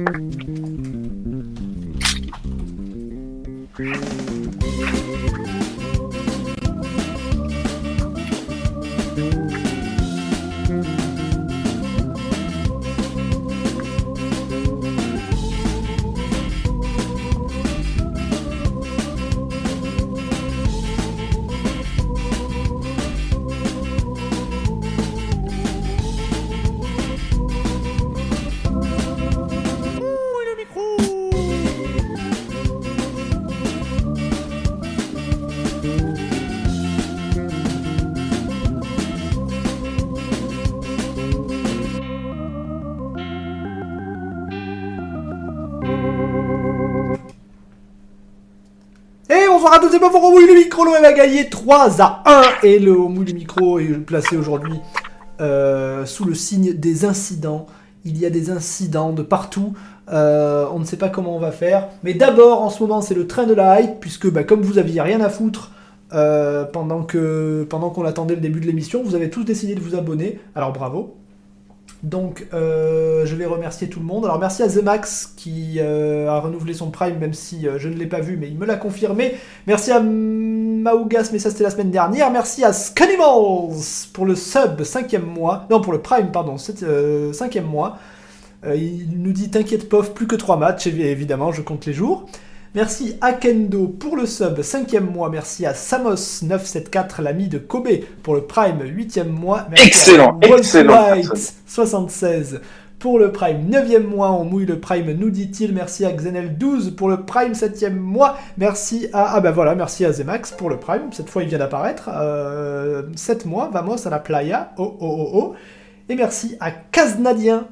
Et mouille le micro, l'OM a gagné 3 à 1 et le mouille le micro est placé aujourd'hui euh, sous le signe des incidents. Il y a des incidents de partout, Euh, on ne sait pas comment on va faire. Mais d'abord, en ce moment, c'est le train de la hype, puisque bah, comme vous aviez rien à foutre euh, pendant qu'on attendait le début de l'émission, vous avez tous décidé de vous abonner. Alors bravo. Donc, euh, je vais remercier tout le monde. Alors, merci à Zemax qui euh, a renouvelé son Prime, même si euh, je ne l'ai pas vu, mais il me l'a confirmé. Merci à Maugas, mais ça c'était la semaine dernière. Merci à Scanimals pour le sub, cinquième mois. Non, pour le Prime, pardon, cinquième mois. Il nous dit T'inquiète, pof, plus que trois matchs, et évidemment, je compte les jours. Merci à Kendo pour le sub, cinquième mois. Merci à Samos974, l'ami de Kobe, pour le Prime, huitième mois. Merci Excellent, à excellent White, personne. 76 pour le Prime 9e mois, on mouille le Prime, nous dit-il. Merci à Xenel12 pour le Prime 7e mois. Merci à. Ah bah voilà, merci à Zemax pour le Prime. Cette fois, il vient d'apparaître. Euh, 7 mois, vamos à la playa. Oh oh oh oh. Et merci à Kaznadien.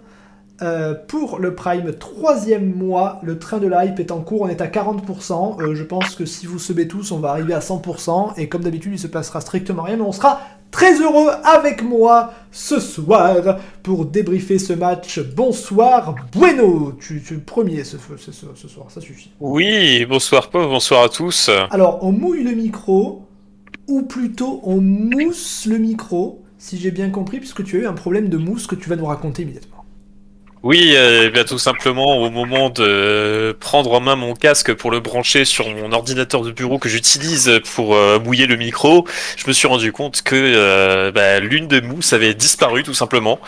Euh, pour le Prime, troisième mois, le train de la hype est en cours, on est à 40%. Euh, je pense que si vous sebez tous, on va arriver à 100%. Et comme d'habitude, il se passera strictement rien, mais on sera très heureux avec moi ce soir pour débriefer ce match. Bonsoir, Bueno Tu, tu es le premier ce- ce soir, ça suffit. Oui, bonsoir Paul, bonsoir à tous. Alors, on mouille le micro, ou plutôt on mousse le micro, si j'ai bien compris, puisque tu as eu un problème de mousse que tu vas nous raconter immédiatement. Oui, euh, eh bien tout simplement au moment de prendre en main mon casque pour le brancher sur mon ordinateur de bureau que j'utilise pour euh, mouiller le micro, je me suis rendu compte que euh, bah, l'une des mousses avait disparu tout simplement,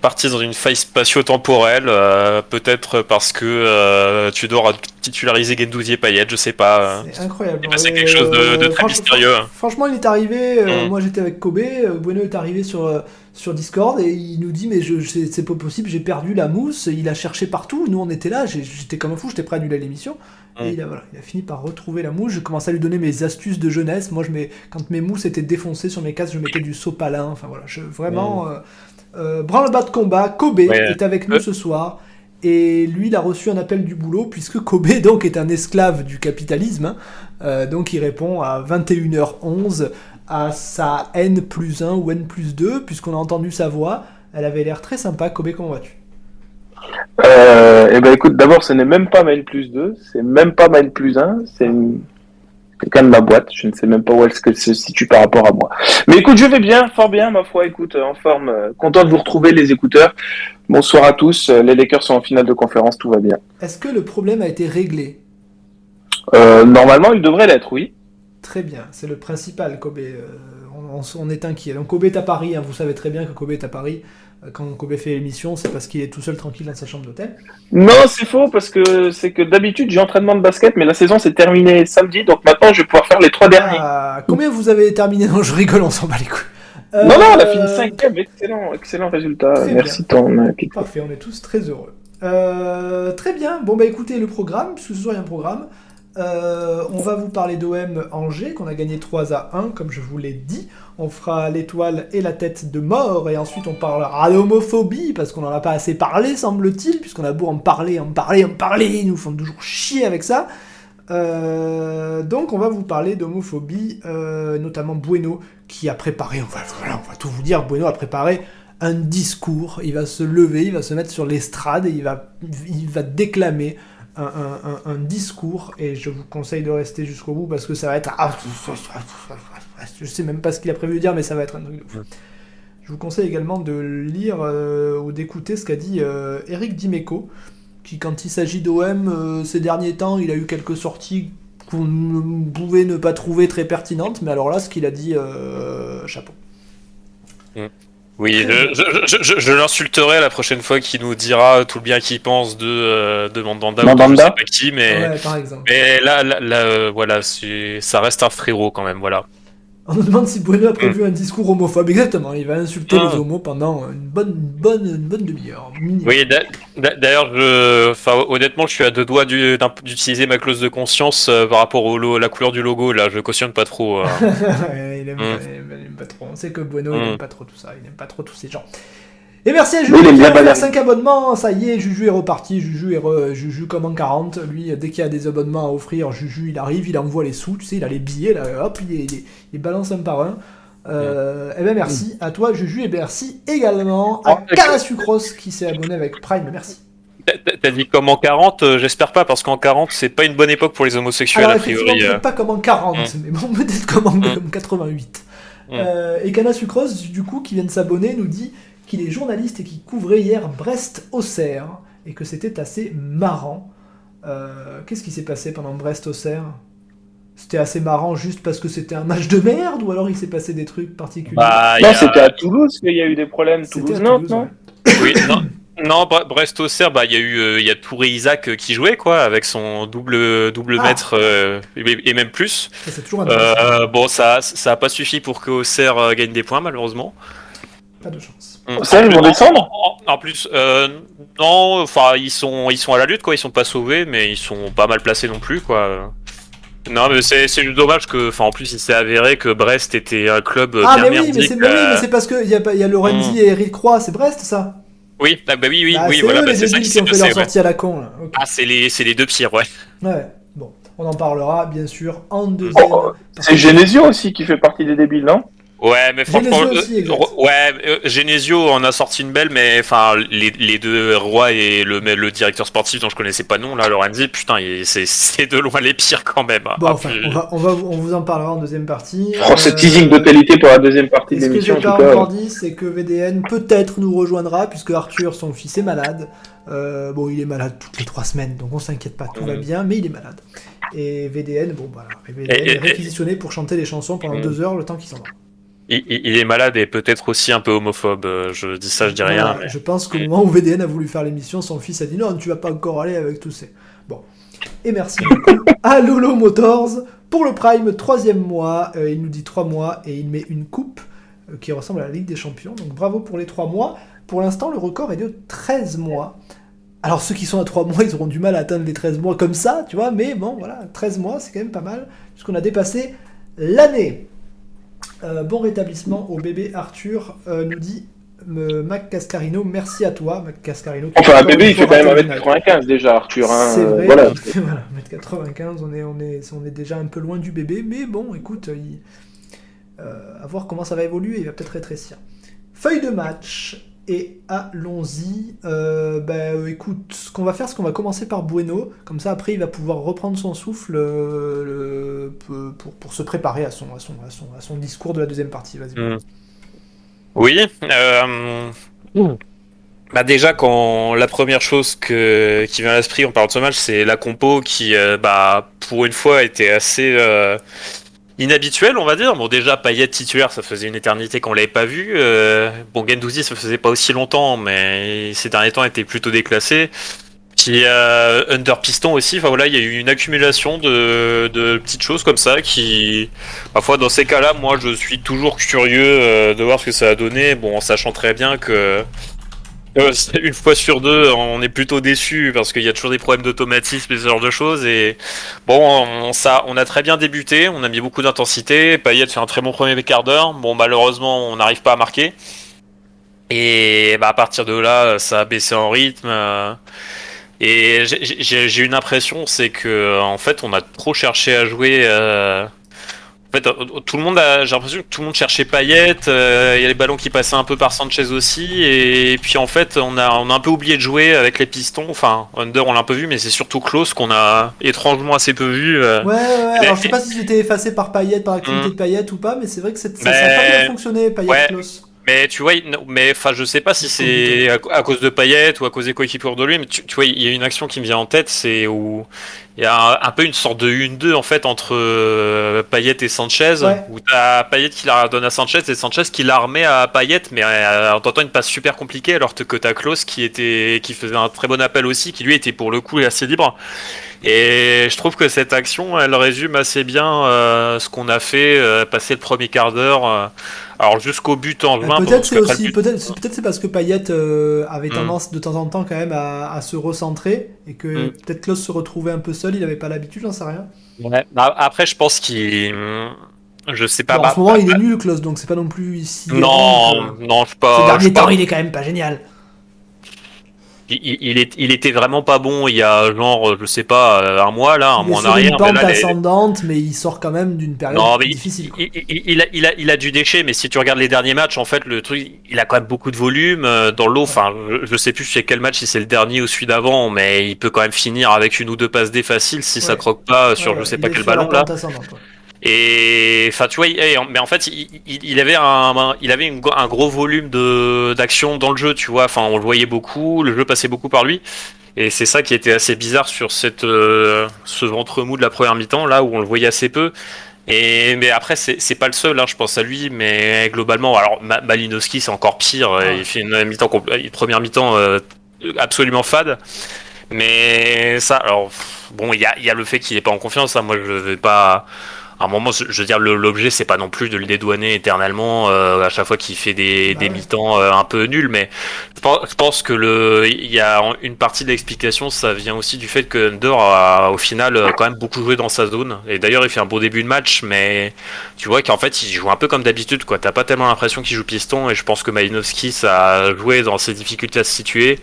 partie dans une faille spatio-temporelle, peut-être parce que Tudor a titularisé Gendouzi et Payet, je sais pas. C'est incroyable. Il est passé Et, quelque chose de- de très franchement- mystérieux. hein. Franchement, il est arrivé. Mm. Moi, j'étais avec Kobe. Bueno est arrivé sur, sur Discord et il nous dit Mais je, c'est c'est pas possible, j'ai perdu la mousse. Il a cherché partout. Nous, on était là. J'étais comme un fou. J'étais prêt à annuler l'émission. Et il a, voilà, il a fini par retrouver la mousse. J'ai commencé à lui donner mes astuces de jeunesse. Moi, je mets, quand mes mousses étaient défoncées sur mes casques, je mettais du sopalin. Enfin voilà, je, vraiment. Euh, euh, branle-bas de combat. Kobe. Ouais. est avec nous Euh. ce soir. Et lui, il a reçu un appel du boulot, puisque Kobe donc est un esclave du capitalisme. hein. Euh, donc il répond à 21h11 à sa N plus 1 ou N plus 2, puisqu'on a entendu sa voix. Elle avait l'air très sympa. Kobe, comment vas-tu? Euh, eh ben écoute, d'abord, ce n'est même pas mail plus 2, c'est même pas mail plus 1, c'est quelqu'un de ma boîte, je ne sais même pas où qu'elle se situe par rapport à moi. Mais écoute, je vais bien, fort bien, ma foi, écoute, en forme, euh, content de vous retrouver les écouteurs. Bonsoir à tous, euh, les Lakers sont en finale de conférence, tout va bien. Est-ce que le problème a été réglé? Euh, normalement, il devrait l'être, oui. Très bien, c'est le principal, Kobe. Euh, on, est inquiet. Donc Kobe est à Paris, hein, vous savez très bien que Kobe est à Paris. Euh, Quand Kobe fait l'émission, c'est parce qu'il est tout seul tranquille dans sa chambre d'hôtel. Non, c'est faux, parce que c'est que d'habitude, j'ai entraînement de basket, mais la saison s'est terminée samedi, donc maintenant, je vais pouvoir faire les trois derniers. Ah, combien vous avez terminé? Non, je rigole, on s'en bat les couilles. Euh, Non, non, on a fini cinquième, excellent, excellent résultat. Très Merci, équipe. Parfait, on est tous très heureux. Euh, très bien, bon bah écoutez le programme, puisque ce soir il y a un programme. Euh, on va vous parler d'OM Angers, qu'on a gagné 3 à 1, comme je vous l'ai dit. On fera l'étoile et la tête de mort, et ensuite on parlera d'homophobie, parce qu'on n'en a pas assez parlé, semble-t-il, puisqu'on a beau en parler, en parler, en parler, nous font toujours chier avec ça. Euh, donc on va vous parler d'homophobie, euh, notamment Bueno, qui a préparé, on va, tout vous dire, Bueno a préparé un discours, il va se lever, il va se mettre sur l'estrade et il va déclamer un, discours et je vous conseille de rester jusqu'au bout parce que ça va être... Je sais même pas ce qu'il a prévu de dire mais ça va être un truc de. Je vous conseille également de lire euh, ou d'écouter ce qu'a dit euh, Eric Dimeco qui, quand il s'agit d'OM, euh, ces derniers temps, il a eu quelques sorties qu'on pouvait ne pas trouver très pertinentes, mais alors là, ce qu'il a dit, chapeau. Oui, je, je, je, je l'insulterai la prochaine fois qu'il nous dira tout le bien qu'il pense de, euh, de Mandanda. ou de Mandanda je sais pas qui, mais, Ouais, par exemple. mais là, là, là, euh, voilà, c'est- ça reste un frérot quand même, voilà. On nous demande si Bueno a prévu un discours homophobe. Exactement, il va insulter Ah. les homos pendant une bonne, une bonne, une bonne demi-heure. Oui, d'a- d'a- d'ailleurs, je, enfin, honnêtement, je suis à deux doigts d'utiliser ma clause de conscience euh, par rapport lo- la couleur du logo. Là, je cautionne pas trop. euh. Il, aime, Mm. pas, il aime- il aime pas trop. On sait que Bueno, il Mm. aime pas trop tout ça. Il aime pas trop tous ces gens. Et merci à Oui, Juju il aime qui a Valérie. 5 abonnements. Ça y est, Juju est reparti. Juju est re- Juju comme en 40. Lui, dès qu'il y a des abonnements à offrir, Juju, il arrive, il envoie les sous. Tu sais, il a les billets, là, hop, il, il, il- il balance un par un. Euh, Eh ben merci à toi Juju et merci également à Oh. Karasucros qui s'est abonné avec Prime, merci. T'as- dit comme en 40, euh, j'espère pas, parce qu'en 40, c'est pas une bonne époque pour les homosexuels, Alors a priori. euh. pas comme en 40, mais bon, peut-être comme en Mm. comme 88. Mm. Euh, et Kana Sucros, du coup, qui vient de s'abonner, nous dit qu'il est journaliste et qui couvrait hier Brest-Auxerre, et que c'était assez marrant. Euh, Qu'est-ce qui s'est passé pendant Brest-Auxerre? C'était assez marrant juste parce que c'était un match de merde, ou alors il s'est passé des trucs particuliers? Bah, Non, a- c'était à Toulouse qu'il y a eu des problèmes. C'était à Toulouse-Nantes, Toulouse, non? ouais. Oui, non. Non, Bre- Brest-Auxerre, bah, il y a eu, euh, il y a Touré Isaac euh, qui jouait, quoi, avec son double, double Ah. mètre, euh, et, et même plus. Ça, C'est toujours. Euh, bon, ça, ça a pas suffi pour que Auxerre euh, gagne des points, malheureusement. Pas de chance. Auxerre, ils vont En- descendre en, en plus, euh, non, enfin, ils sont, ils sont à la lutte, quoi. Ils sont pas sauvés, mais ils sont pas mal placés non plus, quoi. Non, mais c'est, juste dommage que, enfin, en plus, il s'est avéré que Brest était un club Ah, bien mais oui, mais merdique. oui, euh, mais c'est parce qu'il y a, pas- il y a Lorenzi et Eric Croix, c'est Brest ça? Oui, ah, bah oui, oui, Ah, oui, C'est voilà, eux bah, les c'est ça débiles qui qui s'est ont fait passé, leur ouais. sortie à la con là. Ah, c'est les, c'est les deux pires, ouais. Ouais, bon, on en parlera bien sûr en deuxième. Oh, C'est Genesio aussi qui fait partie des débiles, non? Ouais, mais franchement, Genesio aussi, euh, ouais, euh, Genesio en a sorti une belle, mais enfin, les, les deux rois et le, le directeur sportif dont je connaissais pas le nom, là, Lorenzi, putain, c'est, c'est de loin les pires quand même. Bon, Ah, enfin, puis- on, va, on, va, on vous en parlera en deuxième partie. Oh, ce Euh, teasing de qualité pour la deuxième partie de ce que l'émission, j'ai pas encore dit, c'est que VDN peut-être nous rejoindra, puisque Arthur, son fils, est malade. Euh, bon, il est malade toutes les trois semaines, donc on s'inquiète pas, tout va Mhm. bien, mais il est malade. Et VDN, bon voilà, VDN Et- et- est réquisitionné pour chanter des chansons pendant deux heures, le temps qu'il s'en va. Il, est malade et peut-être aussi un peu homophobe. euh, Je dis ça, je dis rien. Mais- Je pense qu'au moment où VDN a voulu faire l'émission, son fils a dit non, tu vas pas encore aller avec tous ces. Bon. Et merci à Lolo Motors pour le Prime, troisième mois. Euh, il nous dit trois mois et il met une coupe euh, qui ressemble à la Ligue des Champions. Donc bravo pour les trois mois. Pour l'instant, le record est de 13 mois. Alors ceux qui sont à 3 mois, ils auront du mal à atteindre les 13 mois comme ça, tu vois, mais bon, voilà, 13 mois, c'est quand même pas mal, puisqu'on a dépassé l'année. Euh, bon rétablissement au bébé Arthur, euh, nous dit euh, Mac Cascarino, merci à toi, Mac Cascarino. Enfin, un bébé, il fait quand même raté le 1m95 déjà, Arthur. Hein. c'est vrai, Voilà. voilà, 1m95, on est, on, est, on est déjà un peu loin du bébé, mais bon, écoute, il- à voir comment ça va évoluer, il va peut-être rétrécir. Feuille de match, et allons-y. Euh, ben, euh, écoute, ce qu'on va faire, c'est qu'on va commencer par Bueno, comme ça après il va pouvoir reprendre son souffle euh, pour, se préparer à son, discours de la deuxième partie. Vas-y. Mm. Oui. Bah déjà, quand la première chose qui vient à l'esprit, on parle de ce match, c'est la compo qui, bah, pour une fois, était assez inhabituelle, on va dire. Bon, déjà, Payet titulaire, ça faisait une éternité qu'on l'avait pas vu. Euh, bon, Gendouzi, ça faisait pas aussi longtemps, mais ces derniers temps était plutôt déclassé. Puis euh, Under Piston aussi, enfin voilà, il y a eu une accumulation de, de petites choses comme ça qui, parfois dans ces cas-là, moi je suis toujours curieux euh, de voir ce que ça a donné, bon en sachant très bien que euh, une fois sur deux, on est plutôt déçu parce qu'il y a toujours des problèmes d'automatisme et ce genre de choses. Et bon, on, ça, on a très bien débuté, on a mis beaucoup d'intensité. Payet fait un très bon premier quart d'heure. Bon, malheureusement, on n'arrive pas à marquer. Et bah, à partir de là, ça a baissé en rythme. euh, et j'ai une impression, c'est que en fait, on a trop cherché à jouer. euh, En fait, euh, tout le monde a, j'ai l'impression que tout le monde cherchait Payet. euh, Il y a les ballons qui passaient un peu par Sanchez aussi, et puis en fait, on a, on a un peu oublié de jouer avec les pistons. Enfin, Under, on l'a un peu vu, mais c'est surturtout Klaus qu'on a étrangement assez peu vu. euh. Ouais, ouais, ouais. Alors, je sais pas si c'était effacé par Payet, par l'activité Mm. de Payet ou pas, mais c'est vrai que ça Mais- pas bien fonctionné, Payet Ouais. Mais tu vois, il- mais enfin, je sais pas si c'est à, à cause de Payet ou à cause des coéquipiers de lui, mais tu, tu vois, il y a une action qui me vient en tête, c'est où il y a un, un peu une sorte de 1-2 en fait entre euh, Payet et Sanchez, Ouais. où t'as Payet qui la donne à Sanchez et Sanchez qui la remet à Payet, mais euh, en tentant une passe super compliquée, alors que t'as Klaus qui était, qui faisait un très bon appel aussi, qui lui était pour le coup assez libre. Et je trouve que cette action, elle résume assez bien euh, ce qu'on a fait, euh, passer le premier quart d'heure. euh, alors jusqu'au but en Euh, juin. Peut-être c'est aussi, but- peut-être c'est peut-être c'est parce que Payet avait Mm. tendance de temps en temps quand même à, à se recentrer et que Mm. peut-être Klaus se retrouvait un peu seul, il avait pas l'habitude, j'en sais rien. Ouais. Bah, Après, je pense qu'il. Je sais pas. Bon, bah, en ce moment, bah, il est nul, Klaus, donc c'est pas non plus ici. Non, non, je Ces pas. je derniers sais pas. temps, il est quand même pas génial. Il, il- il est, il était vraiment pas bon il y a genre, je sais pas, euh, un mois là, un il mois en sur arrière. une mais pente là, les- ascendante, mais il sort quand même d'une période Non, mais difficile. quoi. il, a, il, du déchet, mais si tu regardes les derniers matchs, en fait, le truc, il a quand même beaucoup de volume euh, dans l'eau. Enfin, je, je sais plus c'est quel match, si c'est le dernier ou celui d'avant, mais il peut quand même finir avec une ou deux passes D faciles si ça croque pas sur Ouais, je sais pas quel sur ballon là. Et enfin, tu vois, et en- mais en fait, il, avait un, il avait une un gros volume de d'action dans le jeu, tu vois. Enfin, on le voyait beaucoup, le jeu passait beaucoup par lui. Et c'est ça qui était assez bizarre sur cette euh, ce ventre mou de la première mi-temps, là où on le voyait assez peu. Et mais après, c'est c'est pas le seul, hein, je pense à lui, mais globalement, alors Ma- Malinowski, c'est encore pire. Ah. Il fait une mi-temps, compl- une première mi-temps euh, absolument fade. Mais ça, alors bon, il y a, il y a le fait qu'il est pas en confiance. hein. Moi, je vais pas. À un moment, je veux dire, l'objet, c'est pas non plus de le dédouaner éternellement euh, à chaque fois qu'il fait des, Bah des mi-temps euh, un peu nuls. Mais je pense, je pense que le, il y a une partie de l'explication, ça vient aussi du fait que Under a au final euh, quand même beaucoup joué dans sa zone. Et d'ailleurs, il fait un beau début de match, mais tu vois qu'en fait, il joue un peu comme d'habitude. quoi. T'as pas tellement l'impression qu'il joue piston. Et je pense que Malinowski, ça a joué dans ses difficultés à se situer.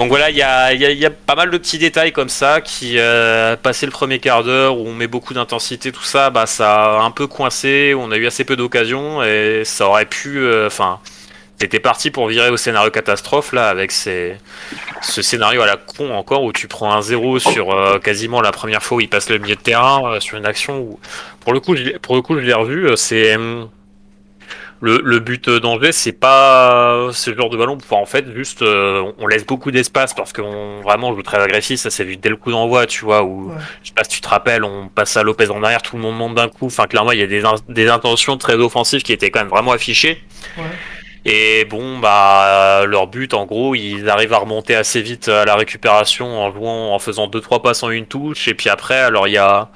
Donc voilà, il y a, pas mal de petits détails comme ça qui, euh, le premier quart d'heure où on met beaucoup d'intensité, tout ça, bah ça a un peu coincé, on a eu assez peu d'occasions et ça aurait pu, euh, enfin, c'était parti pour virer au scénario catastrophe là avec ce scénario à la con encore où tu prends un zéro sur euh, quasiment la première fois où il passe le milieu de terrain euh, sur une action où, pour le coup, je l'ai- pour le coup, je l'ai revu, euh, c'est hum, le, le but d'Angers, c'est pas ce genre de ballon. Enfin, en fait, juste, euh, on laisse beaucoup d'espace parce qu'on vraiment on joue très agressif. Ça s'est vu dès le coup d'envoi, tu vois. Où Ouais. je sais pas si tu te rappelles, on passe à Lopez en arrière, tout le monde monte d'un coup. Enfin, clairement, il y a des, in- des intentions très offensives qui étaient quand même vraiment affichées. Ouais. Et bon, bah, leur but, en gros, ils arrivent à remonter assez vite à la récupération en jouant, en faisant deux trois passes en une touche. Et puis après, alors il y a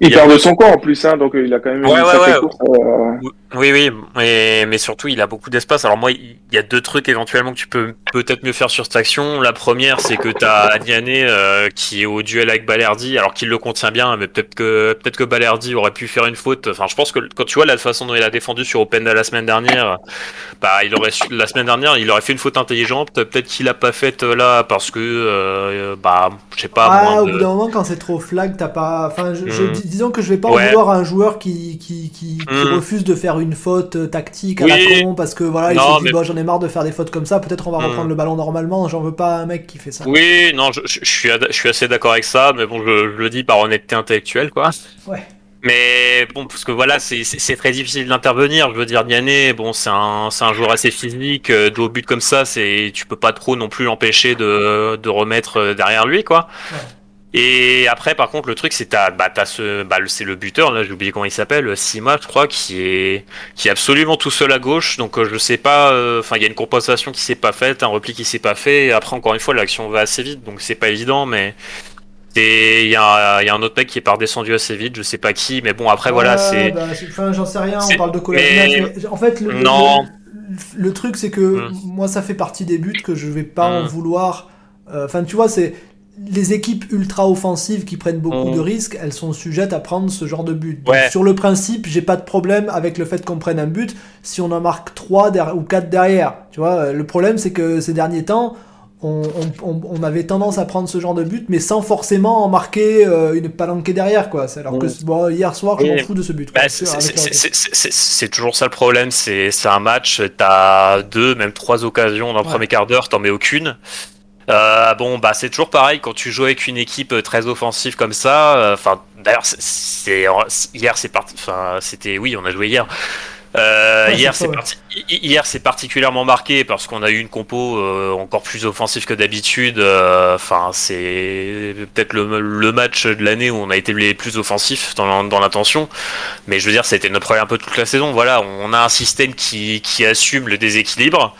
Il Il y a- perd de son corps en plus, hein, donc euh, il a quand même Ouais, une ouais, sacrée ouais. course. euh, Oui, oui, mais, mais surtout, il a beaucoup d'espace. Alors moi, il y a deux trucs éventuellement que tu peux peut-être mieux faire sur cette action. La première, c'est que tu as euh, qui est au duel avec Balerdi, alors qu'il le contient bien, mais peut-être que peut-être que Balerdi aurait pu faire une faute. Enfin, je pense que quand tu vois la façon dont il a défendu sur Open la semaine dernière, bah, il aurait la semaine dernière, il aurait fait une faute intelligente. Peut-être qu'il a pas faite euh, là parce que, euh, bah, je sais pas. Ah, moins au de- bout d'un moment, quand c'est trop flag, t'as pas. Enfin, je, je- Mm. dis- disons que je vais pas Ouais. en vouloir à un joueur qui, qui, qui, qui Mm. refuse de faire une faute euh, tactique à Oui. la con parce que voilà, il Non, se dit mais- bah, j'en ai marre de faire des fautes comme ça, peut-être on va Mm. reprendre le ballon normalement, j'en veux pas un mec qui fait ça. Oui, non, je, suis, je suis assez d'accord avec ça, mais bon, je, je le dis par honnêteté intellectuelle, quoi. Ouais. Mais bon, parce que voilà, c'est très difficile d'intervenir. Je veux dire, Niané, bon, c'est un, un joueur assez physique. Euh, dos au but comme ça, c'est, tu peux pas trop non plus l'empêcher de, de remettre euh, derrière lui, quoi. Ouais. Et après, par contre, le truc, c'est t'as, bah, t'as ce, bah, c'est le buteur, là, j'ai oublié comment il s'appelle, Sima, je crois, qui est, qui est absolument tout seul à gauche. Donc, euh, je sais pas, euh, enfin, il y a une compensation qui s'est pas faite, un repli qui s'est pas fait. Et après, encore une fois, l'action va assez vite, donc c'est pas évident, mais il y a, il y a un autre mec qui est pas redescendu assez vite, je sais pas qui, mais bon, après, voilà, c'est, bah, c'est- enfin, j'en sais rien, on parle de Kolasinac. mais- En fait, le, le- Non. le, le truc, c'est que Mm. moi, ça fait partie des buts que je vais pas en Mm. vouloir. Euh, Enfin, tu vois, c'est. Les équipes ultra offensives qui prennent beaucoup Mm. de risques, elles sont sujettes à prendre ce genre de but. Donc, sur le principe, j'ai pas de problème avec le fait qu'on prenne un but si on en marque 3 ou 4 derrière. Tu vois, euh, le problème c'est que ces derniers temps, on, on- on- on avait tendance à prendre ce genre de but, mais sans forcément en marquer euh, une palanquée derrière, quoi. Alors que bon, hier soir, je m'en fous de ce but. Bah, c'est- toujours ça le problème, c'est c'est un match, t'as deux, même trois occasions dans le Ouais. premier quart d'heure, t'en mets aucune. Euh, bon, bah c'est toujours pareil quand tu joues avec une équipe très offensive comme ça. euh, Enfin, d'ailleurs, c'est- hier c'est parti. Enfin, c'était oui, on a joué hier. Euh, Ouais, hier, c'est ça, c'est ouais. parti- hi- hier, c'est particulièrement marqué parce qu'on a eu une compo euh, encore plus offensive que d'habitude. Euh, Enfin, c'est peut-être le, le match de l'année où on a été les plus offensifs dans, dans l'intention. Mais je veux dire, c'était notre problème un peu toute la saison. Voilà, on a un système qui, qui assume le déséquilibre.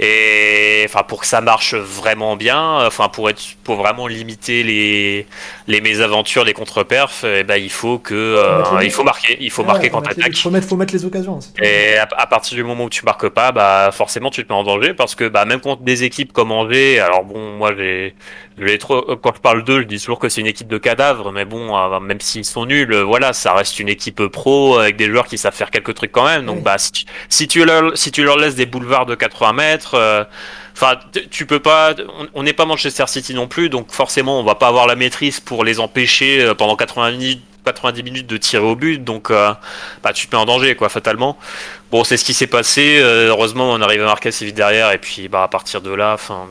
Et enfin, pour que ça marche vraiment bien, enfin pour être, pour vraiment limiter les les mésaventures, les contre-perfs, eh ben il faut que euh, il faut marquer, il faut marquer quand t'attaques. Faut mettre, faut mettre les occasions. Et à, à partir du moment où tu marques pas, bah forcément tu te mets en danger parce que bah même contre des équipes comme Angers, alors bon moi j'ai l'ai trop quand je parle d'eux, je dis toujours que c'est une équipe de cadavres, mais bon euh, même s'ils sont nuls, euh, voilà ça reste une équipe pro avec des joueurs qui savent faire quelques trucs quand même. Donc Oui. bah si tu, si tu leur si tu leur laisses des boulevards de 80 mètres. euh, Enfin, tu peux pas. on- n'est pas Manchester City non plus, donc forcément, on va pas avoir la maîtrise pour les empêcher euh, pendant 80 minutes, 90 minutes de tirer au but. Donc, euh, bah, tu te mets en danger, quoi, fatalement. Bon, c'est ce qui s'est passé. euh, heureusement, on arrive à marquer assez vite derrière, et puis, bah, à partir de là, enfin,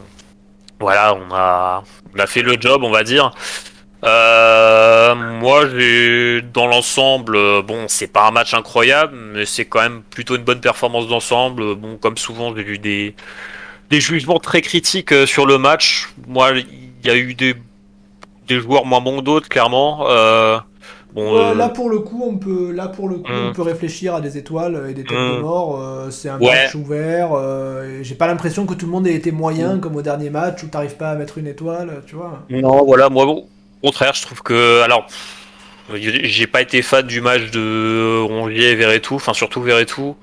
voilà, on a, fait le job, on va dire. Euh, moi, dans l'ensemble, bon, c'est pas un match incroyable, mais c'est quand même plutôt une bonne performance d'ensemble. Bon, comme souvent, j'ai vu des jugements très critiques euh, sur le match. Moi, il y a eu des des joueurs moins bons que d'autres, clairement. Euh, bon, Ouais, euh, là pour le coup, on peut, là pour le coup, on peut réfléchir à des étoiles et des têtes de Mm. mort. euh, c'est un Ouais. match ouvert. euh, J'ai pas l'impression que tout le monde ait été moyen comme au dernier match où t'arrives pas à mettre une étoile, tu vois. Non, voilà, moi, au contraire, je trouve que. Alors, j'ai pas été fan du match de Rongier et Verretou, enfin, surtout Verretou.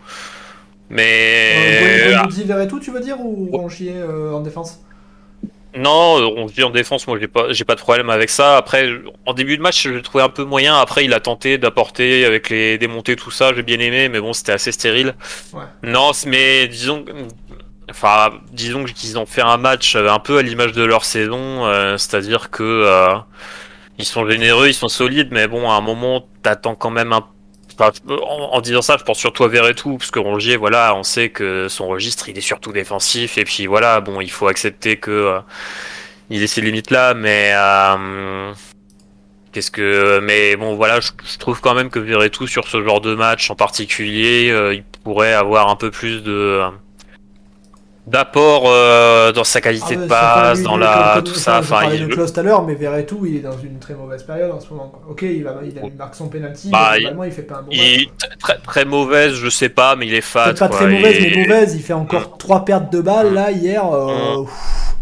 Mais. Et tout, tu veux dire ou Rongier en défense? Non, Rongier en défense, moi, j'ai pas, j'ai pas de problème avec ça. Après, en début de match, je le trouvais un peu moyen. Après, il a tenté d'apporter avec les démontées, tout ça, j'ai bien aimé, mais bon, c'était assez stérile. Ouais. Non, mais disons. Enfin, disons qu'ils ont fait un match euh, un peu à l'image de leur saison, euh, c'est-à-dire que euh, ils sont généreux, ils sont solides, mais bon, à un moment, t'attends quand même un. En, disant ça, je pense surtout à Verretou, parce que Rongier, voilà, on sait que son registre, il est surtout défensif, et puis voilà, bon, il faut accepter que euh, il ait ses limites là, mais euh, qu'est-ce que, mais bon, voilà, je, je trouve quand même que Verretou sur ce genre de match en particulier, euh, il pourrait avoir un peu plus de d'apport euh, dans sa qualité Ah de ouais, passe, dans la tout ça. Je Enfin, parlais il- de Klaus tout à l'heure, mais Verretou, il est dans une très mauvaise période en ce moment. quoi. Ok, il, va, il, a- il marque son penalty, Bah, mais il- globalement, il fait pas un bon il match. est très, très mauvaise, je sais pas, mais il est fat. Pas quoi, très mauvaise, et- mais mauvaise. Il fait encore trois pertes de balles Mm. là hier. euh, Mm.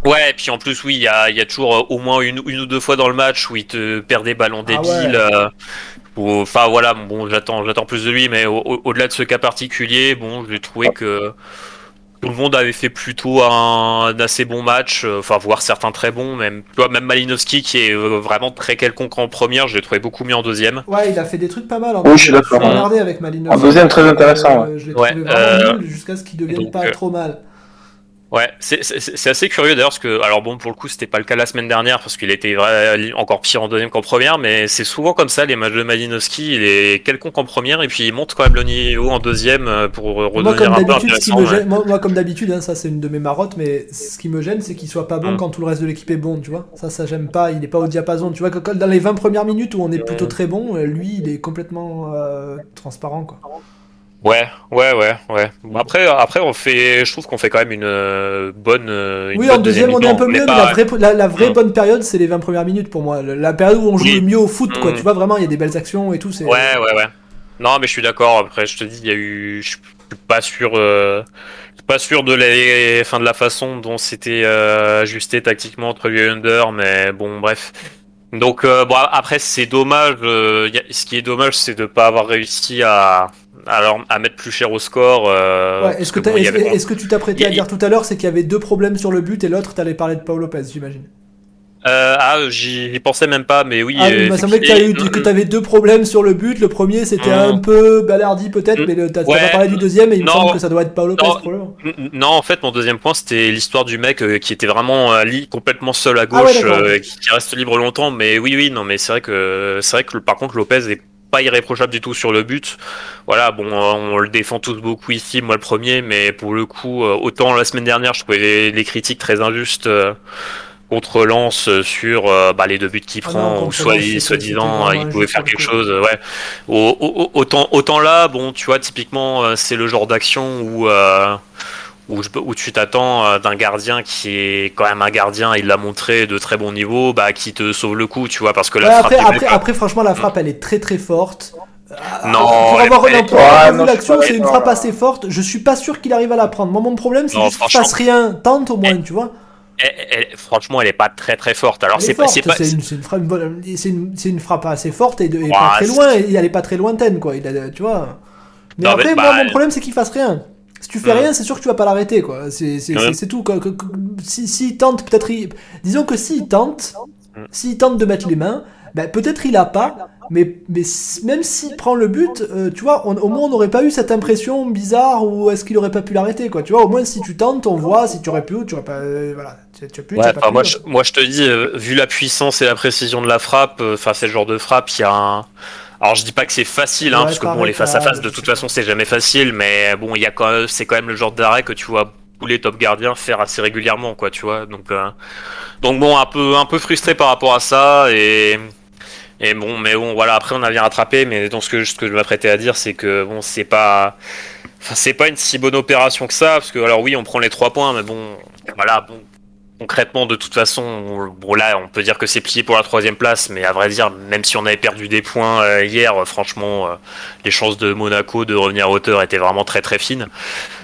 Ouais, et puis en plus, oui, il y a, il y a toujours euh, au moins une, une ou deux fois dans le match où il te perd des ballons Ah ouais. débiles. euh, Enfin voilà, bon, j'attends, j'attends plus de lui, mais au- au- au-delà de ce cas particulier, bon, j'ai trouvé que tout le monde avait fait plutôt un, un assez bon match, euh, enfin voire certains très bons, même, tu vois, même Malinowski qui est euh, vraiment très quelconque en première, je l'ai trouvé beaucoup mieux en deuxième. Ouais, il a fait des trucs pas mal. En Oui, je suis deuxième. d'accord. Avec Malinowski. En deuxième, très intéressant, Euh, Je l'ai Ouais, trouvé vraiment euh, nul jusqu'à ce qu'il devienne donc, pas euh, trop mal. Ouais, c'est assez curieux d'ailleurs parce que alors bon pour le coup c'était pas le cas la semaine dernière parce qu'il était vrai, encore pire en deuxième qu'en première mais c'est souvent comme ça les matchs de Malinowski il est quelconque en première et puis il monte quand même le niveau en deuxième euh, pour redevenir un peu intéressant. ouais. gêne, moi, moi, comme d'habitude, hein, ça c'est une de mes marottes, mais ce qui me gêne, c'est qu'il soit pas bon Mm. quand tout le reste de l'équipe est bon, tu vois. Ça, ça j'aime pas. Il est pas au diapason. Tu vois que dans les 20 premières minutes où on est plutôt très bon, euh, lui, il est complètement euh, transparent, quoi. Ouais, ouais, ouais, ouais. Après, après on fait, je trouve qu'on fait quand même une euh, bonne. euh, une Oui, bonne en deuxième, on est un peu mieux, mais pas- la vraie, la, la vraie Mm. bonne période, c'est les 20 premières minutes pour moi. La- période où on joue Oui. le mieux au foot, quoi. Mm. Tu vois, vraiment, il y a des belles actions et tout. Ouais, ouais, ouais. Non, mais je suis d'accord. Après, je te dis, il y a eu, je suis pas sûr, euh, je suis pas sûr de la, fin de la façon dont c'était euh, ajusté tactiquement entre lui et Under, mais bon, bref. Donc, euh, bon, après, c'est dommage. euh, ce qui est dommage, c'est de pas avoir réussi à, alors, à mettre plus cher au score. euh, Ouais, est-ce que, bon, est-ce, avait- que tu t'apprêtais à dire tout à l'heure, c'est qu'il y avait deux problèmes sur le but et l'autre, t'allais parler de Paul Lopez, j'imagine. Euh, ah, j'y pensais même pas, mais oui. Ah, il m'a semblé que tu deux problèmes sur le but. Le premier, c'était Mm. un peu balardi peut-être, mais t'as Ouais. pas parlé du deuxième et il me semble que ça doit être Paul Lopez, Non. Non, en fait, mon deuxième point, c'était l'histoire du mec euh, qui était vraiment complètement seul à Ah ouais, gauche, euh, qui reste libre longtemps. Mais oui, oui, non, mais c'est vrai que c'est vrai que par contre Lopez est pas irréprochable du tout sur le but. Voilà, bon, on le défend tous beaucoup ici, moi le premier, mais pour le coup, euh, autant la semaine dernière, je trouvais les, les critiques très injustes. euh, contre Lens sur euh, bah, les deux buts qu'il Ah prend, non, ou soit soi-disant c'était il pouvait faire quelque chose. Ouais. Au- au- autant, autant là, bon, tu vois, typiquement, c'est le genre d'action où, euh, où, tu t'attends euh, d'un gardien qui est quand même un gardien, il l'a montré de très bon niveau, bah, qui te sauve le coup, tu vois, parce que la Ouais, frappe après, franchement, la frappe, elle est très très forte. Ah, Non, pour avoir, elle- l'action, pas c'est une frappe assez forte. Je suis pas sûr qu'il arrive à la prendre. Moi, mon problème, c'est qu'il franchement. fasse rien. Tente au moins, tu vois. elle- elle- franchement, elle est pas très très forte. Alors, c'est pas, c'est pas, c'est une, frappe, une bonne- c'est une, c'est une frappe assez forte et, de, et Ouais, pas très loin. Et elle est pas très lointaine, quoi. Il a, tu vois. Mais Non, après, mais, moi, bah, mon problème, c'est qu'il fasse rien. Si tu fais rien, c'est sûr que tu vas pas l'arrêter, quoi. C'est tout. quoi. Que- que- Si, s'il tente, peut-être. il- Disons que s'il tente, s'il tente de mettre les mains, ben, peut-être il a pas. Mais, même s'il prend le but, euh, tu vois, on- au moins on n'aurait pas eu cette impression bizarre ou est-ce qu'il aurait pas pu l'arrêter, quoi. Tu vois, au moins si tu tentes, on voit si tu aurais pu ou tu aurais pas. euh, voilà, tu, tu as pu. tu Ouais, as pas enfin, pu, moi, quoi. je, moi je te dis, euh, vu la puissance et la précision de la frappe, euh, enfin c'est le genre de frappe, il y a un. Alors je dis pas que c'est facile, hein, Ouais, parce que bon les face à face de toute façon c'est jamais facile, mais bon il y a quand même, c'est quand même le genre d'arrêt que tu vois tous les top gardiens faire assez régulièrement, quoi, tu vois. Donc euh, donc bon un peu un peu frustré par rapport à ça et et bon mais bon voilà après on a bien rattrapé, mais donc ce que ce que je m'apprêtais à dire c'est que bon c'est pas c'est pas une si bonne opération que ça, parce que alors oui, on prend les trois points, mais bon, voilà, bon, concrètement, de toute façon, on- bon là, on peut dire que c'est plié pour la troisième place, mais à vrai dire, même si on avait perdu des points euh, hier, euh, franchement, euh, les chances de Monaco de revenir à hauteur étaient vraiment très très fines.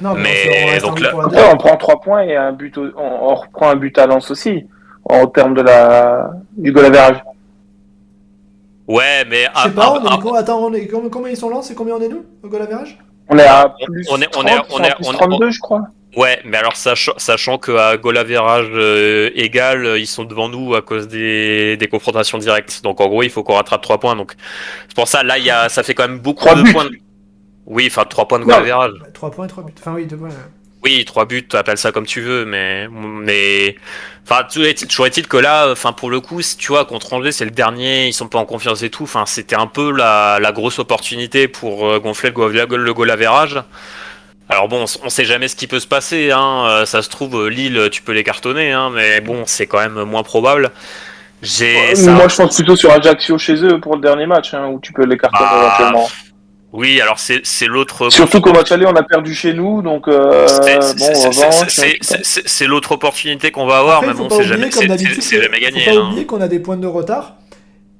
Non, mais donc là- on prend 3 points et un but au- on, on reprend un but à Lens aussi, en termes de la, du goal average. Ouais, mais Je sais pas, on est, attends, on est, combien, ils sont là C'est combien on est nous au goal average? On est à plus on est- on 30, est- on est- plus on est- 32, je crois. Ouais, mais alors sachant, sachant qu'à goal average euh, égal, euh, ils sont devant nous à cause des, des confrontations directes. Donc en gros, il faut qu'on rattrape 3 points. Donc c'est pour ça, là, il y a, ça fait quand même beaucoup Trois de buts. points. de- Oui, enfin 3 points de goal Non. average. 3 points et 3 buts. Enfin, oui, 2 points. Oui, 3 buts, appelle ça comme tu veux, mais mais enfin toujours est-il que là, enfin pour le coup, si tu vois contre Angers, c'est le dernier, ils sont pas en confiance et tout. Enfin, c'était un peu la, la grosse opportunité pour euh, gonfler le goal, le goal average. Alors bon, on sait jamais ce qui peut se passer. Hein. euh, Ça se trouve, euh, Lille, tu peux les cartonner, hein, mais bon, c'est quand même moins probable. J'ai ça- Moi, je pense plutôt sur Ajaccio chez eux pour le dernier match, hein, où tu peux les cartonner Bah, éventuellement. Oui, alors c'est c'est l'autre. Surtout qu'au match aller, on a perdu chez nous, donc euh, C'est- bon, l'autre opportunité qu'on va avoir, Après, mais bon, c'est oublier, jamais, jamais gagné. faut pas hein. oublier qu'on a des points de retard.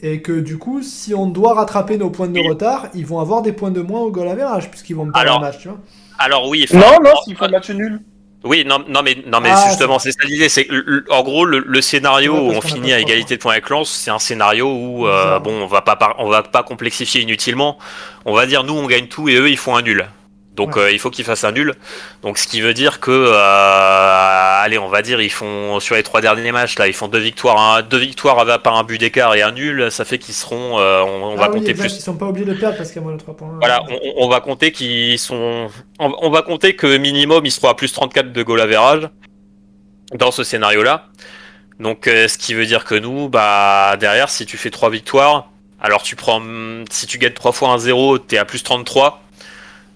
Et que du coup, si on doit rattraper nos points de Oui. retard, ils vont avoir des points de moins au goal average, puisqu'ils vont me perdre le match, tu vois. Alors oui. enfin, Non, non, s'il faut le match nul. Oui, non, non, mais, non, mais Ah, justement, c'est ça l'idée. C'est en gros, le, le scénario où on finit à égalité de points avec Lens, c'est un scénario où, euh, bon, on va pas, on va pas complexifier inutilement. On va dire, nous, on gagne tout et eux, ils font un nul. Donc, Ouais. euh, il faut qu'ils fassent un nul. Donc, ce qui veut dire que, euh, allez, on va dire, ils font sur les trois derniers matchs là, ils font deux victoires, deux victoires par un but d'écart et un nul. Ça fait qu'ils seront, euh, on, on va ah oui, compter exact, plus. Ils sont pas obligés de perdre parce qu'il y a moins de 3 points. Voilà, on, va compter qu'ils sont. On, on va compter que minimum ils seront à plus 34 de goal average dans ce scénario-là. Donc, euh, ce qui veut dire que nous, bah derrière, si tu fais trois victoires, alors tu prends, si tu gagnes trois fois un 0 t'es à plus 33.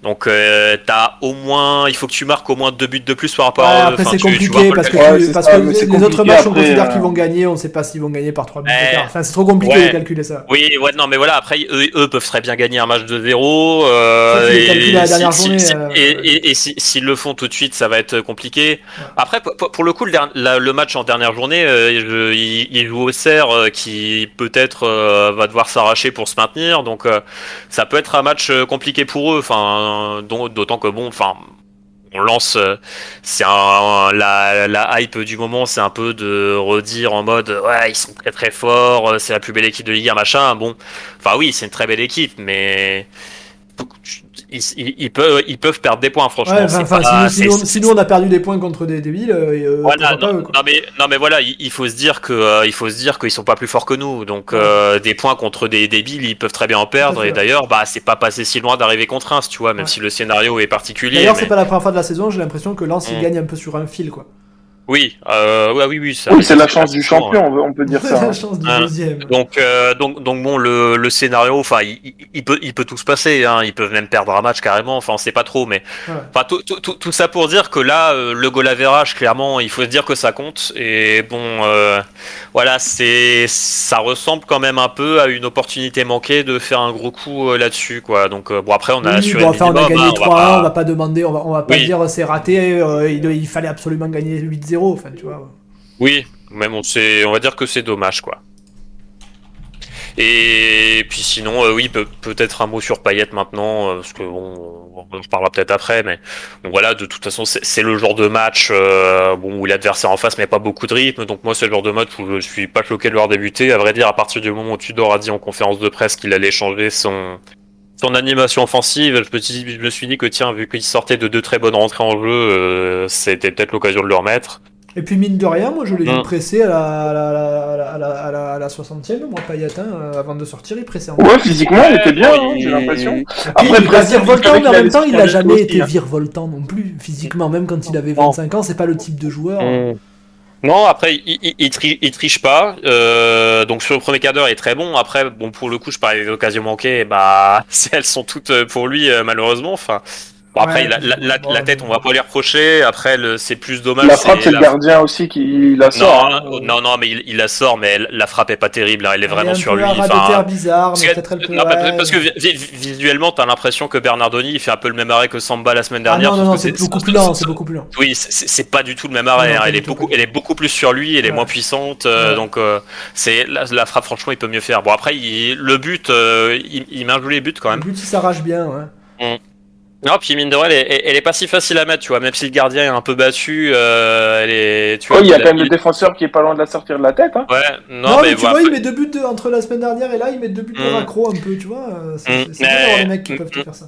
Donc, euh, t'as au moins, il faut que tu marques au moins deux buts de plus par rapport Ouais, à. après c'est tu compliqué parce que. Ouais, tu- parce ça, que mais les autres matchs on considère euh. qu'ils vont gagner, on sait pas s'ils vont gagner par 3 buts d'écart. Enfin c'est trop compliqué Ouais. de calculer ça. Oui, ouais, non, mais voilà, après, eux, eux peuvent très bien gagner un match de 0. Euh, et la dernière si- journée, si- euh, et et- et si- s'ils le font tout de suite, ça va être compliqué. Après, pour- le coup, le, der- la- le match en dernière journée, euh, je- il, il joue au Serre, euh, qui peut-être euh, va devoir s'arracher pour se maintenir. Donc, euh, ça peut être un match euh, compliqué pour eux. Enfin, dont- d'autant que bon, enfin. On lance, euh, c'est la, la hype du moment, c'est un peu de redire en mode ouais ils sont très très forts, euh, c'est la plus belle équipe de Ligue 1 machin. Bon, enfin oui c'est une très belle équipe, mais ils, ils- ils peuvent ils peuvent perdre des points franchement. Ouais, enfin, c'est enfin, pas- si, nous, si c'est- nous- si nous, on a perdu des points contre des débiles, euh, euh, voilà, pourquoi pas non, mais non mais voilà, il, il faut se dire que euh, il faut se dire qu'ils sont pas plus forts que nous. Donc euh, des points contre des débiles, ils peuvent très bien en perdre. Et d'ailleurs, bah c'est pas passé si loin d'arriver contre un, tu vois, même Ouais. si le scénario est particulier. D'ailleurs, mais- c'est pas la première fois de la saison, j'ai l'impression que Lens il Mm. gagne un peu sur un fil quoi. Oui, euh, ouais, oui, oui. ça- Oui, c'est la chance du champion, on, peut dire C'est ça. la hein. chance du Hein. deuxième. Donc, euh, donc, donc bon, le, le scénario, enfin, il, il- il peut, il peut tout se passer. Hein. Ils peuvent même perdre un match carrément. Enfin, on sait pas trop, mais enfin, tout, tout, tout, tout ça pour dire que là, euh, le goal average, clairement, il faut se dire que ça compte. Et bon, euh, voilà, c'est, ça ressemble quand même un peu à une opportunité manquée de faire un gros coup euh, là-dessus, quoi. Donc, euh, bon, après, on a Oui, assuré bon, enfin, on a gagné hein, on va 3 pas- on va pas demander, on va, on va pas Oui. dire c'est raté, euh, il, il fallait absolument gagner 8-0, Oui, même on on va dire que c'est dommage quoi. Et puis sinon, euh, oui, peut- peut-être un mot sur Payet maintenant, euh, parce que bon, on en reparlera peut-être après, mais voilà, de toute façon, c'est le genre de match euh, où l'adversaire en face met pas beaucoup de rythme, donc moi c'est le genre de match où je suis pas choqué de le voir débuter. À vrai dire, à partir du moment où Tudor a dit en conférence de presse qu'il allait changer son son animation offensive, je me, suis, je me suis dit que tiens, vu qu'il sortait de deux très bonnes rentrées en jeu, euh, c'était peut-être l'occasion de le remettre. Et puis mine de rien, moi je l'ai vu Mm. presser à la, à la, à la, à la, à la, à la 60e, moi Payet, hein, euh, avant de sortir, il pressait en Ouais, physiquement, il était bien, hein, il- j'ai l'impression. Après, il virevoltant, mais en même temps, il son a jeu jamais été hein. virevoltant non plus. Physiquement, même quand il avait Non. 25 ans, c'est pas le type de joueur. Mm. Non, après, il, il, il, tri- il triche pas. Euh, donc sur le premier quart d'heure, il est très bon. Après, bon, pour le coup, je parlais des occasions manquées. Bah, elles sont toutes pour lui, euh, malheureusement. Enfin, bon, après, Ouais, la, la, la, bon, la tête, on va pas lui reprocher. Après, le- c'est plus dommage. La frappe, c'est le la- gardien aussi qui la sort. Non, hein. non, non, mais il, il la sort, mais la frappe est pas terrible. hein, Elle est vraiment est un sur peu lui. un Enfin, bizarre, parce mais que- peut-être elle peut. non, parce- ouais. parce que vi- vi- visuellement, t'as l'impression que Bernardoni, il fait un peu le même arrêt que Samba la semaine Ah dernière. non, non, non, c'est beaucoup plus lent, c'est beaucoup plus lent. Oui, c'est- pas du tout le même arrêt. Non, hein. Elle est beaucoup, elle est beaucoup plus sur lui. Elle est Ouais. moins puissante. euh. Donc, euh, c'est la, frappe. Franchement, il peut mieux faire. Bon, après, il- le but, euh, il, il met un joli but quand Le même. but, il s'arrache bien, ouais. Non, puis mine de rien, elle est, elle est pas si facile à mettre, tu vois. Même si le gardien est un peu battu, euh, elle est. Tu vois, Oh, il y a quand même le défenseur qui est pas loin de la sortir de la tête. Hein. Ouais. Non, Non, mais, mais, tu vois, il met deux buts de- entre la semaine dernière et là, il met deux buts de Mm. raccro un peu, tu vois. euh, C'est Mm. d'avoir Mais- mecs qui Mm, peuvent te faire ça.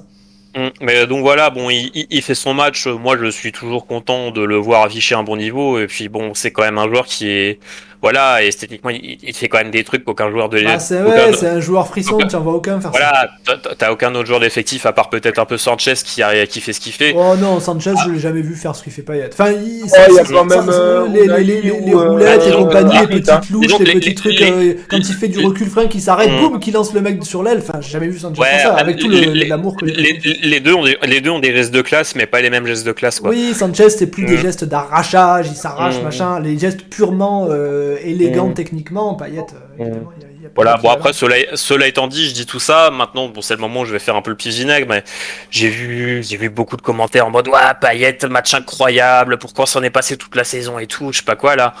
Mm, Mais euh, donc voilà, bon, il, il- il fait son match. Moi, je suis toujours content de le voir afficher un bon niveau. Et puis bon, c'est quand même un joueur qui est, voilà, esthétiquement, il, il fait quand même des trucs qu'aucun joueur de. Ah, c'est aucun- ouais, c'est un joueur frisson, aucun- tu en vois aucun faire ça. Voilà, t'as- aucun autre joueur d'effectif à part peut-être un peu Sanchez qui, a, qui fait ce qu'il fait. Oh non, Sanchez, je l'ai jamais vu faire ce qu'il fait Payet. Enfin, il, il y a quand même, euh, les, les, les, les, les ou, euh, roulettes et que- compagnie, ah, les petites louches, Disons que les petits trucs, euh, quand il fait du recul frein, qui s'arrête, Mm. boum, qui lance le mec sur l'aile. Enfin, j'ai jamais vu Sanchez faire ça, avec tout l'amour que j'ai. Les, les deux ont des, les deux ont des gestes de classe, mais pas les mêmes gestes de classe, quoi. Oui, Sanchez, c'est plus des Mm. gestes d'arrachage, il s'arrache, Mm. machin. Les gestes purement euh, Mm. techniquement, euh, évidemment, y a- il y a pas Voilà, bon après cela, cela étant dit, je dis tout ça, maintenant bon c'est le moment où je vais faire un peu le petit vinaigre, mais j'ai vu j'ai vu beaucoup de commentaires en mode ouais Payet, match incroyable, pourquoi s'en est passé toute la saison et tout, je sais pas quoi là.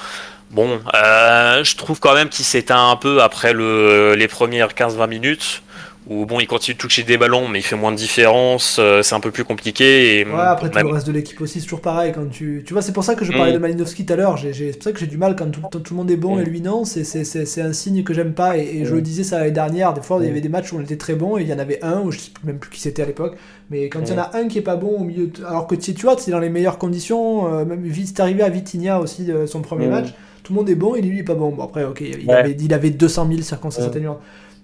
Bon, euh, je trouve quand même qu'il s'éteint un peu après le, les premières 15-20 minutes, où bon il continue de toucher des ballons, mais il fait moins de différence, euh, c'est un peu plus compliqué. Et, Ouais, après tout même- le reste de l'équipe aussi, c'est toujours pareil. Quand tu, tu vois, c'est pour ça que je parlais Mm. de Malinowski tout à l'heure. C'est pour ça que j'ai du mal quand tout, tout le monde est bon Mm. et lui non. C'est- un signe que j'aime pas. Et, et je Mm. le disais ça l'année dernière. Des fois, il y Mm. avait des matchs où on était très bon et il y en avait un où je sais même plus qui c'était à l'époque. Mais quand il y en Mm. a un qui est pas bon au milieu, de- alors que tu tu vois, c'est dans les meilleures conditions. euh, même vite, c'est arrivé à Vitinha aussi euh, son premier Mm. match. Tout le monde est bon et lui il est pas bon. Bon après, ok, il, Ouais. avait, il avait 200 000 circonstances Mm. atténuantes.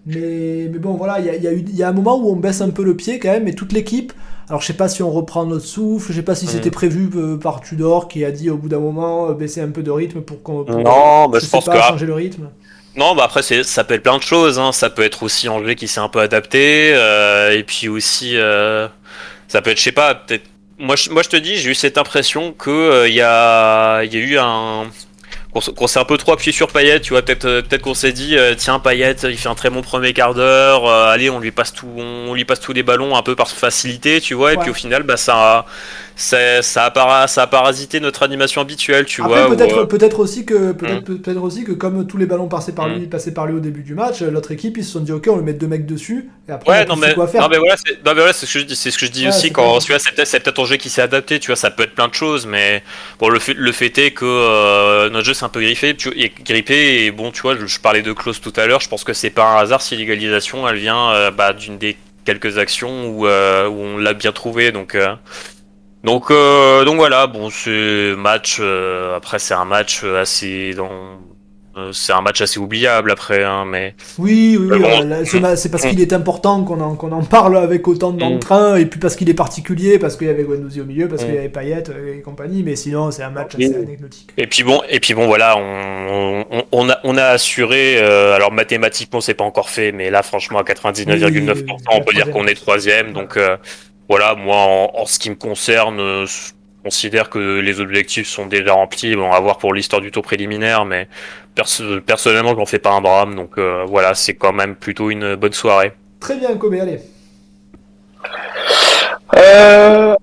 Mais, mais bon, voilà, il y a, y a y a un moment où on baisse un peu le pied quand même, et toute l'équipe. Alors, je sais pas si on reprend notre souffle, je sais pas si c'était prévu euh, par Tudor qui a dit au bout d'un moment euh, baisser un peu de rythme pour qu'on. Non, bah, je sais pense pas, que changer le rythme. Non, bah après ça peut être plein de choses. Hein. Ça peut être aussi Angers qui s'est un peu adapté, euh, et puis aussi euh, ça peut être, je sais pas, peut-être. Moi, je, moi je te dis, j'ai eu cette impression que euh, il y a il y a eu un qu'on s'est un peu trop appuyé sur Payet, tu vois. Peut-être euh, peut-être qu'on s'est dit euh, tiens Payet, il fait un très bon premier quart d'heure. euh, allez, on lui passe tout, on lui passe tous les ballons un peu par facilité, tu vois. Et Ouais. puis au final, bah ça a, ça, a para- ça a parasité notre animation habituelle, tu Après, vois. peut-être euh, peut-être aussi que peut-être peut-être aussi que comme tous les ballons passés par Mm. lui passaient par lui au début du match, euh, l'autre équipe ils se sont dit ok, on lui met deux mecs dessus et après on Ouais, a non mais, quoi faire. non mais voilà, c'est, voilà, ce que je dis, c'est ce que je dis Ouais, aussi quand clair. tu vois, c'est peut-être, c'est peut-être Angers qui s'est adapté, tu vois, ça peut être plein de choses, mais bon, le fait, le fait est que euh, notre jeu c'est un peu griffé, tu, et grippé, et bon, tu vois, je, je parlais de Klaus tout à l'heure, je pense que c'est pas un hasard si l'égalisation elle vient euh, bah, d'une des quelques actions où, euh, où on l'a bien trouvé, donc. euh, donc, euh, donc voilà, bon, c'est match. euh, après, c'est un match assez dans euh, c'est un match assez oubliable après, hein, mais. Oui, oui, bon, mm. c'est parce qu'il est important qu'on en, en parle avec autant d'entrain, et puis parce qu'il est particulier, parce qu'il y avait Guendouzi au milieu, parce Mm. qu'il y avait Payet et compagnie, mais sinon c'est un match assez anecdotique. Et puis bon, et puis bon, voilà, on, on, on a, on a assuré. euh, alors mathématiquement, c'est pas encore fait, mais là, franchement, à 99,9%, Oui, on peut dire qu'on est troisième. Donc euh, voilà, moi, en, en ce qui me concerne, euh, je considère que les objectifs sont déjà remplis. Bon, à voir pour l'histoire du tour préliminaire, mais perso- personnellement, je m'en fais pas un drame. Donc euh, voilà, c'est quand même plutôt une bonne soirée. Très bien, Kobe, allez. Euh,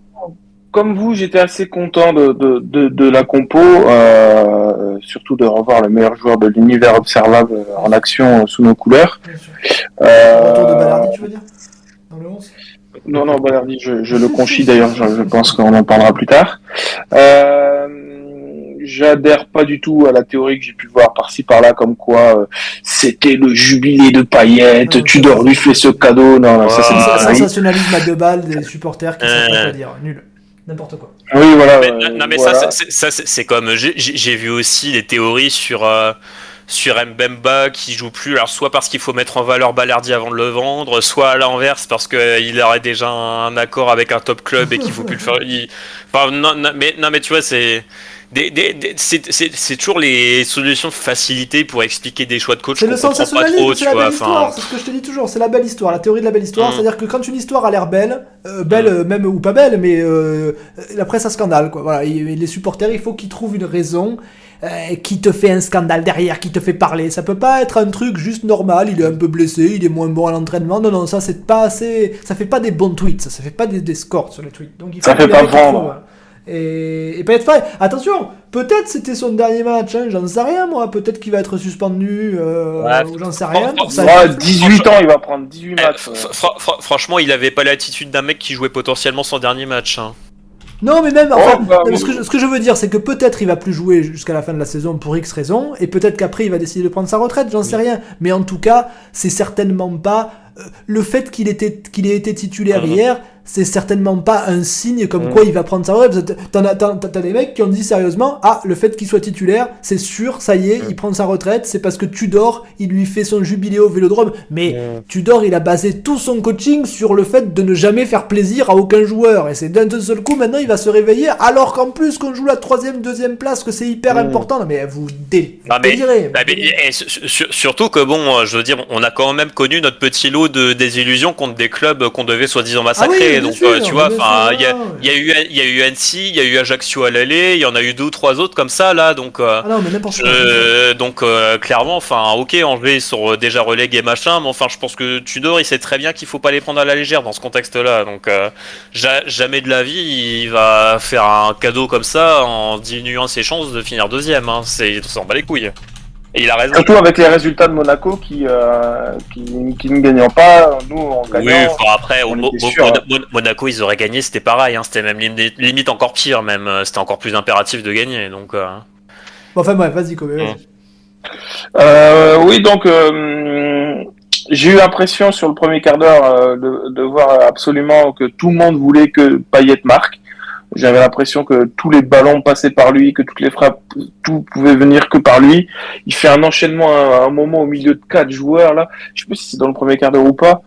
comme vous, j'étais assez content de, de, de, de la compo, euh, surtout de revoir le meilleur joueur de l'univers observable en action sous nos couleurs. Bien sûr. Euh, Retour de Ballardi, tu veux dire? Dans le 11 Non, non, Balerdi, je, je le conchis d'ailleurs, je, je pense qu'on en parlera plus tard. Euh, J'adhère pas du tout à la théorie que j'ai pu voir par-ci par-là, comme quoi euh, c'était le jubilé de paillettes, Ouais, Tudor lui fait ce cadeau. Non, non, ça c'est Ah, un sensationnalisme à deux balles des supporters qui savent pas quoi dire. Nul. N'importe quoi. Oui, voilà. Mais, euh, non mais voilà. ça, c'est- ça c'est c'est comme j'ai- vu aussi des théories sur euh, sur Mbemba qui joue plus. Alors soit parce qu'il faut mettre en valeur Ballardi avant de le vendre, soit à l'inverse parce que euh, aurait déjà un accord avec un top club et qu'il faut plus le faire. il- Enfin non, non, mais non mais tu vois c'est des, des, des- c'est toujours les solutions de facilité pour expliquer des choix de coach C'est le sensationnalisme, c'est la belle histoire, c'est ce que je te dis toujours, c'est la belle histoire, la théorie de la belle histoire, Mm. c'est-à-dire que quand une histoire a l'air belle, euh, belle euh, même ou pas belle, mais euh, la presse a scandale, quoi. Voilà, et- et les supporters, il faut qu'ils trouvent une raison euh, qui te fait un scandale derrière, qui te fait parler. Ça peut pas être un truc juste normal, il est un peu blessé, il est moins bon à l'entraînement. Non, non, ça c'est pas assez, ça fait pas des bons tweets, ça, ça fait pas des, des scores sur les tweets. Donc il faut Ça fait pas vendre. Et, et peut-être pas. Attention, peut-être c'était son dernier match, hein, j'en sais rien moi. Peut-être qu'il va être suspendu, euh, Ouais. ou j'en sais rien. Pour ça, Ouais, 18 ans, il va prendre 18 eh, matchs. fr- fr- franchement, il avait pas l'attitude d'un mec qui jouait potentiellement son dernier match. hein. Non, mais même, enfin, Oh, bah, non, mais oui. ce, que je, ce que je veux dire, c'est que peut-être il va plus jouer jusqu'à la fin de la saison pour X raisons, et peut-être qu'après il va décider de prendre sa retraite, j'en sais rien. Mais en tout cas, c'est certainement pas le fait qu'il était qu'il ait été titulaire hier. C'est certainement pas un signe comme quoi il va prendre sa retraite. T'en as, t'en- t'as des mecs qui ont dit sérieusement, ah, le fait qu'il soit titulaire, c'est sûr, ça y est, il prend sa retraite. C'est parce que Tudor, il lui fait son jubilé au Vélodrome. Mais Tudor, il a basé tout son coaching sur le fait de ne jamais faire plaisir à aucun joueur. Et c'est d'un seul coup, maintenant, il va se réveiller, alors qu'en plus, qu'on joue la troisième, deuxième place, que c'est hyper important. Non, mais vous délirez. Bah, surtout que bon, euh, je veux dire, on a quand même connu notre petit lot de désillusions contre des clubs qu'on devait soi-disant massacrer. Ah oui, bien Donc sûr, euh, tu vois, enfin, il y, a- y a eu, y a eu Annecy, il y a eu Ajaccio à l'aller, il y en a eu deux ou trois autres comme ça là. Donc euh, Ah non, mais euh, donc euh, clairement, enfin, ok, Angers ils sont déjà relégués machin, mais enfin, je pense que Tudor il sait très bien qu'il faut pas les prendre à la légère dans ce contexte-là. Donc euh, ja- jamais de la vie il va faire un cadeau comme ça en diminuant ses chances de finir deuxième. Hein. C'est, il s'en bat les couilles. Et il a raison. Surtout avec les résultats de Monaco qui, euh, qui, qui ne gagnant pas, nous en Oui, gagnant. enfin, après, au on Mo- était Mo- sûr, Mon- Mon- Monaco, ils auraient gagné, c'était pareil, hein, c'était même limite, limite encore pire, même, euh, c'était encore plus impératif de gagner, donc. euh, Bon, enfin, bref, vas-y, Kobe. Mm. Euh, oui, donc euh, j'ai eu l'impression sur le premier quart d'heure euh, de, de voir absolument que tout le monde voulait que Payet marque. J'avais l'impression que tous les ballons passaient par lui, que toutes les frappes, tout pouvait venir que par lui. Il fait un enchaînement à un moment au milieu de quatre joueurs là. Je sais pas si c'est dans le premier quart d'heure ou pas.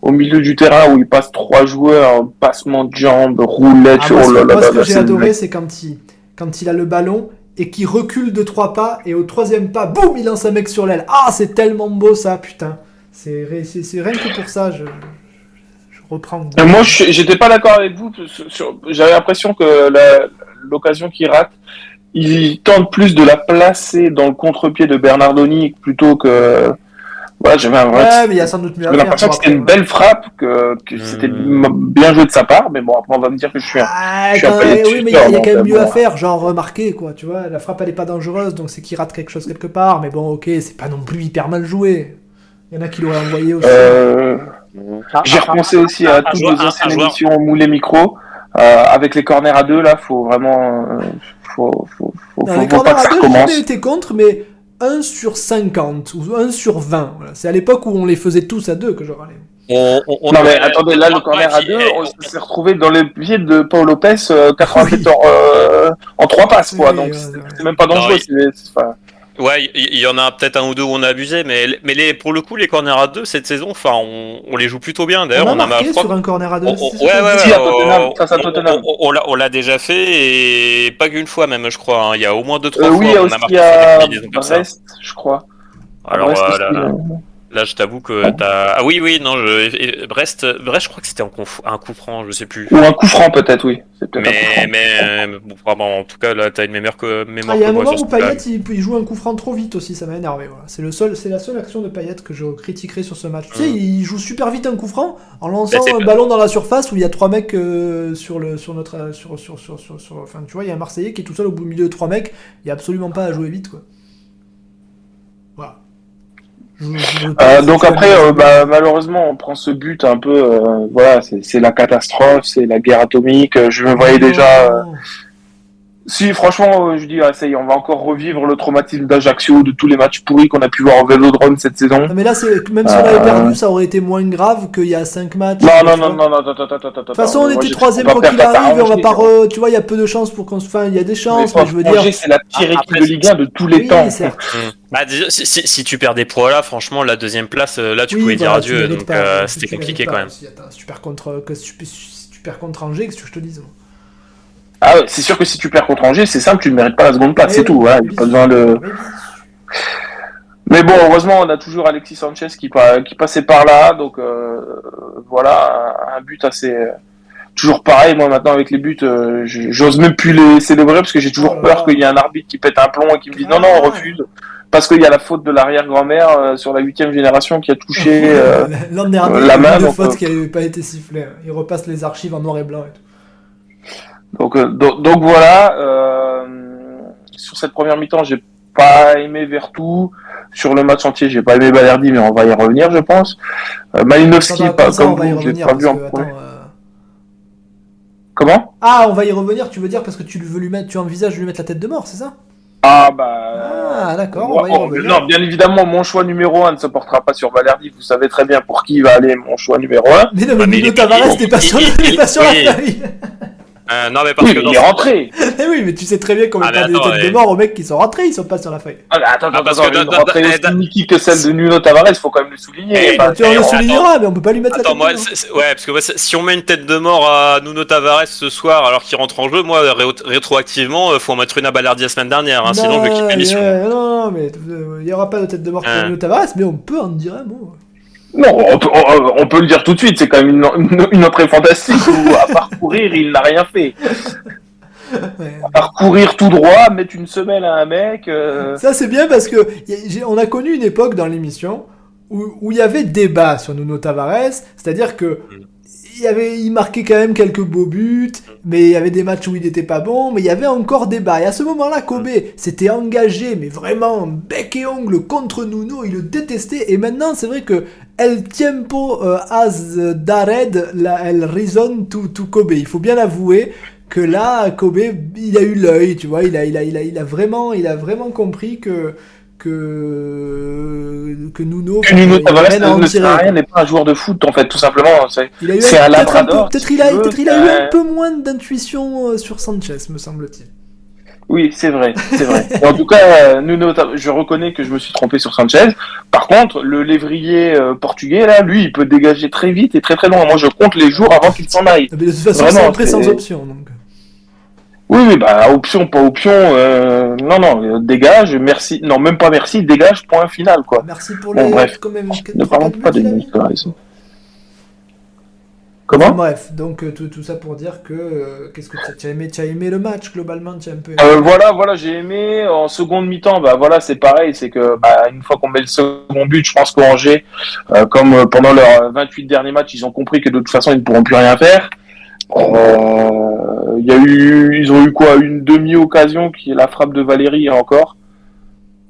Au milieu du terrain où il passe trois joueurs, passement de jambes, roulette. Ah, oh ce là que- là moi, là ce que là, j'ai adoré, c'est quand il, quand il a le ballon et qu'il recule de trois pas, et au troisième pas, boum, il lance un mec sur l'aile. Ah, c'est tellement beau ça, putain. C'est rien que pour ça, je, je reprends. Euh, Moi, je- j'étais pas d'accord avec vous. J'avais l'impression que l'occasion qu'il rate, il tente plus de la placer dans le contre-pied de Bernardoni plutôt que. Voilà, j'avais un vrai. Ouais, mais il y a sans doute mieux à j'avais faire. l'impression que c'était une belle frappe, que, que c'était Hmm. bien joué de sa part, mais bon, après on va me dire que je suis un. Ah, Je suis un Payet oui, mais il y a, y quand même mieux à faire, genre remarquer quoi, tu vois. La frappe elle est pas dangereuse, donc c'est qu'il rate quelque chose quelque part, mais bon, ok, c'est pas non plus hyper mal joué. Il y en a qui l'auraient envoyé aussi. Euh, J'ai repensé aussi à toutes un- anciennes émissions Moulet Micro. Euh, avec les corners à deux, là, faut vraiment. euh, faut, faut, faut, Dans faut- les faut pas corners que ça à deux, j'ai recommence. été contre, mais 1 sur 50 ou 1 sur 20. Voilà. C'est à l'époque où on les faisait tous à deux que je râlais. on- on- on- Non mais euh, attendez, là le corner à deux, eh, on s'est retrouvé dans les pieds de Paul Lopez, euh, 87 ans, euh, en trois passes quoi, Oui, donc c'est même pas dangereux. Non, c'est- c'est- enfin, Ouais, il y, y en a peut-être un ou deux où on a abusé, mais, mais les, pour le coup, les corners à deux cette saison, enfin, on, on les joue plutôt bien. D'ailleurs, On a on, a marqué crois sur un corner à deux. On- ouais, ouais, on- l'a- déjà fait et pas qu'une fois même, je crois. hein. Il y a au moins deux trois Euh, fois oui, il y a on aussi a marqué à. Brest, je crois. Alors Brest euh, aussi, là, là, euh, là, je t'avoue que t'as. Ah oui, oui, non, je... et- Brest, Brest, je crois que c'était en conf- un coup franc, je sais plus. Ou un coup franc peut-être, oui. Un Mais, mais bon, vraiment, en tout cas, là, t'as une mémoire que, mémoire Ah, il y a un moment où. Payet il, il joue un coup franc trop vite aussi, ça m'a énervé. Voilà. C'est le seul, c'est la seule action de Payet que je critiquerai sur ce match. Tu sais, Mm. il joue super vite un coup franc en lançant un ballon dans la surface où il y a trois mecs euh, sur le sur notre sur sur sur sur, sur- enfin tu vois, il y a un Marseillais qui est tout seul au bout milieu de trois mecs. Il y a absolument pas à jouer vite quoi. Voilà. Je- je veux pas- Euh, donc après, euh, bah, malheureusement, on prend ce but un peu, euh, voilà, c'est la catastrophe, c'est la guerre atomique. Je me voyais déjà. Euh. Si, franchement, euh, je dis, ah, ça y est, on va encore revivre le traumatisme d'Ajaccio, de tous les matchs pourris qu'on a pu voir au Vélodrome cette saison. Non, mais là, c'est même si on Euh, avait perdu, ça aurait été moins grave qu'il y a 5 matchs. Non, non, non, non, non, attends, attends, attends, attends. De toute façon, on Moi, était troisième face à arrive et on va pas. re- Tu vois, il y a peu de chances pour qu'on se. Enfin, il y a des chances, mais je veux dire. Angers, c'est la pire Ah, équipe de Ligue 1 de tous les Oui, temps. Hmm. Bah, déjà, si, si, si tu perds des poids là, franchement, la deuxième place, euh, là, tu Oui, pouvais dire voilà, adieu, donc euh, c'était compliqué quand même. Attends, si tu perds contre, que si tu, si tu perds contre Angers, qu'est-ce que je te dise moi? Ah ouais, c'est sûr que si tu perds contre Angers, c'est simple, tu ne mérites pas la seconde place, Oui, c'est tout. Voilà, il oui, n'y a pas besoin de. oui, Mais bon, heureusement, on a toujours Alexis Sanchez qui, qui passait par là, donc euh, voilà, un, un but assez. Toujours pareil, moi maintenant avec les buts, euh, j'ose même plus les célébrer parce que j'ai toujours Oh peur qu'il y ait un arbitre qui pète un plomb et qui me dise non, non, on refuse. Parce qu'il y a la faute de l'arrière-grand-mère euh, sur la huitième génération qui a touché. euh, la il y a main, donc, euh, qui n'avaient pas été sifflées. hein. Ils repassent les archives en noir et blanc et tout. Donc, euh, donc, donc voilà. euh, sur cette première mi-temps, j'ai pas aimé Vertou. Sur le match entier, j'ai pas aimé Balerdi, mais on va y revenir, je pense. Euh, Malinowski, pas comme vous, j'ai revenir. pas vu en que, premier. attends, euh, Comment? Ah, on va y revenir, tu veux dire, parce que tu veux lui mettre, tu envisages de lui mettre la tête de mort, c'est ça? Ah bah. Ah, d'accord, on moi, va y oh, revenir. non, bien évidemment, mon choix numéro 1 ne se portera pas sur Balerdi. Vous savez très bien pour qui va aller mon choix numéro 1. Mais non, mais mais Nuno il- Tavares n'est pas sur, il- il est pas sur oui. la feuille. Euh, non, mais parce Oui, que mais dans il est rentré. Eh oui, mais tu sais très bien qu'on met Ah, mais des têtes de mort aux mecs qui sont rentrés, ils sont pas sur la feuille. Ah, bah, attends, Ah, attends, parce attends, que une dans- rentrée dans- aussi que celle de Nuno Tavares, faut quand même le souligner. Eh, Enfin, tu en le attends. souligneras, mais on peut pas lui mettre la Attends, tête moi, de mort. ouais, parce que moi, si on met une tête de mort à Nuno Tavares ce soir alors qu'il rentre en jeu, moi, ré- rétroactivement, euh, faut en mettre une à Balardi la semaine dernière, hein, sinon je quitte l'émission. non, non, mais euh, il y aura pas de tête de mort pour Hein. Nuno Tavares, mais on peut en dire un mot. Non, on peut, on- on peut le dire tout de suite, c'est quand même une, une, une entrée fantastique où, à parcourir, il n'a rien fait. Ouais. Parcourir tout droit, mettre une semelle à un mec. euh, Ça c'est bien parce que a- on a connu une époque dans l'émission où où il y avait débat sur Nuno Tavares, c'est-à-dire que il y avait, il marquait quand même quelques beaux buts, mais il y avait des matchs où il n'était pas bon, mais il y avait encore débat. Et à ce moment-là, Kobe s'était engagé, mais vraiment bec et ongle contre Nuno, il le détestait. Et maintenant, c'est vrai que El Tiempo euh, has dared la el reason to, to Kobe. Il faut bien l'avouer que là, Kobe, il a eu l'œil, tu vois, il a, il a, il a, il a vraiment, il a vraiment compris que que que Nuno, que Nuno Tavares ne, sert à rien, n'est pas un joueur de foot, en fait, tout simplement. C'est Il a eu C'est un- labrador, peu- Peut-être il a, peut-être il a eu un peu moins d'intuition euh, sur Sanchez, me semble-t-il. Oui, c'est vrai, c'est vrai. Et en tout cas, euh, Nuno, je reconnais que je me suis trompé sur Sanchez. Par contre, le lévrier euh, portugais, là, lui, il peut dégager très vite et très très loin. Moi, je compte les jours avant qu'il s'en aille. Mais de toute façon, c'est entré sans option. Donc. Oui, oui, bah, option, pas option, euh, non, non, euh, dégage, merci, non, même pas merci, dégage, point final, quoi. Merci pour Bon, les. bref. quand même, Ne parlons pas de buts, Enfin, bref, donc euh, tout, tout ça pour dire que euh, qu'est-ce que tu as, aimé, tu as aimé le match globalement, tu as un peu. Euh, voilà, voilà, j'ai aimé. En seconde mi-temps, bah voilà, c'est pareil, c'est que bah, une fois qu'on met le second but, je pense qu'Angers, euh, comme pendant leurs 28 derniers matchs, ils ont compris que de toute façon, ils ne pourront plus rien faire. Euh, Il y a eu, ils ont eu quoi, une demi-occasion qui est la frappe de Valérie encore.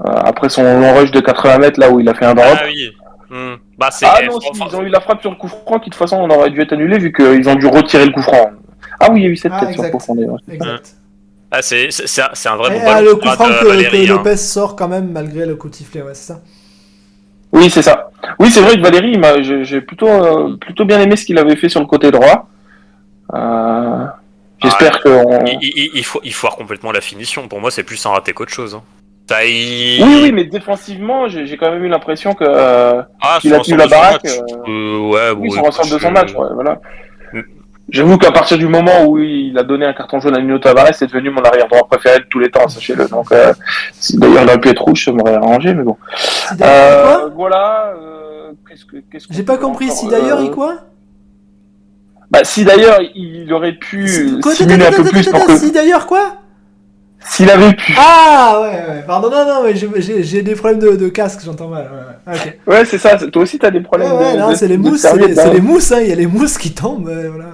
Euh, après son long rush de 80 mètres, là où il a fait un drop. Ah oui. Hmm. Bah, c'est. Ah eh, non, si, ils ont eu la frappe sur le coup franc qui de toute façon on aurait dû être annulé vu qu'ils ont dû retirer le coup franc. Ah oui, il y a eu cette Ah, tête sur exact. ah, c'est c'est- c'est un, vrai Et, bon ah, ballon le de coup franc que, Valérie, que hein. Lopez sort quand même malgré le coup de sifflet, ouais, c'est ça. Oui, c'est ça. Oui, c'est vrai que Valérie, j'ai plutôt, euh, plutôt bien aimé ce qu'il avait fait sur le côté droit. Euh, J'espère que on- Il, il- il faut, il foire complètement la finition. Pour moi, c'est plus un raté qu'autre chose. hein. Oui, oui, mais défensivement, j'ai j'ai quand même eu l'impression que euh, Ah, qu'il sur a tenu la baraque, match, euh, euh, ouais, oui, ouais, sur l'ensemble de son match. ouais, voilà. Mm. J'avoue qu'à partir du moment où il a donné un carton jaune à Nuno Tavares, c'est devenu mon arrière droit préféré de tous les temps, sachez-le. Donc, euh, si d'ailleurs il aurait pu être rouge, ça m'aurait arrangé, mais bon. Si d'ailleurs, Euh, quoi? voilà. euh, qu'est-ce que- J'ai pas compris. Si d'ailleurs, euh, il quoi? Bah, si d'ailleurs il aurait pu simuler un peu plus pour que. Si d'ailleurs, quoi? S'il avait pu. Ah ouais, ouais, pardon, non, non, mais j'ai- des problèmes de, de casque, j'entends mal. Ouais, c'est ça. Toi aussi, t'as des problèmes ouais, de. non, de- c'est les de mousses, c'est les, c'est hein. les mousses, hein, il y a les mousses qui tombent, euh, voilà.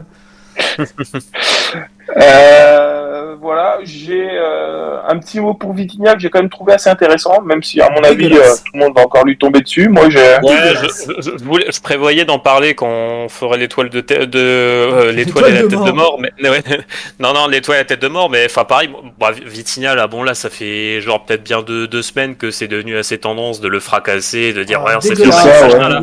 Euh, voilà, j'ai euh, un petit mot pour Vitinha que j'ai quand même trouvé assez intéressant, même si à mon avis euh, tout le monde va encore lui tomber dessus. Moi, j'ai. Ouais, je, je, je voulais- je prévoyais d'en parler quand on ferait l'étoile de, euh, l'étoile et la tête mort. de mort, mais ouais. non non l'étoile et la tête de mort, mais enfin pareil, bah, Vitinha là, bon là ça fait genre peut-être bien deux, deux semaines que c'est devenu assez tendance de le fracasser, de dire Ah, ouais on s'est fait dégueulasse, ça, ouais. là.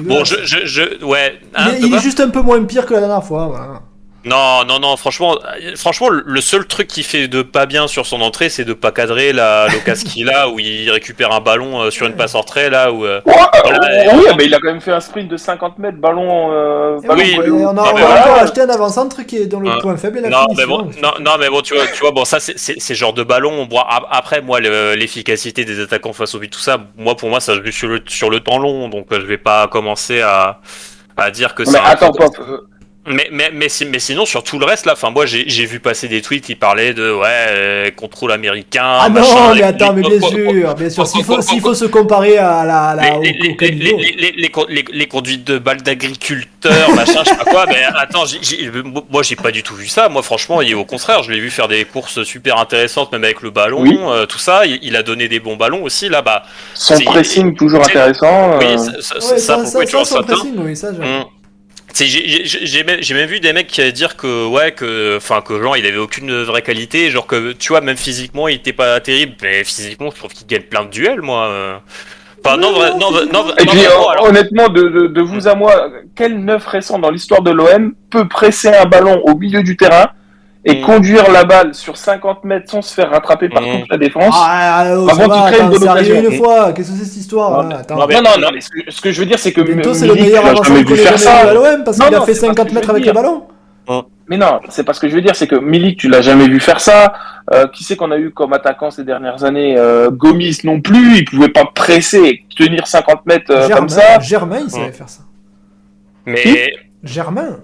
Bon je je, je ouais. Il hein, il est juste un peu moins pire que la dernière fois, voilà. Non, non, non, franchement, franchement, le seul truc qui fait de pas bien sur son entrée, c'est de pas cadrer la l'occasion qu'il a où il récupère un ballon euh, sur une passe en retrait là où. euh, Ouais, Voilà, et oui, mais il a quand même fait un sprint de 50 mètres, ballon. Euh, ballon oui, on, a, Non, on mais a voilà. encore acheté un avant-centre qui est dans le Hein. point faible la Non, mais bon, non, non, mais bon, tu vois, tu vois, bon, ça, c'est- genre de ballon. Bon, après, moi, le- l'efficacité des attaquants face au but, tout ça, moi, pour moi, ça se joue sur le, sur le temps long, donc euh, je vais pas commencer à, à dire que Mais c'est. attends, euh, Mais, mais, mais, mais sinon, sur tout le reste, là, enfin, moi, j'ai vu passer des tweets qui parlaient de, ouais, euh, contrôle américain. Ah non, machin, mais les- attends, mais bien sûr, bien sûr. S'il faut, s'il faut se comparer à la, les, au les, les, caniveau. les, les, les, con- les- les conduites de balles d'agriculteurs, machin, je sais pas quoi, mais attends, j'ai- j'ai- moi j'ai pas du tout vu ça. Moi, franchement, et au contraire, je l'ai vu faire des courses super intéressantes, même avec le ballon, Oui. euh, tout ça. Il, il a donné des bons ballons aussi, là, bah. son pressing toujours intéressant. Oui, euh, ça, ça, ça, ça, pour ça, tu ça, ça J'ai j'ai- j'ai même, j'ai même vu des mecs qui dire que ouais que enfin que genre il avait aucune vraie qualité genre que tu vois même physiquement il était pas terrible mais physiquement je trouve qu'il gagne plein de duels moi euh. enfin non Ouais, vrai- non, non non physiquement. non, Et puis, vraiment, hon- alors. honnêtement, de, de, de vous à moi, quel neuf récent dans l'histoire de l'OM peut presser un ballon au milieu du terrain et Mm. conduire la balle sur 50 mètres sans se faire rattraper par Mm. toute la défense Ah, ah, oh, Avant va, crée une attends, bonne c'est arrivé occasion. une fois. Qu'est-ce que c'est cette histoire Non, là non, mais- Non, non, mais ce que, ce que je veux dire, c'est que Bientôt, M- c'est le Milik, meilleur tu vu ait faire à ça. l'OM parce Non, qu'il a non, fait c'est pas ce 50 que je mètres veux avec le dire. ballon. Mais non, c'est pas ce que je veux dire, c'est que Milik, tu l'as jamais vu faire ça. Euh, qui c'est qu'on a eu comme attaquant ces dernières années? Euh, Gomis non plus, il pouvait pas presser et tenir 50 mètres euh, Germain, comme ça. Germain, il savait Ouais. faire ça. mais Germain.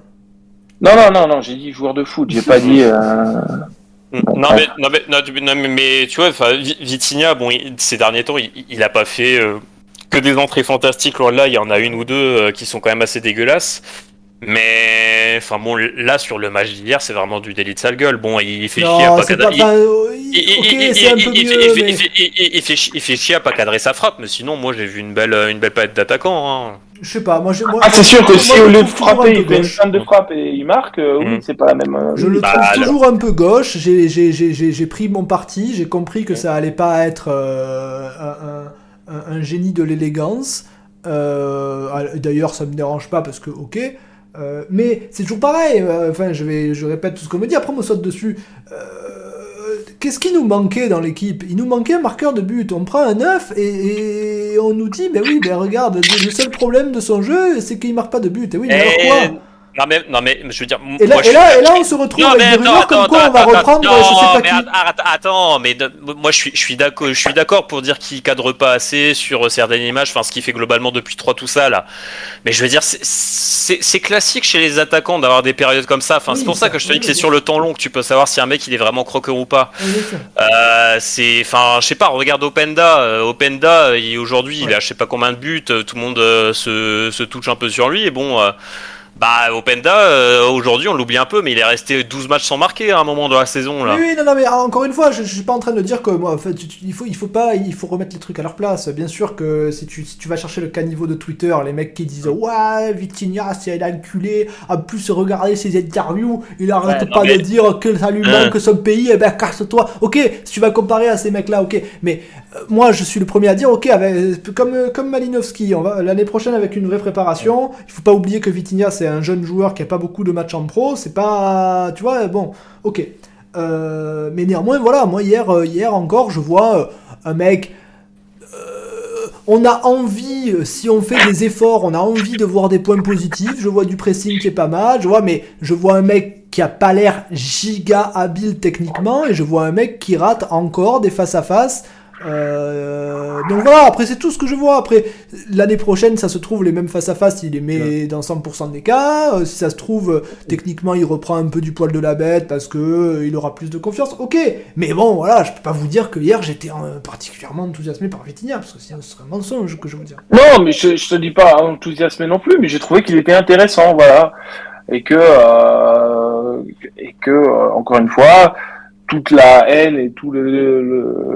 Non, non, non, non, j'ai dit joueur de foot, j'ai pas dit. euh, non mais non mais non, mais, mais, tu vois Vitinha bon il- ces derniers temps il, il a pas fait euh, que des entrées fantastiques. Là il y en a une ou deux euh, qui sont quand même assez dégueulasses mais enfin bon là sur le match d'hier c'est vraiment du délit de sale gueule bon il fait chier à pas cadrer il- euh, il- fait- chier à pas cadrer sa frappe, mais sinon, moi, j'ai vu une belle, une belle palette d'attaquants. hein. je sais pas. Moi, je- moi- Ah, c'est sûr que si au le lieu de trouve toujours un frapper, peu il fait une gauche. fin de frappe et il marque, euh, oui, Mm. c'est pas la même. euh, Je le Bah, trouve alors. toujours un peu gauche. J'ai- J'ai j'ai- j'ai- j'ai pris mon parti. J'ai compris que ça allait pas être euh, un, un- un génie de l'élégance. Euh, D'ailleurs, ça me dérange pas parce que, ok. Euh, mais c'est toujours pareil. euh, Enfin, je vais, je répète tout ce qu'on me dit. Après, on me saute dessus. Euh, Qu'est-ce qui nous manquait dans l'équipe? Il nous manquait un marqueur de but. On prend un 9 et, et on nous dit, ben oui, ben regarde, le seul problème de son jeu, c'est qu'il marque pas de but. Et oui, mais alors Et- quoi? Non mais, non mais, je veux dire. et là, moi, et, là, suis- et là, on se retrouve Non, avec mais des rumeurs attends, comme quoi on va attends, reprendre, attends, je sais pas mais qui. Attends, mais moi je suis, je suis d'accord, je suis d'accord pour dire qu'il cadre pas assez sur certaines images, enfin ce qu'il fait globalement depuis 3 tout ça là. Mais je veux dire, c'est- classique chez les attaquants d'avoir des périodes comme ça. Enfin, Oui, c'est pour ça ça- que je te dis que c'est sur le temps long que tu peux savoir si un mec il est vraiment croqueur ou pas. Oui. Euh, c'est, enfin, je sais pas. Regarde Openda. Euh, Openda, euh, aujourd'hui, il a je sais pas combien de buts. euh, Tout le monde euh, se, se touche un peu sur lui. Et bon, euh, bah Openda, euh, aujourd'hui, on l'oublie un peu, mais il est resté 12 matchs sans marquer à un moment de la saison là. Oui, oui, non, non, mais ah, encore une fois, je, je suis pas en train de dire que moi, en fait, il faut, il faut pas, il faut remettre les trucs à leur place. Bien sûr que si tu, si tu vas chercher le caniveau de Twitter, les mecs qui disent ouais, Vitinha, c'est un enculé. En plus, regardez ses interviews, il arrête Ouais, non, pas mais- de dire que ça lui Hein. manque son pays. Eh ben, casse-toi. Ok, si tu vas comparer à ces mecs-là, ok. Mais euh, moi, je suis le premier à dire, ok, avec, comme, comme Malinowski, l'année prochaine avec une vraie préparation. Il faut pas oublier que Vitinha, c'est un jeune joueur qui a pas beaucoup de matchs en pro. C'est pas, tu vois, bon, ok. Euh, mais néanmoins, voilà, moi hier, euh, hier encore, je vois un mec. euh, on a envie, euh, si on fait des efforts, on a envie de voir des points positifs. Je vois du pressing qui est pas mal, je vois, mais je vois un mec qui a pas l'air giga habile techniquement, et je vois un mec qui rate encore des face à face. Euh, donc voilà, après c'est tout ce que je vois. Après l'année prochaine, ça se trouve les mêmes face à face, il les met dans 100% des cas. Euh, si ça se trouve, techniquement, il reprend un peu du poil de la bête parce que euh, il aura plus de confiance. Ok, mais bon, voilà, je peux pas vous dire que hier j'étais euh, particulièrement enthousiasmé par Vitinha parce que sinon ce serait un mensonge que je vous dire. Non, mais je, je te dis pas enthousiasmé non plus, mais j'ai trouvé qu'il était intéressant, voilà, et que euh, et que encore une fois, toute la haine et tout le le,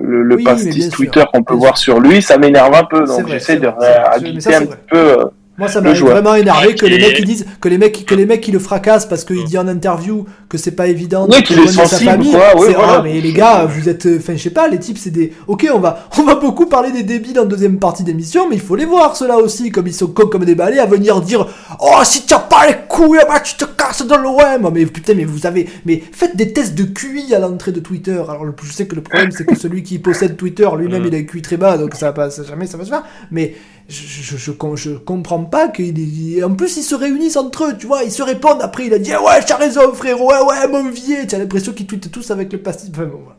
le, le Oui, mais bien pastis Twitter qu'on peut voir sur lui, ça m'énerve un peu, donc j'essaie de réhabiliter un petit peu. euh, Moi, ça Le m'a joueur. vraiment énervé que les mecs qui disent que les mecs que les mecs qui le fracassent parce qu'il dit en interview que c'est pas évident Oui, de qu'il est sensible, famille. quoi, ouais, C'est- voilà. ah, mais les gars, vous êtes, euh, enfin, je sais pas, les types, c'est des. Ok, on va, on va beaucoup parler des débiles en deuxième partie d'émission, mais il faut les voir ceux-là aussi, comme ils sont cons comme des balais, à venir dire, oh si t'as pas les couilles, bah tu te casses dans l'OM. Mais putain, mais vous avez, mais faites des tests de QI à l'entrée de Twitter. Alors le- je sais que le problème c'est que celui qui possède Twitter lui-même Mm. il a un QI très bas, donc ça va pas, ça, jamais ça va se faire. Mais je, je, je, com- je comprends pas qu'il En plus, ils se réunissent entre eux, tu vois, ils se répondent. Après, il a dit, Ah ouais, t'as raison, frérot, ouais, ouais, mon vieux. Tu as l'impression qu'ils tweetent tous avec le pastis. Enfin, bon, voilà.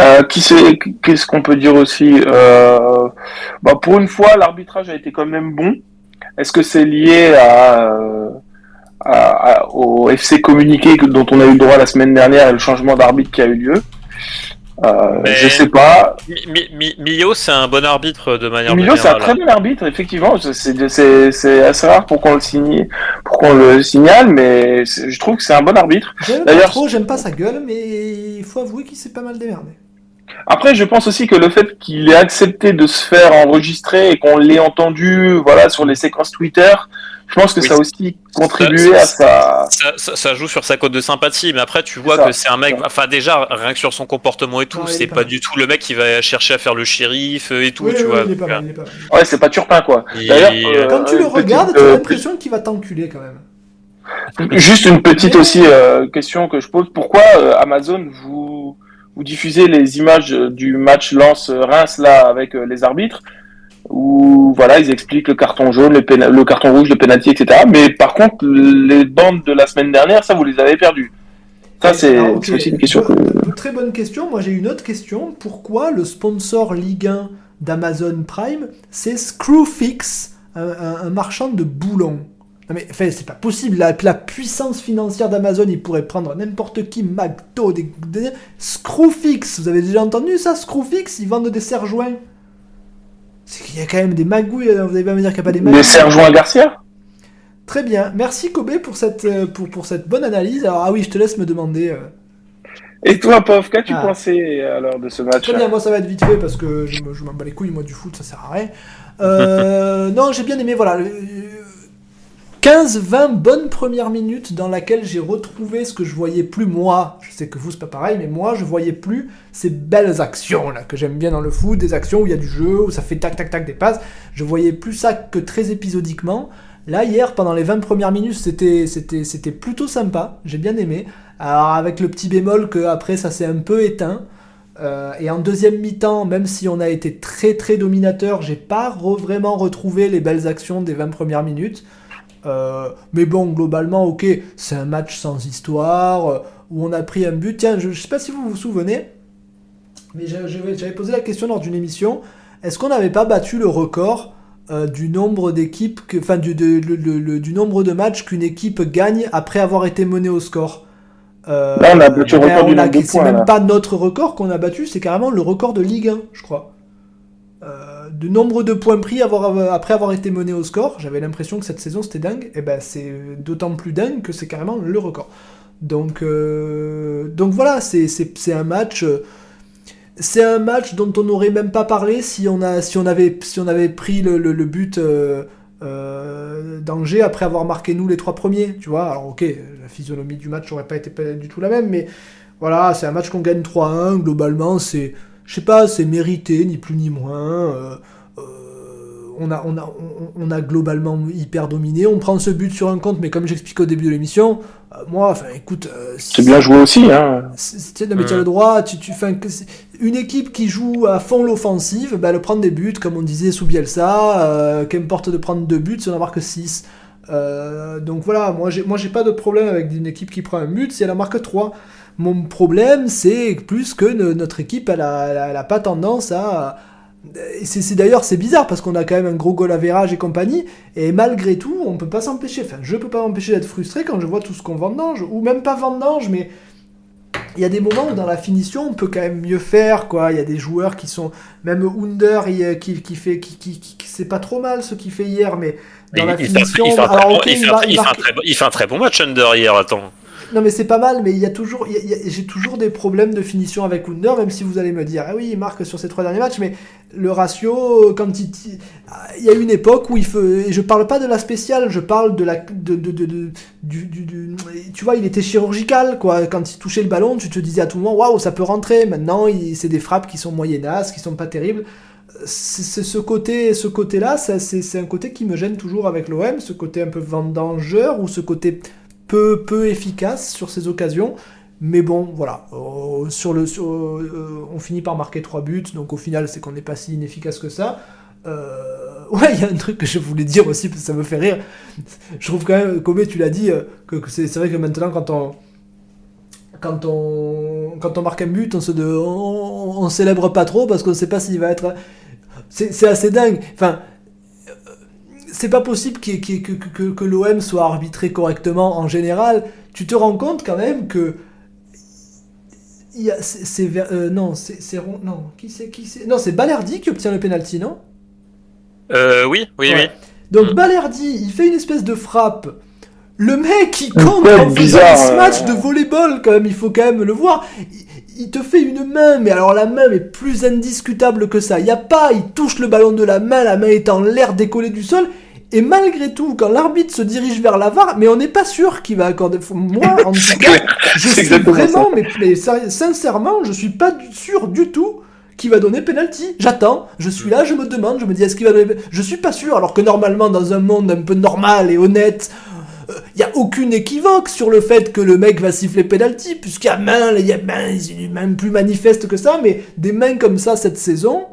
Euh, qui c'est, qu'est-ce qu'on peut dire aussi euh, bah Pour une fois, l'arbitrage a été quand même bon. Est-ce que c'est lié à, euh, à- à- au FC communiqué dont on a eu le droit la semaine dernière et le changement d'arbitre qui a eu lieu? Euh, Mais- Je sais pas. Mi- Mi- Mi- Mio, c'est un bon arbitre de manière Emilio, c'est un très bon arbitre, effectivement. C'est- C'est c'est- c'est assez rare pour qu'on le signe, pour qu'on le signale, mais je trouve que c'est un bon arbitre. J'aime pas D'ailleurs- trop, j'aime pas sa gueule, mais il faut avouer qu'il s'est pas mal démerdé. Après, je pense aussi que le fait qu'il ait accepté de se faire enregistrer et qu'on l'ait entendu, voilà, sur les séquences Twitter, je pense que Oui, ça a aussi contribué ça- à sa. Ça, ça- ça joue sur sa cote de sympathie, mais après tu vois ça, que c'est un mec. ça. Enfin déjà rien que sur son comportement et tout, c'est pas mal. du tout le mec qui va chercher à faire le shérif euh, et tout, Oui, tu oui, vois. il est pas donc, mal, il est pas mal. Ouais, c'est pas Turpin, quoi. Et- D'ailleurs, euh, Quand tu Euh, le petite, regardes, tu euh, as l'impression qu'il va t'enculer quand même. Juste une petite aussi euh, question que je pose. Pourquoi euh, Amazon vous vous diffusez les images euh, du match Lance Reims là avec euh, les arbitres où voilà ils expliquent le carton jaune, le, péna- le carton rouge, le penalty, etc. Mais par contre les bandes de la semaine dernière, ça vous les avez perdues. Ça c'est aussi une question que. Très bonne question. Moi, j'ai une autre question. Pourquoi le sponsor Ligue 1 d'Amazon Prime, c'est Screwfix, un, un- un marchand de boulons? Non mais enfin, c'est pas possible. La, la puissance financière d'Amazon, il pourrait prendre n'importe qui, McDo, des, des- Screwfix. Vous avez déjà entendu ça, Screwfix? Ils vendent des serre-joints. C'est qu'il y a quand même des magouilles. hein. Vous allez pas me dire qu'il n'y a pas des magouilles. Les Sergent Garcia? Très bien. Merci Kobe pour cette, euh, pour, pour cette bonne analyse. Alors, ah oui, je te laisse me demander. euh, Et toi, Pov, qu'as-tu Ah. pensé alors de ce match? Très bien, moi ça va être vite fait parce que je, me- je m'en bats les couilles, moi du foot, ça sert à rien. Euh, non, j'ai bien aimé, voilà. le- 15-20 bonnes premières minutes dans laquelle j'ai retrouvé ce que je voyais plus moi. Je sais que vous c'est pas pareil, mais moi je voyais plus ces belles actions là que j'aime bien dans le foot, des actions où il y a du jeu, où ça fait tac tac tac des passes. Je voyais plus ça que très épisodiquement. Là hier pendant les 20 premières minutes c'était plutôt sympa, j'ai bien aimé. Alors avec le petit bémol que après ça s'est un peu éteint. Euh, et en deuxième mi-temps, même si on a été très très dominateur, j'ai pas vraiment retrouvé les belles actions des 20 premières minutes. Euh, mais bon, globalement, ok, c'est un match sans histoire, euh, où on a pris un but. Tiens, je, je sais pas si vous vous souvenez, mais j'a- j'avais posé la question lors d'une émission, est-ce qu'on n'avait pas battu le record euh, du nombre d'équipes, enfin du, de- le- le- le- du nombre de matchs qu'une équipe gagne après avoir été menée au score? Là, on a battu le ben, record du nombre de C'est même là. pas notre record qu'on a battu, c'est carrément le record de Ligue 1, je crois. Euh, de nombre de points pris avoir- après avoir été mené au score, j'avais l'impression que cette saison c'était dingue, et ben c'est d'autant plus dingue que c'est carrément le record. Donc, euh, voilà, c'est- un match. euh, C'est un match dont on n'aurait même pas parlé si on, avait, pris le, but euh, euh, d'Angers après avoir marqué nous les trois premiers. Tu vois, alors ok, la physionomie du match n'aurait pas été du tout la même, mais voilà, c'est un match qu'on gagne 3-1. Globalement, c'est, je sais pas, c'est mérité, ni plus ni moins. euh, euh, on, a, on, a, on, a globalement hyper dominé. On prend ce but sur un compte, mais comme j'explique au début de l'émission, euh, moi, enfin, écoute. euh, C'est bien joué aussi, hein. tu as le droit. Tu, tu, une équipe qui joue à fond l'offensive, bah, elle prend des buts, comme on disait sous Bielsa. Euh, Qu'importe de prendre deux buts si on en marque 6. donc voilà, moi j'ai, moi j'ai pas de problème avec une équipe qui prend un but si elle en marque 3. Mon problème, c'est plus que ne- notre équipe, elle a, elle a- elle a pas tendance à. C'est, d'ailleurs c'est bizarre parce qu'on a quand même un gros goal average et compagnie et malgré tout on peut pas s'empêcher enfin je peux pas m'empêcher d'être frustré quand je vois tout ce qu'on vendange ou même pas vendange mais il y a des moments où dans la finition on peut quand même mieux faire quoi il y a des joueurs qui sont même Under il- qui, qui fait qui, qui, qui- c'est pas trop mal ce qu'il fait hier mais dans Il, la il finition fait fait fait il fait un très bon match Under hier, attends. Non mais c'est pas mal, mais il y a toujours, j'ai toujours des problèmes de finition avec Under, même si vous allez me dire, ah oui, il marque sur ses trois derniers matchs, mais le ratio, quand il, il y a une époque où il fait, et je parle pas de la spéciale, je parle de la, de, de, de- tu vois, il était chirurgical, quoi. Quand il touchait le ballon, tu te disais à tout moment, waouh, ça peut rentrer. Maintenant, c'est des frappes qui sont moyennasses, qui sont pas terribles. C'est ce côté, ce côté-là, ça, c'est c'est un côté qui me gêne toujours avec l'OM, ce côté un peu vendangeur ou ce côté peu, efficace sur ces occasions. Mais bon, voilà. Euh, sur le, euh, on finit par marquer trois buts, donc au final, c'est qu'on n'est pas si inefficace que ça. Euh, ouais, il y a un truc que je voulais dire aussi, parce que ça me fait rire. Je trouve quand même, comme tu l'as dit, que, c'est vrai que maintenant, quand on, quand on, quand on marque un but, on se on, on célèbre pas trop parce qu'on sait pas s'il va être. C'est assez dingue. Enfin, c'est pas possible qu'il y ait- qu'il y ait- que, que, que, que l'OM soit arbitré correctement en général. Tu te rends compte quand même que. il y a- C'est euh, non, c'est non qui c'est qui c'est non c'est Balerdi qui obtient le penalty non? Euh, oui, oui, Ouais. oui. Donc Mm. Balerdi, il fait une espèce de frappe. Le mec, il compte en faisant ce match de volleyball, quand même, il faut quand même le voir. Il, il te fait une main, mais alors la main est plus indiscutable que ça. Il y a pas, il touche le ballon de la main, la main est en l'air décollée du sol. Et malgré tout, quand l'arbitre se dirige vers la VAR, mais on n'est pas sûr qu'il va accorder. Moi, en tout cas, je suis vraiment, mais, mais sin- sincèrement, je suis pas sûr du tout qu'il va donner penalty. J'attends, je suis là, je me demande, je me dis est-ce qu'il va donner. Je suis pas sûr, alors que normalement, dans un monde un peu normal et honnête, il y a aucune équivoque sur le fait que le mec va siffler penalty, puisqu'il y a main, il y a même plus manifeste que ça, mais des mains comme ça cette saison,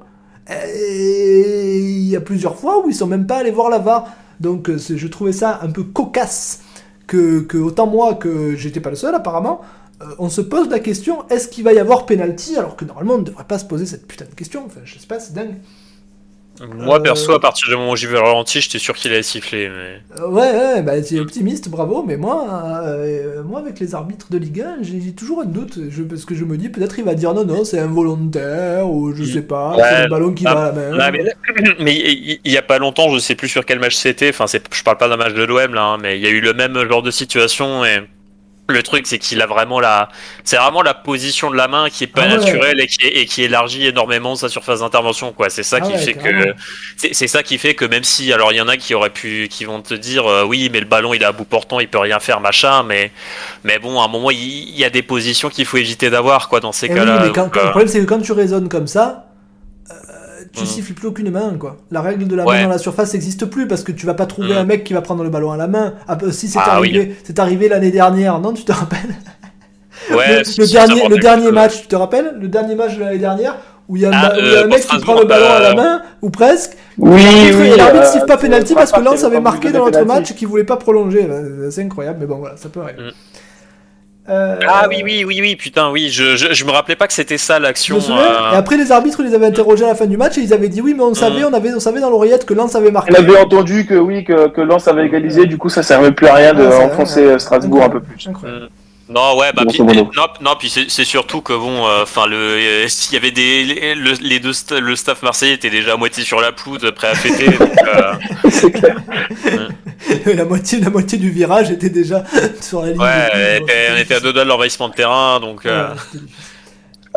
et il y a plusieurs fois où ils sont même pas allés voir la VAR. Donc euh, je trouvais ça un peu cocasse que, que autant moi que j'étais pas le seul apparemment, euh, on se pose la question est-ce qu'il va y avoir penalty alors que normalement on ne devrait pas se poser cette putain de question. Enfin, je sais pas, c'est dingue. Moi, Euh, perso, à partir du moment où j'ai vu le ralenti, j'étais sûr qu'il allait siffler. Mais... Ouais, ouais, bah, c'est optimiste, bravo, mais moi, euh, moi avec les arbitres de Ligue 1, j'ai toujours un doute, je, parce que je me dis peut-être il va dire non, non, c'est involontaire, ou je sais pas, Ouais, c'est le ballon qui ah, va à la main. Mais il il y a pas longtemps, je sais plus sur quel match c'était. Enfin, je parle pas d'un match de l'OM là, hein, mais il y a eu le même genre de situation et le truc c'est qu'il a vraiment la, c'est vraiment la position de la main qui est pas Ah ouais. naturelle et qui, est- et qui élargit énormément sa surface d'intervention quoi. C'est ça Ah qui ouais, fait que, c'est, ça qui fait que même si, alors il y en a qui auraient pu, qui vont te dire euh, oui, mais le ballon il est à bout portant, il peut rien faire machin, mais mais bon, à un moment il, il y a des positions qu'il faut éviter d'avoir quoi dans ces Eh oui, cas-là. mais quand- Donc, quand- euh, le problème c'est que quand tu raisonnes comme ça, tu siffles plus aucune main, quoi. La règle de la Ouais. main dans la surface n'existe plus parce que tu vas pas trouver Mhm. un mec qui va prendre le ballon à la main. Ah, bah, si c'est Ah, arrivé, c'est arrivé l'année dernière, non Tu te rappelles ouais, le, si, le si, dernier, le dernier que- match, tu te rappelles Le dernier match de l'année dernière où il y a, un Ah, euh, un mec qui prend le ballon à la euh, main, ou presque. Oui, L'arbitre- oui. et l'arbitre euh, siffle pas c'est penalty parce que qui avait marqué dans penalty. match et qu'il voulait pas prolonger. Euh, C'est incroyable, mais bon, voilà, ça peut arriver. Mm. Euh, Ah oui, oui, oui, oui, putain, oui, je, je, je me rappelais pas que c'était ça Je l'action. me souviens. euh, Et après, les arbitres, ils les avaient interrogés à la fin du match et ils avaient dit oui, mais on savait, on avait, on savait dans l'oreillette que Lens avait marqué. On avait entendu que oui, que, que Lens avait égalisé, du coup ça servait plus à rien de Ah, ouais, Strasbourg un peu plus. incroyable. Non, ouais, bah, puis, modo. non, non, puis c'est surtout que bon, euh, enfin, le, euh, s'il y avait des, les, le, les deux, le staff marseillais était déjà à moitié sur la pelouse, prêt à fêter. donc, euh, C'est clair. La moitié, la moitié du virage était déjà sur la ligne. ouais, on était à deux doigts de l'envahissement de terrain, donc. euh, Ouais.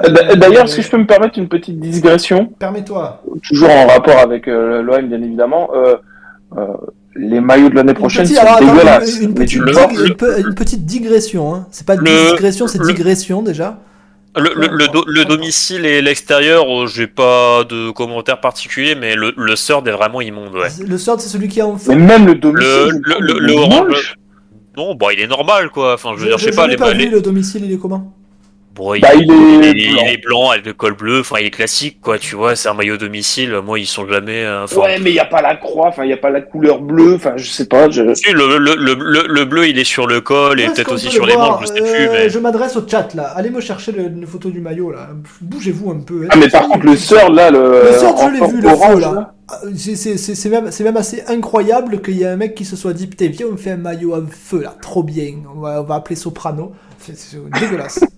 Euh, d- D'ailleurs, si je peux me permettre une petite digression, Permets-toi. toujours en rapport avec euh, l'OM bien évidemment, euh, euh, les maillots de l'année prochaine petite, sont alors, dégueulasses. une, petite une une digression. Hein. C'est pas Le- digression, c'est digression déjà. Le, le, le, do- le domicile et l'extérieur, euh, j'ai pas de commentaires particuliers, mais le, le Third est vraiment immonde, ouais. Le third, c'est celui qui est en Mais feu. même le Le, domicile. le, orange. moche. Non, bon, il est normal, quoi. Enfin, je veux Je, dire, je sais je pas, les, pas les- vu, le domicile, il est comment? Bon, il, Bah, il est il est- blanc. il est blanc avec le col bleu, enfin il est classique quoi, tu vois, c'est un maillot domicile, moi ils sont jamais... euh, Ouais, mais il n'y a pas la croix, enfin, il n'y a pas la couleur bleue, enfin, je sais pas. Je... si, le, le, le, le, le bleu il est sur le col et peut-être aussi peut sur le les manches, je sais plus, Euh, mais... Je m'adresse au chat là. Allez me chercher le- une photo du maillot là. Bougez-vous un peu. Ah, mais par contre, le sœur, là, le. Le sort, je l'ai vu, le orange, feu là. Ah, C'est c'est- c'est- c'est même, c'est même assez incroyable qu'il y ait un mec qui se soit dit Putain, viens, on fait un maillot en feu là, trop bien. On va, on va appeler Soprano. C'est dégueulasse.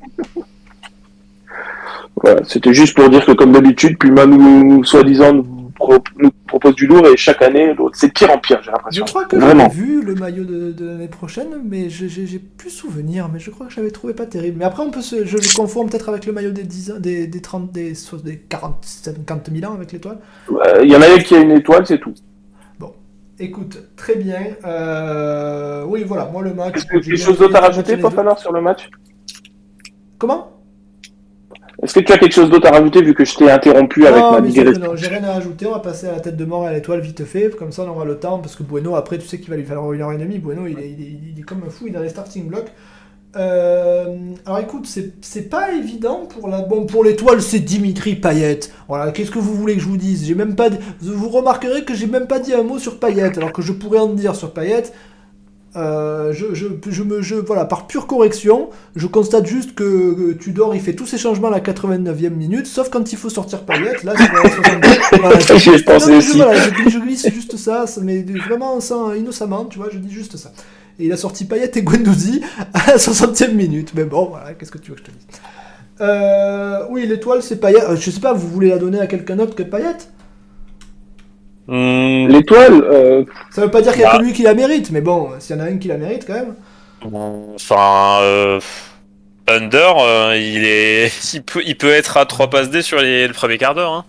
Voilà, C'était juste pour dire que, comme d'habitude, Puma nous, soi-disant, nous, pro- nous propose du lourd et chaque année, l'autre, c'est pire en pire, j'ai Je l'impression. crois que Vraiment. j'avais vu le maillot de, de l'année prochaine, mais je- j'ai plus souvenir. Mais je crois que j'avais trouvé pas terrible. Mais après, on peut se, je le confonds peut-être avec le maillot des 10 ans, des, des 30, des, des 40, 50 000 ans avec l'étoile. Euh, Il y en a un qui a une étoile, c'est tout. Écoute, très bien. Euh, Oui, voilà, moi le match. Est-ce que j'ai quelque chose d'autre à rajouter, deux. Fanor, sur le match? Comment? Est-ce que tu as quelque chose d'autre à rajouter vu que je t'ai interrompu avec ma digression non, j'ai rien à ajouter. On va passer à la tête de mort et à l'étoile vite fait. Comme ça, on aura le temps. Parce que Bueno, après, tu sais qu'il va lui falloir une heure et demie. Bueno, il est, il est- il est comme un fou. Il est dans les starting blocks. Euh, alors écoute, c'est pas évident pour la. Bon, pour l'étoile, c'est Dimitri Payet. Voilà, qu'est-ce que vous voulez que je vous dise? J'ai même pas. Vous remarquerez que j'ai même pas dit un mot sur Payet, alors que je pourrais en dire sur Payet. Euh, je, je, je me, je, voilà, par pure correction, je constate juste que, que Tudor il fait tous ses changements à la 89e minute, sauf quand il faut sortir Payet. Là, c'est à la 62. Voilà, je- voilà, je, glisse- juste ça, ça, mais vraiment sans, innocemment, tu vois, je dis juste ça. Et il a sorti Payet et Guendouzi à la 60e minute. Mais bon, voilà, qu'est-ce que tu veux que je te dise? Euh, Oui, l'étoile, c'est Payet. Euh, je sais pas, vous voulez la donner à quelqu'un d'autre que Payet Hmm, L'étoile, euh, Ça veut pas dire qu'il y a Bah. que lui qui la mérite, mais bon, s'il y en a un qui la mérite quand même. Enfin, euh, Under, euh, il est, il peut, il peut être à 3 passes D sur les, le premier quart d'heure. Hein.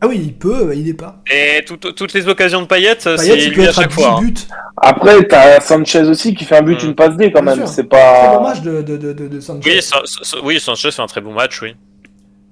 Ah oui, il peut, il est pas. Et tout- toutes les occasions de Payet, c'est il peut lui à être à chaque 10 fois. hein. buts. après, t'as Sanchez aussi qui fait un but, Mm. une passe D quand Bien même. C'est pas. match de, de, de, de, de Sanchez. Oui, oui, Sanchez fait un très bon match, oui.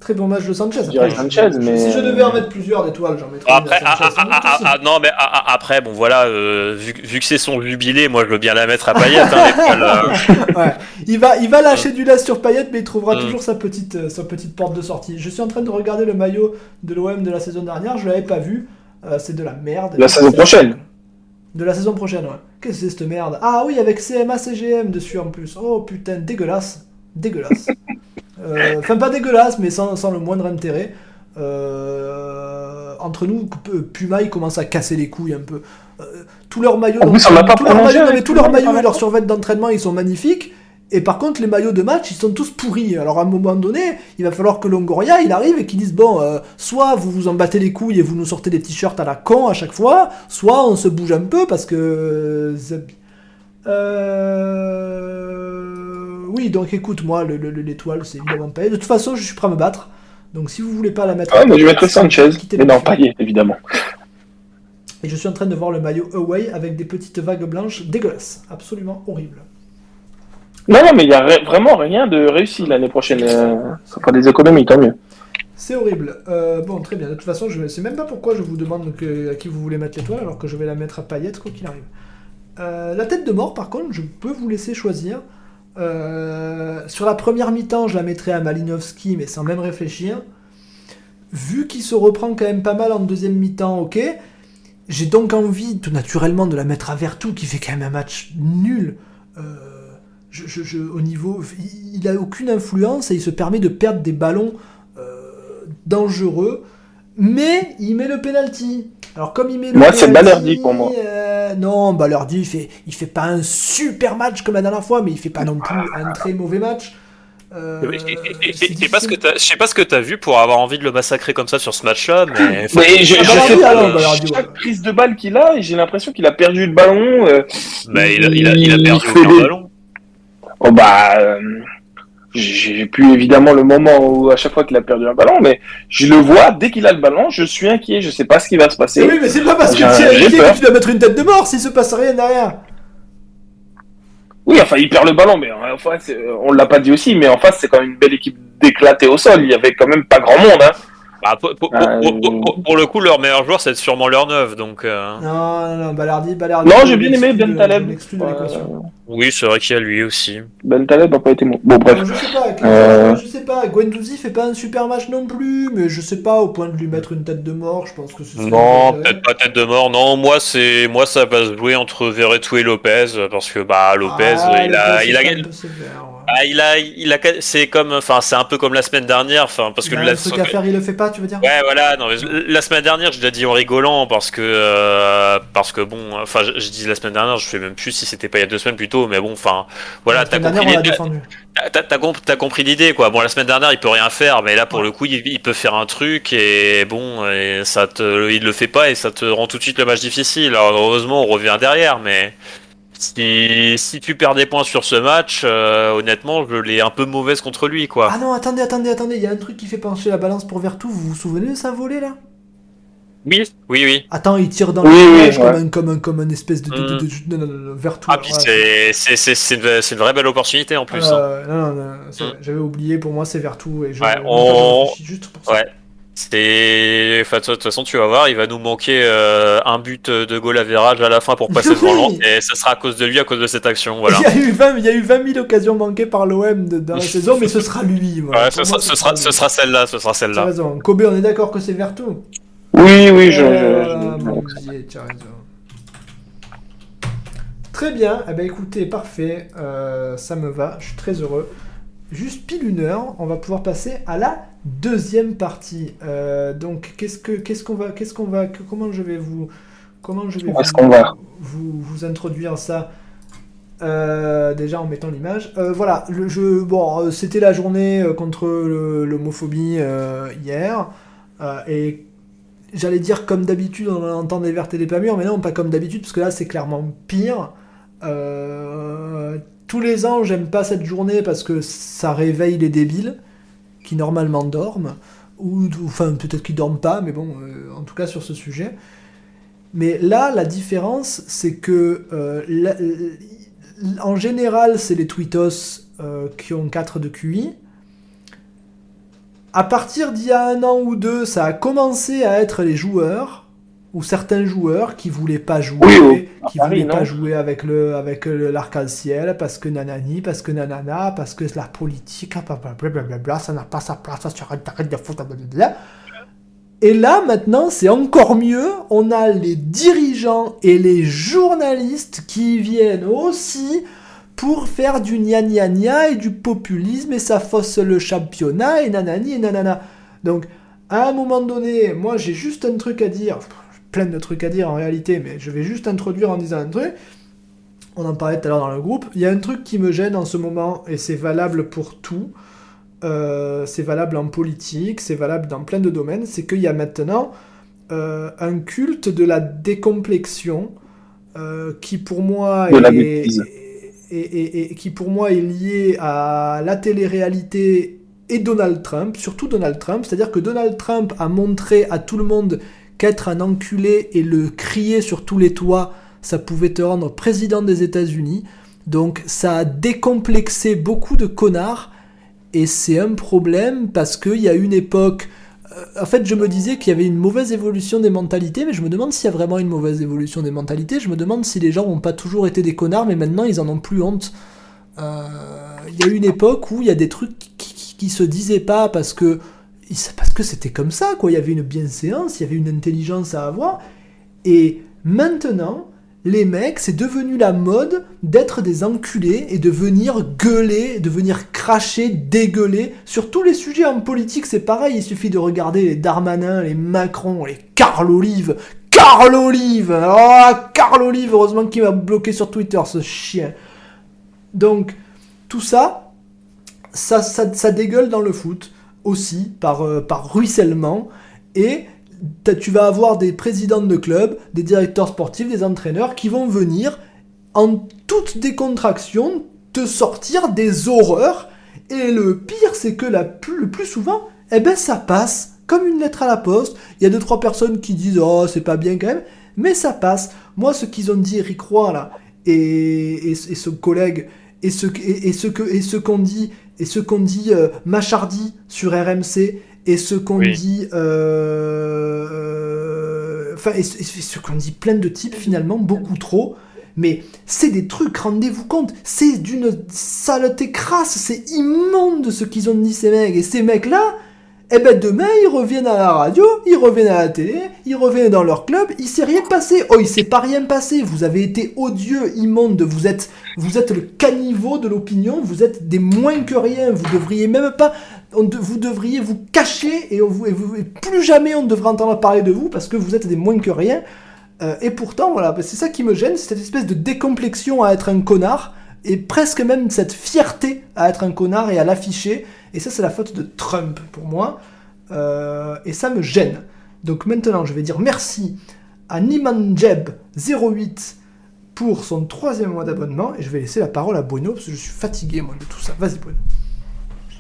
Très bon match de Sanchez. dirais Après, Sanchez, je- mais- Si je devais en mettre plusieurs d'étoiles, j'en mettrais une à ah, Sanchez, ah, ah, aussi. ah, non, mais ah, ah, après, bon voilà, euh, vu, que- vu que c'est son jubilé, moi je veux bien la mettre à Payet. Hein, euh. Ouais. Il va, il va lâcher du lest sur Payet, mais il trouvera Mm. toujours sa petite, euh, sa petite porte de sortie. Je suis en train de regarder le maillot de l'OM de la saison dernière, je l'avais pas vu. Euh, c'est de la merde. La saison prochaine. De la saison prochaine, ouais. Qu'est-ce que c'est cette merde? Ah oui, avec CMA CGM dessus en plus. Oh putain, dégueulasse. Dégueulasse. Euh, Enfin, pas dégueulasse, mais sans, sans le moindre intérêt. Euh, entre nous, Puma, ils commencent à casser les couilles un peu. Euh, tous leurs maillots, tous leurs maillots, non, avec mais tous Puma, leurs il maillots parle et leurs survêtements d'entraînement, ils sont magnifiques. Et par contre, les maillots de match, ils sont tous pourris. Alors à un moment donné, il va falloir que Longoria, il arrive et qu'il dise bon, euh, soit vous vous en battez les couilles et vous nous sortez des t-shirts à la con à chaque fois, soit on se bouge un peu parce que. Euh... Oui, donc écoute, moi, le- le- le- l'étoile, c'est évidemment pas. De toute façon, je suis prêt à me battre. Donc si vous voulez pas la mettre. Ah, mais je mettrais Sanchez. quittez Mais non. Payet, évidemment. Et je suis en train de voir le maillot away avec des petites vagues blanches dégueulasses. Absolument horrible. Non, non, mais il y a vraiment rien de réussi l'année prochaine. euh, ça fera des économies, tant mieux. C'est horrible. Euh, bon, très bien. De toute façon, je ne sais même pas pourquoi je vous demande que- à qui vous voulez mettre l'étoile, alors que je vais la mettre à paillettes, quoi qu'il arrive. Euh, la tête de mort, par contre, je peux vous laisser choisir. Euh, sur la première mi-temps, je la mettrais à Malinowski, mais sans même réfléchir. Vu qu'il se reprend quand même pas mal en deuxième mi-temps, ok. J'ai donc envie, tout naturellement, de la mettre à Vertou, qui fait quand même un match nul. Euh, je, je- je- au niveau, il, a aucune influence et il se permet de perdre des ballons euh, dangereux, mais il met le penalty. Alors comme il met le Moi, c'est Balerdi pour moi. euh, non, Balerdi, il fait, il fait pas un super match comme la dernière fois, mais il fait pas non plus un très mauvais match. Euh, Je sais pas ce que t'as- je sais pas ce que t'as vu pour avoir envie de le massacrer comme ça sur ce match-là, mais. Mais je, Ah, sais pas, alors, euh, Balerdi, ouais. chaque prise de balle qu'il a, j'ai l'impression qu'il a perdu le ballon. euh, Bah, il, a, il, a, il a Il perdu des- ballon. Oh bah, euh, j'ai plus évidemment le moment où à chaque fois qu'il a perdu un ballon, mais je le vois dès qu'il a le ballon, je suis inquiet, je sais pas ce qui va se passer. Oui, mais c'est pas parce que tu es inquiet que tu dois mettre une tête de mort s'il se passe rien derrière. Oui, enfin, il perd le ballon, mais en face, euh, on l'a pas dit aussi, mais en face, c'est quand même une belle équipe d'éclater au sol. Il y avait quand même pas grand monde. Hein. Bah, pour, pour- Euh, pour- pour- pour le coup, leur meilleur joueur, c'est sûrement leur neuf. Donc, euh, Non, non, non, Balardi, Balardi. Non, j'ai bien aimé Ben de- Taleb. Euh, oui, c'est vrai qu'il y a lui aussi. ben Taleb a pas été bon. Bon, bref. Euh, Je sais pas, Euh. je sais pas, Guendouzi fait pas un super match non plus, mais je sais pas, au point de lui mettre une tête de mort, je pense que ce serait Non, peut-être pas tête de mort. Non, moi, c'est moi, ça va se jouer entre Verretou et Lopez parce que bah Lopez, Ah, il a, Lopez, il a, c'est un peu sévère, ouais. Ah, il a, il a, c'est comme, enfin, c'est un peu comme la semaine dernière, enfin, parce que Il a la- un truc à faire, il le fait pas, tu veux dire? Ouais, voilà. Non, mais la semaine dernière, je l'ai dit en rigolant parce que euh, parce que bon, enfin, je, je dis la semaine dernière, je sais même plus si c'était pas il y a deux semaines plus tôt, mais bon, enfin, voilà, t'as compris l'idée. T'as, t'as comp- t'as compris l'idée, quoi. Bon, la semaine dernière, il peut rien faire, mais là, pour le coup, il, il peut faire un truc et bon, et ça te, il le fait pas et ça te rend tout de suite le match difficile. Alors, heureusement, on revient derrière, mais si, si tu perds des points sur ce match, euh, honnêtement, je l'ai un peu mauvaise contre lui, quoi. Ah non, attendez, attendez, attendez, il y a un truc qui fait pencher la balance pour Vertou, vous vous souvenez de sa volée là? Oui, oui, oui. Attends, il tire dans Oui, le oui, comme, ouais. un, comme, un, comme un espèce de... de, de, Mm. de- non, non, non, non, Vertou. Ah, puis ouais. c'est, c'est, c'est, c'est une, c'est une vraie belle opportunité en plus. hein. Euh, non, non, non, Mm. j'avais oublié, pour moi c'est Vertou, et je, Ouais, on- juste pour ça. Ouais. C'est, enfin, de toute façon, tu vas voir, il va nous manquer euh, un but de goal à virage à la fin pour passer devant et ça sera à cause de lui, à cause de cette action, voilà. Il, y a eu 20, il y a eu 20 000 occasions manquées par l'OM dans la saison, mais ce sera lui. voilà. Ouais, ce moi, sera, ce sera, ce sera celle-là, ce sera Tu as celle-là. raison. Kobe, on est d'accord que c'est Vertou Oui, oui, je. Euh, je- mon Dieu, tu as raison. Très bien, eh ben écoutez, parfait, euh, ça me va, je suis très heureux. Juste pile une heure, on va pouvoir passer à la deuxième partie. Euh, donc, qu'est-ce que, qu'est-ce qu'on va, qu'est-ce qu'on va, que- comment je vais vous, comment je vais vous, qu'on va vous, vous introduire ça Euh, déjà en mettant l'image. Euh, voilà, le jeu, bon, c'était la journée contre l'homophobie hier, et j'allais dire comme d'habitude, on entend des vertes et des pas mûres, mais non, pas comme d'habitude, parce que là c'est clairement pire. Euh, tous les ans, j'aime pas cette journée parce que ça réveille les débiles qui normalement dorment, ou enfin peut-être qu'ils dorment pas, mais bon, euh, en tout cas sur ce sujet. Mais là, la différence, c'est que euh, l- en général, c'est les tweetos euh, qui ont 4 de QI. À partir d'il y a un an ou deux, ça a commencé à être les joueurs, ou certains joueurs qui voulaient pas jouer, Oui, qui Paris, voulaient pas non jouer avec le avec l'arc-en-ciel, parce que nanani, parce que nanana, parce que la politique, blablabla, blablabla, ça n'a pas sa place sur Internet, de foutre, blablabla. Et là, maintenant, c'est encore mieux. On a les dirigeants et les journalistes qui viennent aussi pour faire du gna gna gna et du populisme et ça fausse le championnat et nanani et nanana. Donc, à un moment donné, moi j'ai juste un truc à dire, plein de trucs à dire en réalité, mais je vais juste introduire en disant un truc. On en parlait tout à l'heure dans le groupe. Il y a un truc qui me gêne en ce moment et c'est valable pour tout. Euh, c'est valable en politique, c'est valable dans plein de domaines, c'est qu'il y a maintenant euh, un culte de la décomplexion euh, qui pour moi est, qui pour moi est lié à la télé-réalité et Donald Trump, surtout Donald Trump, c'est-à-dire que Donald Trump a montré à tout le monde qu'être un enculé et le crier sur tous les toits, ça pouvait te rendre président des États-Unis. Donc ça a décomplexé beaucoup de connards et c'est un problème parce qu'il y a une époque. euh, En fait, je me disais qu'il y avait une mauvaise évolution des mentalités, mais je me demande s'il y a vraiment une mauvaise évolution des mentalités. Je me demande si les gens n'ont pas toujours été des connards, mais maintenant ils en ont plus honte. Euh, Il y a une époque où il y a des trucs qui, qui, qui se disaient pas parce que parce que c'était comme ça, quoi. Il y avait une bienséance, il y avait une intelligence à avoir. Et maintenant, les mecs, c'est devenu la mode d'être des enculés et de venir gueuler, de venir cracher, dégueuler. Sur tous les sujets en politique, c'est pareil. Il suffit de regarder les Darmanin, les Macron, les Carl Olive. Carl Olive Oh, Carl Olive Heureusement qu'il m'a bloqué sur Twitter, ce chien. Donc, tout ça, ça, ça dégueule dans le foot aussi, par, euh, par ruissellement. Et tu vas avoir des présidents de clubs, des directeurs sportifs, des entraîneurs qui vont venir en toute décontraction te sortir des horreurs. Et le pire, c'est que la plus, le plus souvent, eh ben ça passe comme une lettre à la poste. Il y a deux trois personnes qui disent oh c'est pas bien quand même, mais ça passe. Moi, ce qu'ils ont dit Eric Roy là et, et, ce collègue et ce, et, ce que et ce qu'on dit et ce qu'on dit euh, Machardi sur RMC et ce qu'on dit euh, enfin et, ce qu'on dit plein de types finalement beaucoup trop. Mais c'est des trucs rendez-vous compte c'est d'une saleté crasse c'est immonde ce qu'ils ont dit ces mecs. Et ces mecs là et eh ben demain, ils reviennent à la radio, ils reviennent à la télé, ils reviennent dans leur club, il s'est rien passé. Oh, il s'est pas rien passé. Vous avez été odieux, immonde, vous êtes, vous êtes le caniveau de l'opinion, vous êtes des moins que rien. Vous devriez même pas, vous devriez vous cacher et, plus jamais on ne devrait entendre parler de vous parce que vous êtes des moins que rien. Euh, et pourtant, voilà, c'est ça qui me gêne, cette espèce de décomplexion à être un connard et presque même cette fierté à être un connard et à l'afficher. Et ça, c'est la faute de Trump pour moi. Euh, et ça me gêne. Donc maintenant, je vais dire merci à Nimanjeb08 pour son troisième mois d'abonnement. Et je vais laisser la parole à Bruno parce que je suis fatigué, moi, de tout ça. Vas-y, Bruno.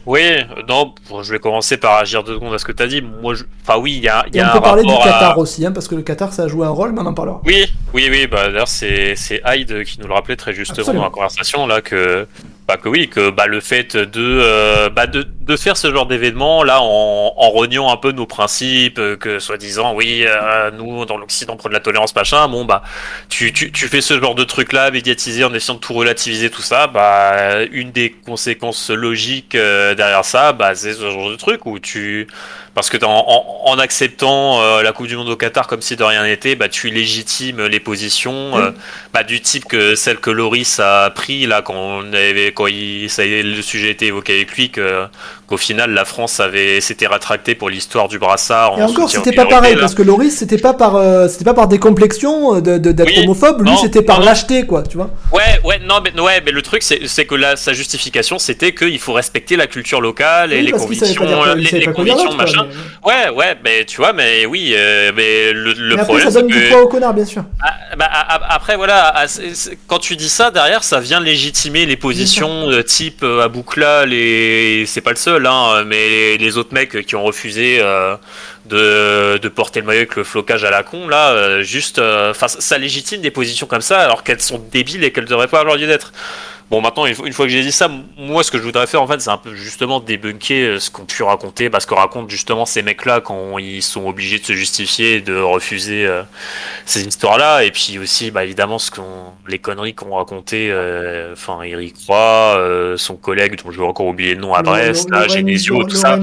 Oui, non, je vais commencer par agir deux secondes à ce que tu as dit. Moi, enfin oui, il y a, y a on peut parler du Qatar aussi, hein, parce que le Qatar ça a joué un rôle, mais on en parlera. Oui, oui, oui. Bah d'ailleurs c'est c'est Hyde qui nous le rappelait très justement dans la conversation là que bah que oui, que bah le fait de euh, bah de, de faire ce genre d'événement là en, en reniant un peu nos principes, euh, que soi-disant oui euh, nous dans l'Occident prend de la tolérance machin, bon bah tu, tu, tu fais ce genre de truc là médiatisé en essayant de tout relativiser tout ça, bah une des conséquences logiques derrière ça, bah c'est ce genre de truc où tu parce que en, en, acceptant euh, la Coupe du Monde au Qatar comme si de rien n'était, bah, tu légitimes les positions euh, bah, du type que celle que Loris a pris là quand on avait, quand il, ça, le sujet était évoqué avec lui que qu'au final la France avait s'était rattractée pour l'histoire du brassard. Et encore, c'était pas pareil parce que Loris c'était pas par euh, c'était pas par décomplexion de, d'être homophobe, lui c'était par lâcheté quoi, tu vois. Ouais, ouais, non, mais ouais, mais le truc c'est, que là sa justification c'était qu'il faut respecter la culture locale et les convictions, les, convictions machin. Ouais, ouais, mais tu vois, mais oui, euh, mais le, le mais après, problème. Ça donne du poids au connard, bien sûr. Ah, bah, après, voilà, quand tu dis ça, derrière, ça vient légitimer les positions de type euh, Aboukla, les... c'est pas le seul, hein, mais les autres mecs qui ont refusé euh, de, de, porter le maillot avec le flocage à la con, là, juste, enfin, ça légitime des positions comme ça, alors qu'elles sont débiles et qu'elles devraient pas avoir lieu d'être. Bon, maintenant, une fois que j'ai dit ça, moi, ce que je voudrais faire, en fait, c'est un peu justement débunker euh, ce qu'on pu raconter, parce qu'on raconte justement ces mecs-là quand ils sont obligés de se justifier et de refuser euh, ces histoires-là, et puis aussi, bah, évidemment, ce qu'on, les conneries qu'on raconté, euh, enfin, Eric Roy, son collègue, dont je vais encore oublier le nom à Brest, là, Genesio, tout ça.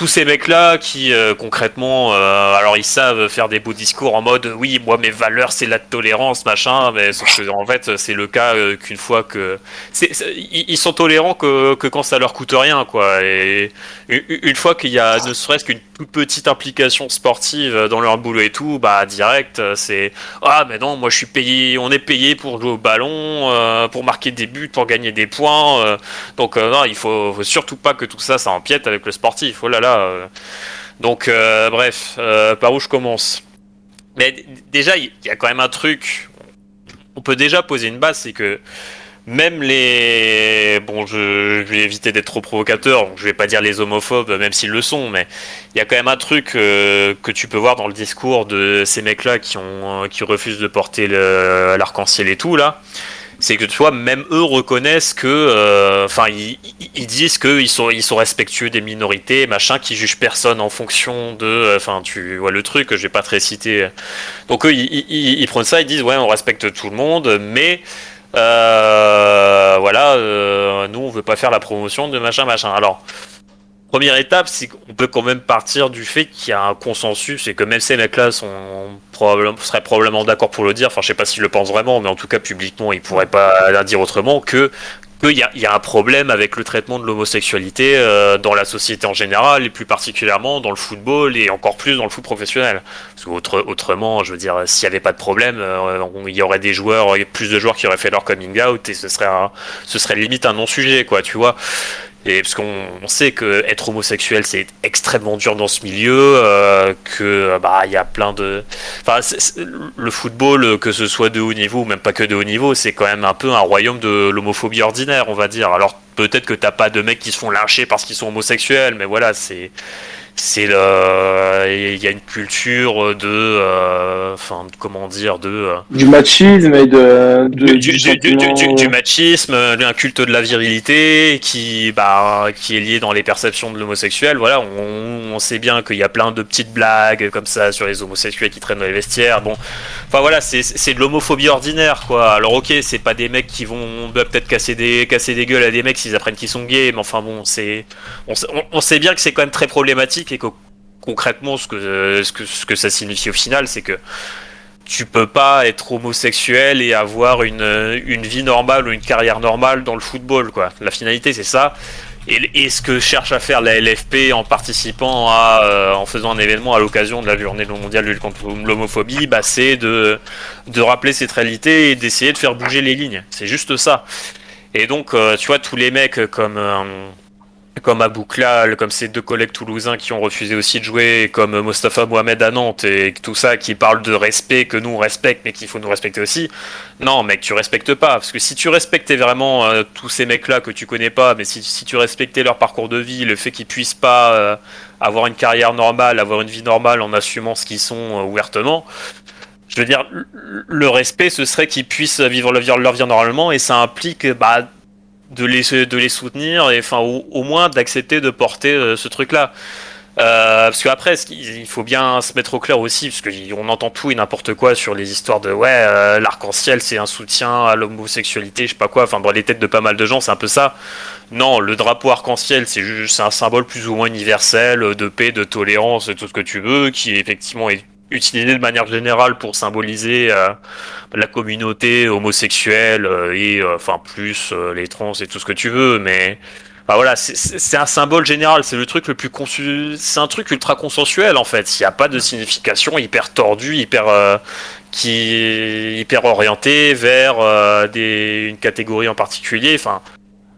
Tous ces mecs-là qui, concrètement, alors ils savent faire des beaux discours en mode, oui, moi, mes valeurs, c'est la tolérance, machin, mais sauf en fait, c'est le cas euh, qu'une fois que ils sont tolérants que, quand ça leur coûte rien quoi et une fois qu'il y a ne serait-ce qu'une petite implication sportive dans leur boulot et tout bah direct c'est ah mais non moi je suis payé on est payé pour jouer au ballon euh, pour marquer des buts pour gagner des points euh. donc non il faut, faut, surtout pas que tout ça ça empiète avec le sportif oh là là donc bref par où je commence. Mais déjà il y a quand même un truc on peut déjà poser une base, c'est que même les bon je, vais éviter d'être trop provocateur je vais pas dire les homophobes même s'ils le sont mais il y a quand même un truc euh, que tu peux voir dans le discours de ces mecs là qui ont qui refusent de porter l'arc-en-ciel et tout là c'est que tu vois, même eux reconnaissent que, euh, enfin, ils, disent qu'ils sont, ils sont respectueux des minorités, machin, qui jugent personne en fonction de, euh, enfin, tu vois le truc, je vais pas te réciter. Donc eux, ils, ils, prennent ça, ils disent, ouais, on respecte tout le monde, mais euh, voilà, nous, on veut pas faire la promotion de machin, machin. Alors, première étape, c'est qu'on peut quand même partir du fait qu'il y a un consensus et que même ces mecs-là probablement, seraient probablement d'accord pour le dire. Enfin, je sais pas s'ils le pensent vraiment, mais en tout cas publiquement, ils pourraient pas dire autrement que qu'il y, y, a un problème avec le traitement de l'homosexualité euh, dans la société en général et plus particulièrement dans le football et encore plus dans le foot professionnel. Parce que autrement, je veux dire, s'il n'y avait pas de problème, euh, il y aurait des joueurs, plus de joueurs qui auraient fait leur coming out et ce serait, un, ce serait limite un non-sujet, quoi, tu vois. Et parce qu'on sait que être homosexuel c'est extrêmement dur dans ce milieu, euh, que bah il y a plein de, enfin le football que ce soit de haut niveau ou même pas que de haut niveau, c'est quand même un peu un royaume de l'homophobie ordinaire, on va dire. Alors peut-être que t'as pas de mecs qui se font lyncher parce qu'ils sont homosexuels, mais voilà c'est c'est le il y a une culture de euh, enfin comment dire de euh, Du machisme et de, de- du, du du- du machisme, euh, un culte de la virilité qui, bah, qui est lié dans les perceptions de l'homosexuel. Voilà, on, on sait bien qu'il y a plein de petites blagues comme ça sur les homosexuels qui traînent dans les vestiaires. Bon, enfin voilà, c'est- c'est de l'homophobie ordinaire, quoi. Alors ok, c'est pas des mecs qui vont bah, peut-être casser des, casser des gueules à des mecs s'ils apprennent qu'ils sont gays, mais enfin bon, c'est, on sait bien que c'est quand même très problématique que concrètement, ce que, ce que, ça signifie au final, c'est que tu peux pas être homosexuel et avoir une, une vie normale ou une carrière normale dans le football, quoi. La finalité, c'est ça. Et, ce que cherche à faire la LFP en participant à, euh, en faisant un événement à l'occasion de la journée mondiale de contre l'homophobie, bah, c'est de, rappeler cette réalité et d'essayer de faire bouger les lignes. C'est juste ça. Et donc, euh, tu vois, tous les mecs comme, euh, comme Abou Klal, comme ces deux collègues toulousains qui ont refusé aussi de jouer, comme Mostafa Mohamed à Nantes et tout ça, qui parlent de respect que nous on respecte, mais qu'il faut nous respecter aussi. Non, mec, tu respectes pas. Parce que si tu respectais vraiment euh, tous ces mecs-là que tu connais pas, mais si, si tu respectais leur parcours de vie, le fait qu'ils puissent pas euh, avoir une carrière normale, avoir une vie normale en assumant ce qu'ils sont euh, ouvertement, je veux dire, le- le respect, ce serait qu'ils puissent vivre leur vie, leur vie normalement, et ça implique bah, de, les, de les soutenir, et enfin, au, moins d'accepter de porter euh, ce truc-là. Euh, parce qu'après, il faut bien se mettre au clair aussi, parce qu'on entend tout et n'importe quoi sur les histoires de ouais, euh, l'arc-en-ciel c'est un soutien à l'homosexualité, je sais pas quoi, enfin dans les têtes de pas mal de gens c'est un peu ça. Non, le drapeau arc-en-ciel c'est juste un symbole plus ou moins universel de paix, de tolérance, de tout ce que tu veux, qui effectivement est utilisé de manière générale pour symboliser euh, la communauté homosexuelle euh, et euh, enfin plus euh, les trans et tout ce que tu veux, mais Enfin, voilà, c'est- un symbole général, c'est le truc le plus conçu, c'est un truc ultra consensuel en fait. Il n'y a pas de signification hyper tordue, hyper euh, qui hyper orientée vers euh, des, une catégorie en particulier. Enfin,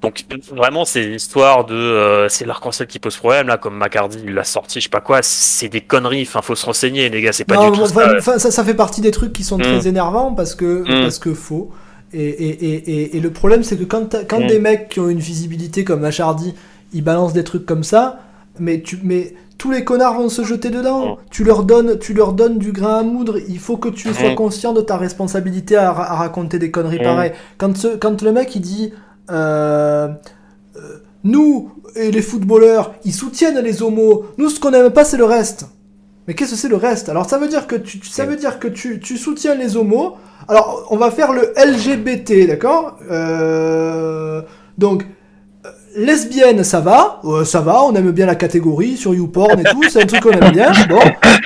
donc vraiment c'est l'histoire de euh, c'est l'arc-en-ciel qui pose problème là, comme Macardy il l'a sorti, je sais pas quoi. C'est des conneries. Enfin, faut se renseigner les gars, c'est pas Non, du tout ça. enfin, ça, ça fait partie des trucs qui sont Mm. très énervants parce que, Mm. parce que faux. Et, et, et, le problème, c'est que quand, quand Mm. des mecs qui ont une visibilité comme Machardy, ils balancent des trucs comme ça, mais, tu, mais tous les connards vont se jeter dedans. Mm. Tu, leur donnes, tu leur donnes du grain à moudre. Il faut que tu sois Mm. conscient de ta responsabilité à, à raconter des conneries Mm. pareilles. Quand, ce, quand le mec il dit euh, euh, Nous et les footballeurs, ils soutiennent les homos. Nous, ce qu'on n'aime pas, c'est le reste. Mais qu'est-ce que c'est le reste? Alors ça veut dire que tu, ça veut dire que tu, tu soutiens les homos. Alors on va faire le LGBT, d'accord? Euh, Donc lesbienne, ça va, Euh, ça va, on aime bien la catégorie sur YouPorn et tout, c'est un truc qu'on aime bien. Bon.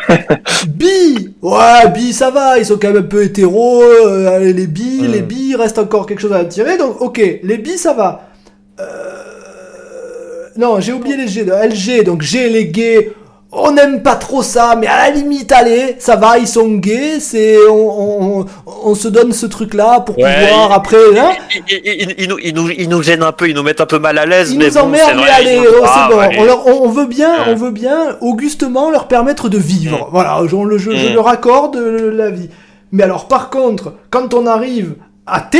Bi, ouais, bi, ça va, ils sont quand même un peu hétéros. euh, les bi, Mm. les bi, il reste encore quelque chose à tirer. Donc ok, les bi, ça va. Euh, Non, j'ai oublié les G, LG, donc G les gays. On n'aime pas trop ça, mais à la limite, allez, ça va, ils sont gays, c'est, on, on, on se donne ce truc-là pour Ouais, pouvoir il- après, hein. Ils, nous, ils, gênent un peu, ils nous mettent un peu mal à l'aise. Ils mais nous bon, emmerdent, mais allez, oh, Ah, c'est bon. allez. On, leur- on- on veut bien, Ouais. on veut bien, augustement leur permettre de vivre. Mm. Voilà, je, le- je, je Mm. leur accorde euh, la vie. Mais alors, par contre, quand on arrive à T,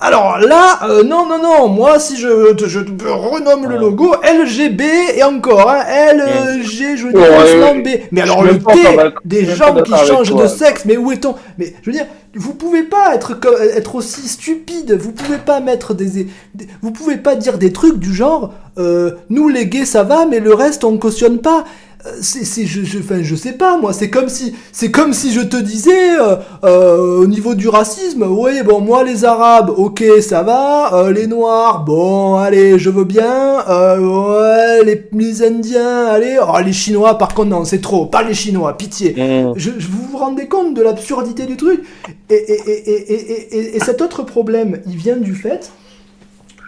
alors là, euh, non, non, non, moi, si je, te- je te renomme le logo, LGB et encore, hein, LG, je ouais, B. Mais alors, le T, des je gens qui changent de sexe, mais où est-on? Mais je veux dire, vous pouvez pas être, être aussi stupide, vous pouvez pas mettre des, des- vous pouvez pas dire des trucs du genre, euh, nous les gays ça va, mais le reste on cautionne pas. Euh, C'est, c'est, je, je, enfin, je sais pas moi. C'est comme si, c'est comme si je te disais euh, euh, au niveau du racisme. Oui, bon, moi les Arabes, ok, ça va. euh, les Noirs, bon, allez, je veux bien. euh, ouais, les, les Indiens, allez. Oh, les Chinois, par contre, non, c'est trop. Pas les Chinois, pitié. Mmh. Je, je- vous vous rendez compte de l'absurdité du truc? Et, et, et, et, et, et- et cet autre problème, il vient du fait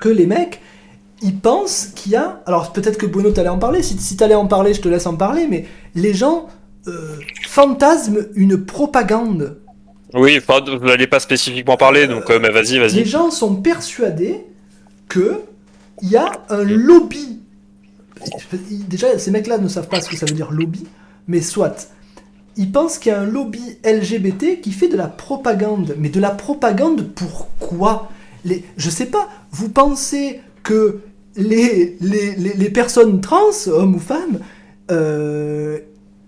que les mecs, ils pensent qu'il y a... Alors peut-être que Bruno, t'allais en parler. Si, si t'allais en parler, je te laisse en parler. Mais les gens euh, fantasment une propagande. Oui, vous n'allez pas spécifiquement parler, donc euh, mais vas-y, Les vas-y. gens sont persuadés que il y a un lobby. Déjà, ces mecs-là ne savent pas ce que ça veut dire lobby, mais soit. Ils pensent qu'il y a un lobby LGBT qui fait de la propagande. Mais de la propagande pourquoi les, Je sais pas. Vous pensez que les, les, les, personnes trans, hommes ou femmes, euh,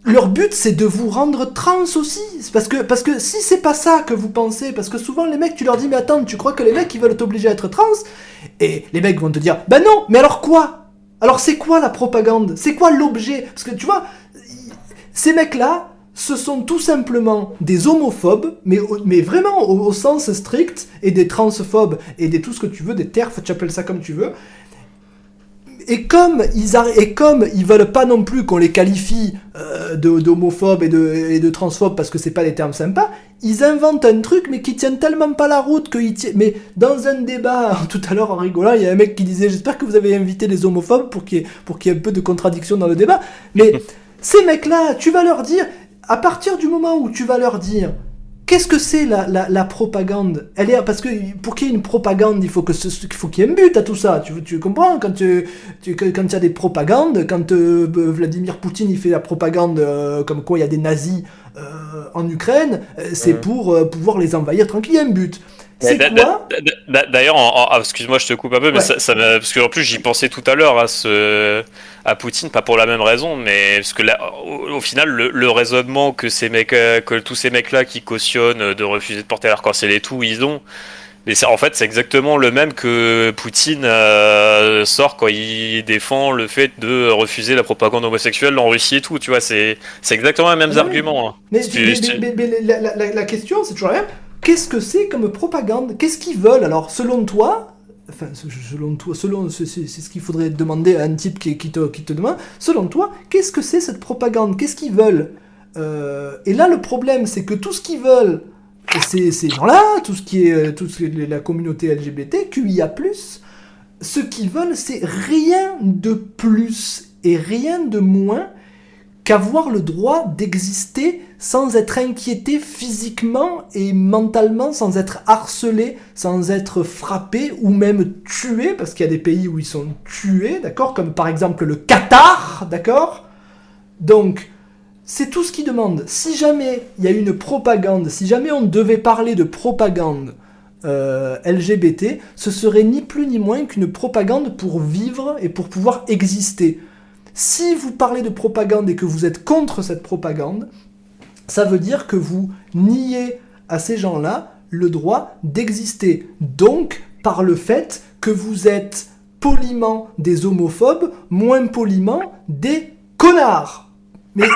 leur but c'est de vous rendre trans aussi. Parce que, parce que si c'est pas ça que vous pensez, parce que souvent les mecs tu leur dis mais attends, tu crois que les mecs ils veulent t'obliger à être trans? Et les mecs vont te dire bah non, mais alors quoi? Alors c'est quoi la propagande? C'est quoi l'objet? Parce que tu vois, ces mecs-là, ce sont tout simplement des homophobes, mais, vraiment au, au sens strict, et des transphobes, et des tout ce que tu veux, des terfs, tu appelles ça comme tu veux. Et comme ils, et comme ils veulent pas non plus qu'on les qualifie euh, d'homophobes et de, et de transphobes parce que c'est pas des termes sympas, ils inventent un truc mais qui tiennent tellement pas la route que ils tiennent... Mais dans un débat, tout à l'heure en rigolant, il y a un mec qui disait j'espère que vous avez invité les homophobes pour qu'il y, ait- pour qu'il y ait un peu de contradiction dans le débat. Mais ces mecs-là, tu vas leur dire, à partir du moment où tu vas leur dire, qu'est-ce que c'est la, la, la propagande? Elle est parce que pour qu'il y ait une propagande, il faut que ce- il faut qu'il y ait un but à tout ça. Tu, tu comprends? Quand tu, tu que- quand il y a des propagandes, quand euh, Vladimir Poutine il fait la propagande euh, comme quoi il y a des nazis euh, en Ukraine, c'est pour pouvoir les envahir tranquille. Il y a un but. C'est quoi d'a- D'ailleurs, ah, excuse-moi, je te coupe un peu, mais Ouais. ça, ça parce que en plus j'y pensais tout à l'heure à ce à Poutine, pas pour la même raison, mais parce que là, au, au final, le, le raisonnement que ces mecs, euh, que tous ces mecs-là qui cautionnent euh, de refuser de porter l'arc-en-ciel et tout, ils ont. Mais c'est- en fait, c'est exactement le même que Poutine euh, sort quand il défend le fait de refuser la propagande homosexuelle en Russie et tout. Tu vois, c'est c'est exactement les mêmes oui. arguments. hein. Mais, la question, c'est toujours la même. Qu'est-ce que c'est comme propagande? Qu'est-ce qu'ils veulent Alors, selon toi, selon toi, selon c'est ce qu'il faudrait demander à un type qui, te, qui demande. Selon toi, qu'est-ce que c'est cette propagande? Qu'est-ce qu'ils veulent? Euh, Et là, le problème, c'est que tout ce qu'ils veulent, c'est ces gens-là, tout ce qui est, euh, tout ce qui est la communauté LGBT, QIA+, ce qu'ils veulent, c'est rien de plus et rien de moins qu'avoir le droit d'exister sans être inquiété physiquement et mentalement, sans être harcelé, sans être frappé ou même tué, parce qu'il y a des pays où ils sont tués, d'accord Comme par exemple le Qatar, d'accord Donc, c'est tout ce qu'ils demandent. Si jamais il y a une propagande, si jamais on devait parler de propagande euh, LGBT, ce serait ni plus ni moins qu'une propagande pour vivre et pour pouvoir exister. Si vous parlez de propagande et que vous êtes contre cette propagande, ça veut dire que vous niez à ces gens-là le droit d'exister. Donc, par le fait que vous êtes poliment des homophobes, moins poliment des connards. Mais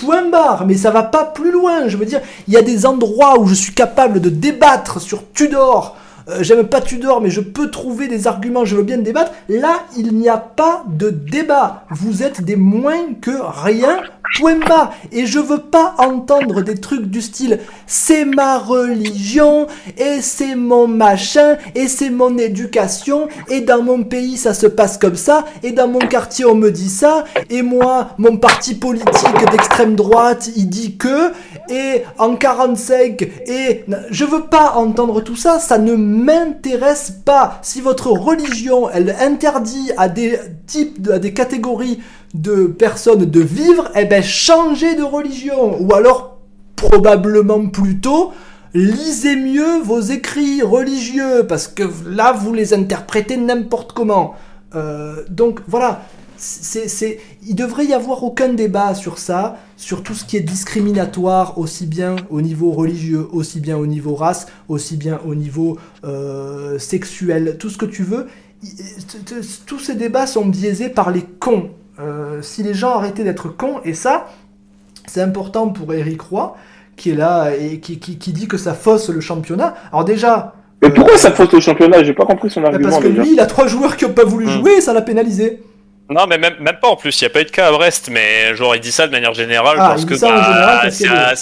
point barre, mais ça va pas plus loin. Je veux dire, il y a des endroits où je suis capable de débattre sur Tudor. Euh, J'aime pas Tudor, mais je peux trouver des arguments, je veux bien débattre. Là, il n'y a pas de débat. Vous êtes des moins que rien, point barre. Et je veux pas entendre des trucs du style c'est ma religion, et c'est mon machin, et c'est mon éducation, et dans mon pays ça se passe comme ça, et dans mon quartier on me dit ça, et moi, mon parti politique d'extrême droite, il dit que, et en 45, et je veux pas entendre tout ça, ça ne m'intéresse pas. Si votre religion, elle interdit à des types, à des catégories de personnes de vivre, eh ben changez de religion, ou alors probablement plutôt lisez mieux vos écrits religieux parce que là vous les interprétez n'importe comment. Euh, donc voilà, c'est, c'est, il devrait y avoir aucun débat sur ça, sur tout ce qui est discriminatoire, aussi bien au niveau religieux, aussi bien au niveau race, aussi bien au niveau euh, sexuel, tout ce que tu veux. Tous ces débats sont biaisés par les cons. Euh, si les gens arrêtaient d'être cons, et ça, c'est important pour Eric Roy, qui est là et qui, qui, qui dit que ça fausse le championnat. Alors déjà, Mais euh, pourquoi ça faute au championnat? J'ai pas compris son argument parce que déjà. lui, il a trois joueurs qui ont pas voulu Hmm. jouer et ça l'a pénalisé. Non, mais même, même pas en plus, il n'y a pas eu de cas à Brest, mais genre il dit ça de manière générale Ah, parce que bah, parce c'est que- à,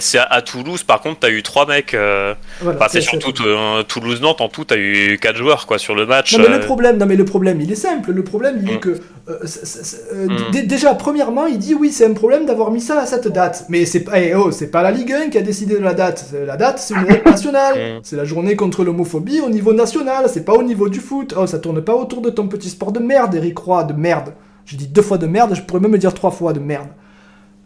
c'est- à Toulouse, par contre, t'as eu trois mecs. euh, Voilà, Enfin, c'est surtout euh, Toulouse-Nantes, en tout, t'as eu quatre joueurs quoi sur le match. Non mais le euh, problème, non mais le problème, il est simple. Le problème, il est Mm. que euh, Mm. dé- déjà premièrement, il dit oui, c'est un problème d'avoir mis ça à cette date. Mais c'est pas, eh, oh, pas la Ligue 1 qui a décidé de la date. La date, c'est une date nationale. Mm. C'est la journée contre l'homophobie au niveau national. C'est pas au niveau du foot. Oh, ça tourne pas autour de ton petit sport de merde, Eric Roy, de merde. J'ai dit deux fois de merde. Je pourrais même me dire trois fois de merde.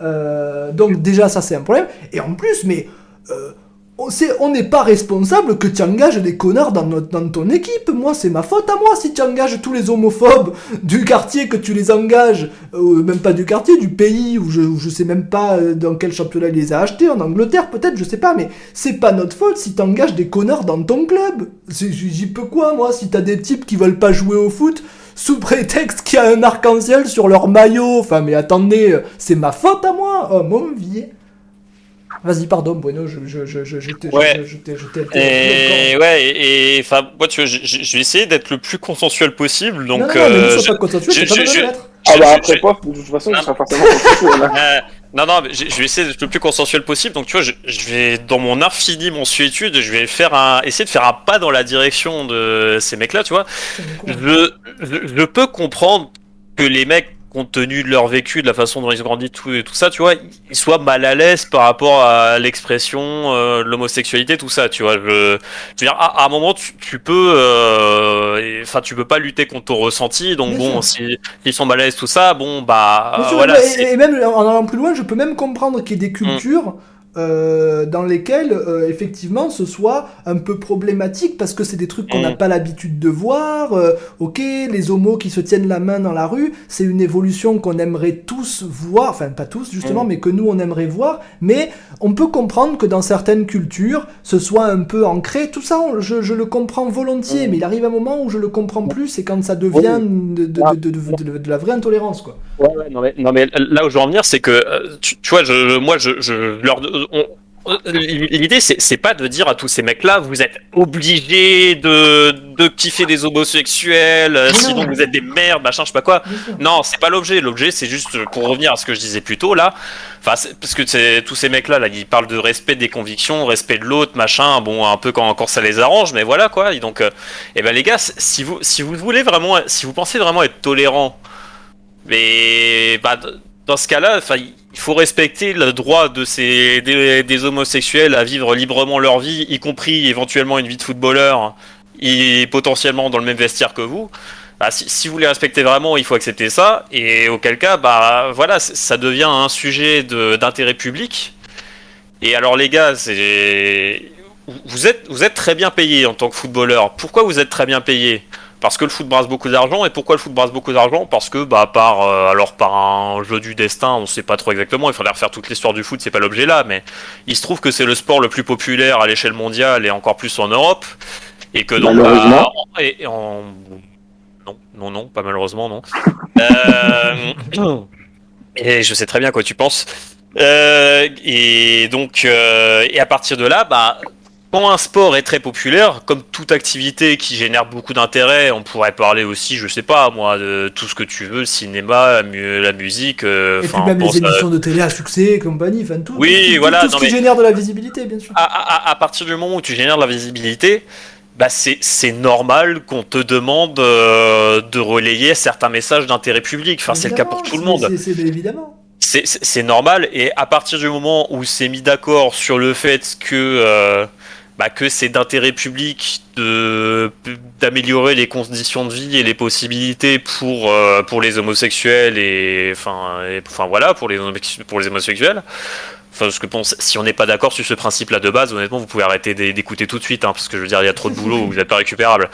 Euh, donc déjà ça c'est un problème. Et en plus, mais euh, on n'est pas responsable que tu engages des connards dans, notre- dans ton équipe. Moi, c'est ma faute à moi si tu engages tous les homophobes du quartier, que tu les engages, euh, même pas du quartier, du pays, où je, où je sais même pas dans quel championnat il les a achetés, en Angleterre peut-être, je sais pas, mais c'est pas notre faute si tu engages des connards dans ton club. J'y peux quoi, moi, si t'as des types qui veulent pas jouer au foot sous prétexte qu'il y a un arc-en-ciel sur leur maillot. Enfin, mais attendez, euh, c'est ma faute à moi. Oh, mon vie. Vas-y, pardon, Bueno, je, je, je, je, je t'ai- je- Ouais. je, je Et ouais, et et, enfin, moi, tu vois, je, je- je vais essayer d'être le plus consensuel possible. Donc, encore. Non, non, mais euh, ne je- sois pas consensuel, je- t'as pas de je- l'être. Ah je- bah je- après je- pof, de toute façon, Ah. ce sera forcément consensuel, hein. Non, non, mais je, je vais essayer d'être le plus consensuel possible. Donc, tu vois, je, je vais, dans mon infini mensuétude, je vais faire un, essayer de faire un pas dans la direction de ces mecs-là, tu vois. Je, je, je peux comprendre que les mecs, compte tenu de leur vécu, de la façon dont ils ont grandi, tout, tout ça, tu vois, ils soient mal à l'aise par rapport à l'expression, euh, de l'homosexualité, tout ça, tu vois. Je, je veux dire, à, à un moment, tu, tu peux, euh, enfin, tu peux pas lutter contre ton ressenti. Donc Bien bon, sûr. si s'ils sont mal à l'aise, tout ça, bon, bah, sûr, voilà. et- même en allant plus loin, je peux même comprendre qu'il y ait des cultures euh, dans lesquelles, euh, effectivement, ce soit un peu problématique parce que c'est des trucs qu'on Mm. n'a pas l'habitude de voir. euh, ok, les homos qui se tiennent la main dans la rue, c'est une évolution qu'on aimerait tous voir, enfin pas tous justement, Mm. mais que nous on aimerait voir. Mais on peut comprendre que dans certaines cultures, ce soit un peu ancré. Tout ça, on- je, je le comprends volontiers, Mm. mais il arrive un moment où je le comprends plus, c'est quand ça devient de, de- de- de- de- de la vraie intolérance, quoi. Ouais, ouais, non, mais, non, mais là où je veux en venir, c'est que, tu, tu vois, je, moi, je, je leur. On- L'idée, c'est pas de dire à tous ces mecs-là, vous êtes obligés de, de kiffer des homosexuels, euh, non. sinon vous êtes des merdes, machin, je sais pas quoi. Non, c'est pas l'objet. L'objet, c'est juste pour revenir à ce que je disais plus tôt là. Parce que c'est tous ces mecs-là, là, ils parlent de respect des convictions, respect de l'autre, machin. Bon, un peu quand, quand ça les arrange, mais voilà quoi. Et donc, euh, eh ben les gars, si vous si vous voulez vraiment, si vous pensez vraiment être tolérant, mais bah, dans ce cas-là, il faut respecter le droit de ces des, homosexuels à vivre librement leur vie, y compris éventuellement une vie de footballeur, et potentiellement dans le même vestiaire que vous. Bah, si, vous les respectez vraiment, il faut accepter ça. Et auquel cas, bah voilà, ça devient un sujet d'intérêt public. Et alors les gars, vous êtes vous êtes très bien payé en tant que footballeur. Pourquoi vous êtes très bien payé Parce que le foot brasse beaucoup d'argent. Et pourquoi le foot brasse beaucoup d'argent? Parce que bah par euh, alors par un jeu du destin, on sait pas trop exactement. Il faudrait refaire toute l'histoire du foot, c'est pas l'objet là. Mais il se trouve que c'est le sport le plus populaire à l'échelle mondiale et encore plus en Europe. Et que donc Malheureusement. bah, et, et en non, non, non, pas malheureusement, non. Euh, et je sais très bien à quoi tu penses. Euh, et donc, euh, et à partir de là, bah, quand un sport est très populaire, comme toute activité qui génère beaucoup d'intérêt, on pourrait parler aussi, je sais pas, moi, de tout ce que tu veux, le cinéma, la, mu- la musique. euh, Et puis même les à- émissions de télé à succès et compagnie, enfin tout, Oui, tout, tout- voilà, tout ce non, qui mais- génère de la visibilité, bien sûr. à, à- à partir du moment où tu génères de la visibilité, bah c'est normal qu'on te demande euh, de relayer certains messages d'intérêt public. Enfin, c'est le cas pour tout le monde. c'est- évidemment. C'est normal. Et à partir du moment où c'est mis d'accord sur le fait que euh, bah, que c'est d'intérêt public d'améliorer les conditions de vie et les possibilités pour euh, pour les homosexuels et enfin enfin voilà pour les pour les homosexuels. Enfin, parce que bon, si on n'est pas d'accord sur ce principe-là de base, honnêtement, vous pouvez arrêter d'é- d'écouter tout de suite, hein, parce que je veux dire, il y a trop de boulot, vous n'êtes pas récupérable.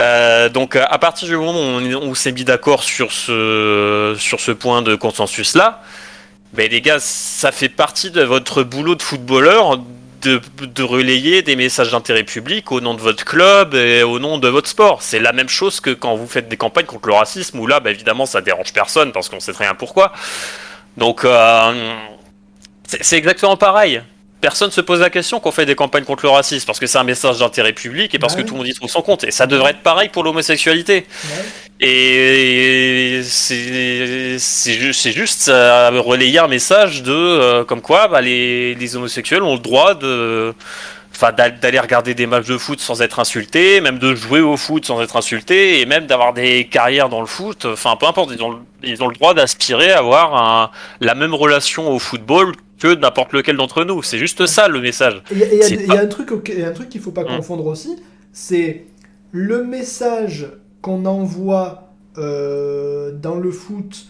Euh, donc, à partir du moment où on, on s'est mis d'accord sur ce sur ce point de consensus-là, ben les gars, ça fait partie de votre boulot de footballeur de, de relayer des messages d'intérêt public au nom de votre club et au nom de votre sport. C'est la même chose que quand vous faites des campagnes contre le racisme, où là, ben évidemment, ça dérange personne parce qu'on sait très bien pourquoi. Donc, euh, c'est c'est exactement pareil. Personne se pose la question qu'on fait des campagnes contre le racisme parce que c'est un message d'intérêt public et parce Bah que oui. tout le monde y trouve son compte. Et ça devrait être pareil pour l'homosexualité. Ouais. Et c'est c'est ju- c'est juste à relayer un message de euh, comme quoi bah, les, les homosexuels ont le droit de enfin d'a- d'aller regarder des matchs de foot sans être insultés, même de jouer au foot sans être insultés et même d'avoir des carrières dans le foot. Enfin peu importe, ils ont le- ils ont le droit d'aspirer à avoir un- la même relation au football que n'importe lequel d'entre nous. C'est juste ça le message. Il y a- un truc, qu'il faut pas Mm. confondre aussi, c'est le message qu'on envoie euh, dans le foot,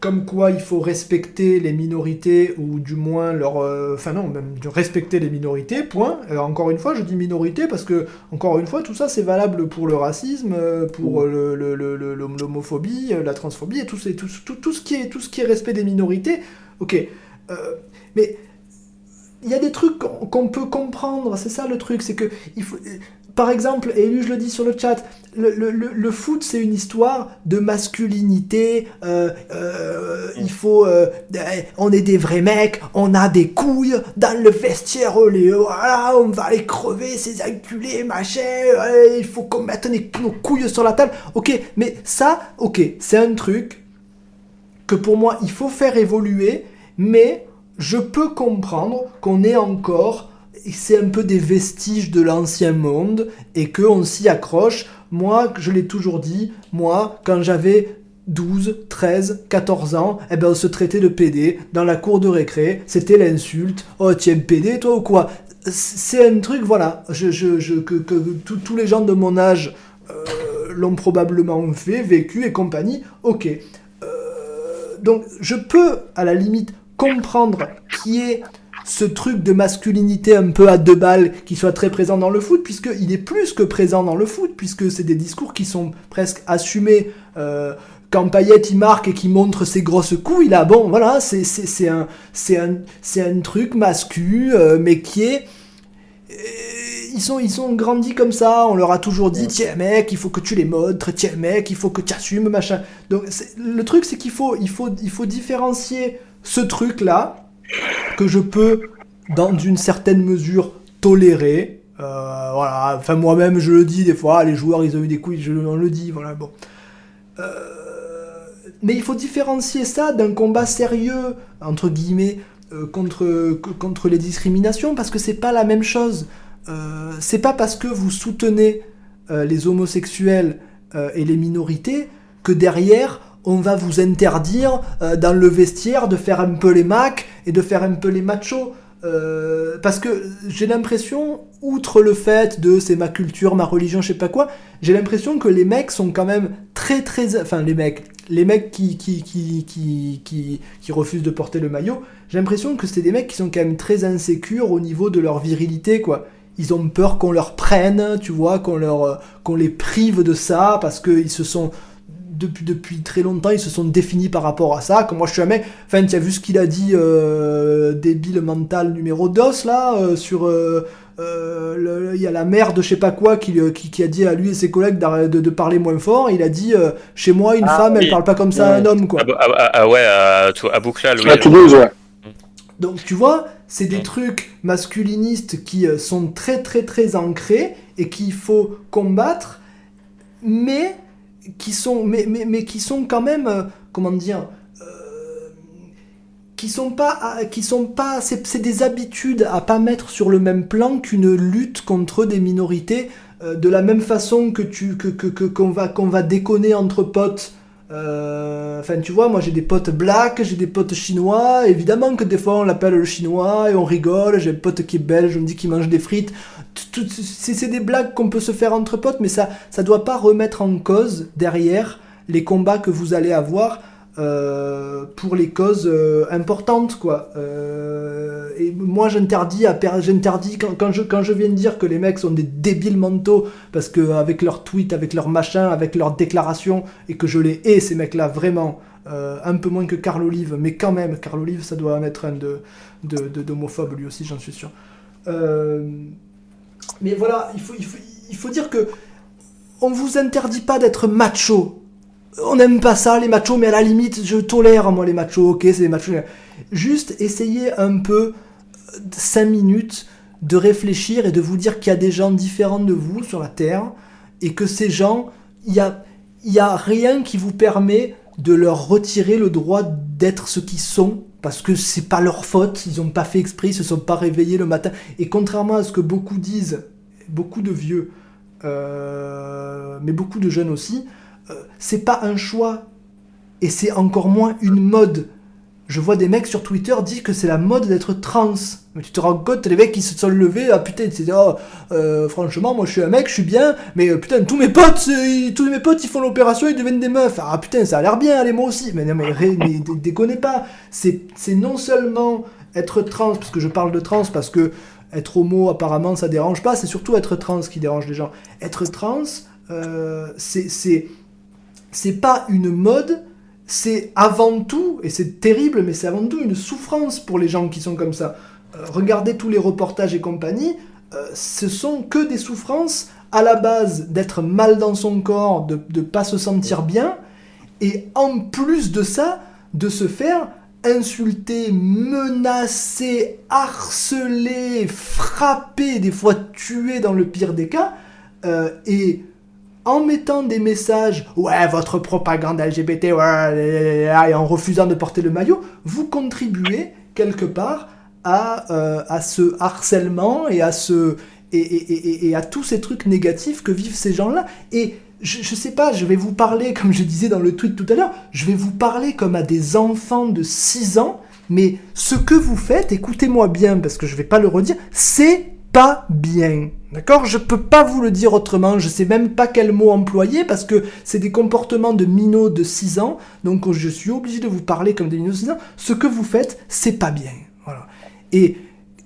comme quoi il faut respecter les minorités, ou du moins leur... euh, Enfin non, même respecter les minorités, point. Euh, encore une fois, je dis minorité parce que, encore une fois, tout ça c'est valable pour le racisme, pour le- le- l'homophobie, la transphobie, et tout, tout, tout, tout ce qui est, tout ce qui est respect des minorités. Ok. Euh, mais il y a des trucs qu'on qu'on peut comprendre, c'est ça le truc, c'est que il faut, par exemple, et lui je le dis sur le chat, le, foot c'est une histoire de masculinité, euh, euh, il faut, euh, on est des vrais mecs, on a des couilles dans le vestiaire, oh, voilà, on va les crever ces enculés, machin, il faut qu'on mette nos couilles sur la table, ok, mais ça, ok, c'est un truc que pour moi il faut faire évoluer, mais je peux comprendre qu'on est encore, c'est un peu des vestiges de l'ancien monde et qu'on s'y accroche. Moi, je l'ai toujours dit, moi, quand j'avais 12, 13, 14 ans, eh ben on se traitait de PD dans la cour de récré, c'était l'insulte. Oh, tu es PD toi ou quoi? C'est un truc, voilà, je, je, que, que tous- les gens de mon âge euh, l'ont probablement fait, vécu et compagnie. Ok. Euh, donc je peux à la limite comprendre qu'il y ait ce truc de masculinité un peu à deux balles qui soit très présent dans le foot, puisqu'il est plus que présent dans le foot, puisque c'est des discours qui sont presque assumés. Euh, quand Payet il marque et qu'il montre ses grosses couilles, là, bon, voilà, c'est c'est- c'est un, c'est un, c'est un truc mascu, euh, mais qui est euh, ils sont, ils sont grandis comme ça, on leur a toujours dit, tiens mec, il faut que tu les montres, tiens mec, il faut que tu assumes, machin. Donc le truc c'est qu'il faut, il faut, il faut différencier ce truc-là, que je peux, dans une certaine mesure, tolérer. Euh, voilà, enfin moi-même je le dis des fois, les joueurs ils ont eu des couilles, je, on le dit, voilà, bon. Euh, mais il faut différencier ça d'un combat sérieux, entre guillemets, euh, contre, contre les discriminations, parce que c'est pas la même chose. C'est pas parce que vous soutenez les homosexuels et les minorités que derrière on va vous interdire euh, dans le vestiaire de faire un peu les macs et de faire un peu les machos. Euh, parce que j'ai l'impression, outre le fait de c'est ma culture, ma religion, je sais pas quoi, j'ai l'impression que les mecs sont quand même très très... Enfin les mecs, les mecs qui, qui, qui, qui, qui, qui refusent de porter le maillot, j'ai l'impression que c'est des mecs qui sont quand même très insécures au niveau de leur virilité, quoi. Ils ont peur qu'on leur prenne, tu vois, qu'on leur, euh, qu'on les prive de ça, parce qu'ils se sont depuis, depuis très longtemps, ils se sont définis par rapport à ça. Comme moi, je suis un mec. Enfin, tu as vu ce qu'il a dit, euh, débile mental numéro 2, là, euh, sur. euh, euh, Il y a la mère de je sais pas quoi qui, lui- qui, qui a dit à lui et ses collègues de, de parler moins fort. Il a dit euh, Chez moi, une Ah, femme, elle oui. parle pas comme ça à un homme, quoi. Ah, bah, ah, ah, ouais, à, à Bouclal, oui. À Toulouse, ouais. Donc tu vois, c'est des Mm. trucs masculinistes qui sont très très très ancrés et qu'il faut combattre, mais qui sont, mais, mais, mais qui sont quand même, euh, comment dire, euh, qui sont pas, à- qui sont pas, c'est des habitudes à pas mettre sur le même plan qu'une lutte contre des minorités. euh, de la même façon que tu que- qu'on va qu'on va déconner entre potes euh, Enfin, tu vois, moi j'ai des potes blacks, j'ai des potes chinois. Évidemment que des fois on l'appelle le chinois et on rigole. J'ai un pote qui est belge, on me dit qu'il mange des frites. C'est des blagues qu'on peut se faire entre potes, mais ça ça doit pas remettre en cause derrière les combats que vous allez avoir euh, pour les causes euh, importantes, quoi. Euh, et moi j'interdis j'interdis quand, je viens de dire que les mecs sont des débiles mentaux parce que avec leurs tweets, avec leurs machins, avec leurs déclarations et que je les hais ces mecs-là vraiment un peu moins que Carl Olive, mais quand même Carl Olive ça doit en être un de d'homophobe lui aussi, j'en suis sûr. Mais voilà, il faut, il, faut, il faut dire que on vous interdit pas d'être macho. On n'aime pas ça, les machos, mais à la limite, je tolère, moi, les machos, ok, c'est des machos. Juste essayez un peu, 5 minutes, de réfléchir et de vous dire qu'il y a des gens différents de vous sur la Terre, et que ces gens, il y a, y a rien qui vous permet de leur retirer le droit d'être ce qu'ils sont, parce que c'est pas leur faute, ils ont pas fait exprès, ils se sont pas réveillés le matin. Et contrairement à ce que beaucoup disent, beaucoup de vieux, euh, mais beaucoup de jeunes aussi, euh, c'est pas un choix et c'est encore moins une mode. je vois des mecs sur Twitter dire que c'est la mode d'être trans. Mais tu te rends compte, les mecs qui se sont levés, ah putain, c'est oh, euh, franchement, moi je suis un mec, je suis bien, mais euh, putain, tous mes potes, euh, tous mes potes, ils font l'opération, ils deviennent des meufs. Ah putain, ça a l'air bien, allez, moi aussi. Mais non, mais, déconnez pas. C'est non seulement être trans, parce que je parle de trans, parce que être homo, apparemment, ça dérange pas, c'est surtout être trans qui dérange les gens. Être trans, euh, c'est c'est pas une mode, c'est avant tout, et c'est terrible, mais c'est avant tout une souffrance pour les gens qui sont comme ça. Euh, regardez tous les reportages et compagnie, euh, ce sont que des souffrances à la base d'être mal dans son corps, de ne pas se sentir bien, et en plus de ça, de se faire insulter, menacer, harceler, frapper, des fois tuer dans le pire des cas, euh, et en mettant des messages, ouais, votre propagande LGBT, ouais, et en refusant de porter le maillot, vous contribuez quelque part à, euh, à ce harcèlement et à ce et, à tous ces trucs négatifs que vivent ces gens-là. Et je, je sais pas, je vais vous parler, comme je disais dans le tweet tout à l'heure, je vais vous parler comme à des enfants de 6 ans, mais ce que vous faites, écoutez-moi bien, parce que je vais pas le redire, c'est pas bien. D'accord? Je peux pas vous le dire autrement, je sais même pas quel mot employer parce que c'est des comportements de minots de 6 ans, donc je suis obligé de vous parler comme des minots de 6 ans. Ce que vous faites, c'est pas bien. Voilà. Et,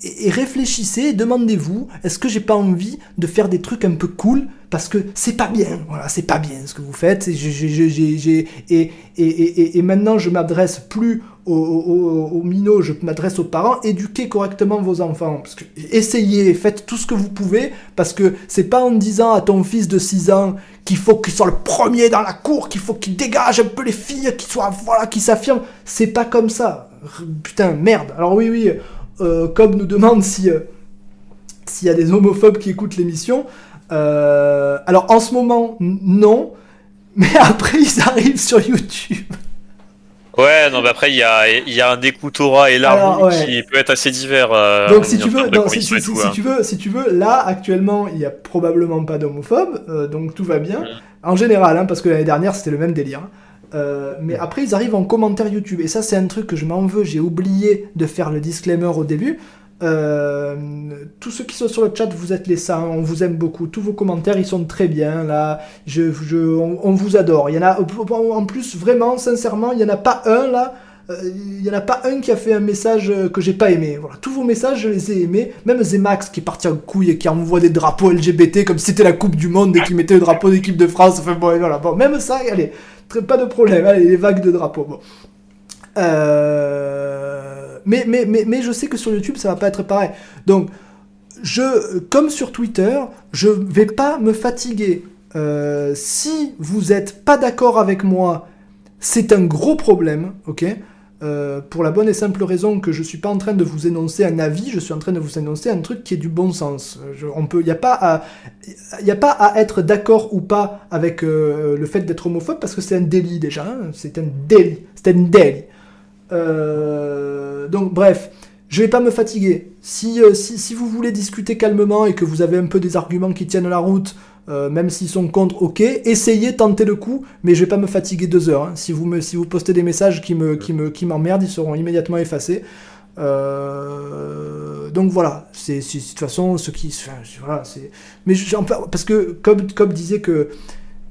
et, réfléchissez, demandez-vous, est-ce que j'ai pas envie de faire des trucs un peu cool parce que c'est pas bien, voilà, c'est pas bien ce que vous faites. Et, et, et maintenant, je m'adresse plus aux, aux, minots, je m'adresse aux parents. Éduquez correctement vos enfants. Essayez, faites tout ce que vous pouvez, parce que c'est pas en disant à ton fils de 6 ans qu'il faut qu'il soit le premier dans la cour, qu'il faut qu'il dégage un peu les filles, qu'il soit, voilà, qu'il s'affirme. C'est pas comme ça. Putain, merde. Alors oui, oui, euh, Cobb nous demande si euh, s'il y a des homophobes qui écoutent l'émission. Euh, alors en ce moment, non. Mais après, ils arrivent sur YouTube. Ouais, non, mais après, il y a, y a un écoutorat et l'arbre ouais. qui peut être assez divers. euh, Donc si tu veux, non, si, tout, hein. tu veux, si tu veux, là actuellement, il y a probablement pas d'homophobes, euh, donc tout va bien. En général, hein, parce que l'année dernière c'était le même délire. hein. Euh, mais après ils arrivent en commentaire YouTube et ça c'est un truc que je m'en veux. J'ai oublié de faire le disclaimer au début. Euh, tous ceux qui sont sur le chat, vous êtes les saints, on vous aime beaucoup. Tous vos commentaires, ils sont très bien là. On, vous adore. Il y en a en plus vraiment, sincèrement, il y en a pas un là. euh, Il y en a pas un qui a fait un message que j'ai pas aimé. Voilà, tous vos messages, je les ai aimés. Même Zemax qui est parti en couille et qui envoie des drapeaux LGBT comme si c'était la Coupe du Monde et qui mettait le drapeau d'équipe de France. Enfin bon, voilà. Même ça, allez, pas de problème. Les vagues de drapeaux. Euh, mais, mais, mais, mais je sais que sur YouTube, ça va pas être pareil. Donc, je, comme sur Twitter, je vais pas me fatiguer. Euh, si vous êtes pas d'accord avec moi, c'est un gros problème, ok? Euh, Pour la bonne et simple raison que je suis pas en train de vous énoncer un avis, je suis en train de vous énoncer un truc qui est du bon sens. On peut, y a pas à, y a pas à être d'accord ou pas avec euh, le fait d'être homophobe parce que c'est un délit déjà. hein. c'est un délit, c'est un délit. Euh, donc bref, je vais pas me fatiguer. Si, euh, si, si vous voulez discuter calmement et que vous avez un peu des arguments qui tiennent la route, euh, même s'ils sont contre, ok, essayez, tentez le coup, mais je vais pas me fatiguer deux heures. hein. Si, vous me, si vous postez des messages qui me, qui me, qui m'emmerdent, ils seront immédiatement effacés. Donc voilà, c'est de toute façon ce qui, voilà, c'est. Mais parce que Cobb, Cobb disait que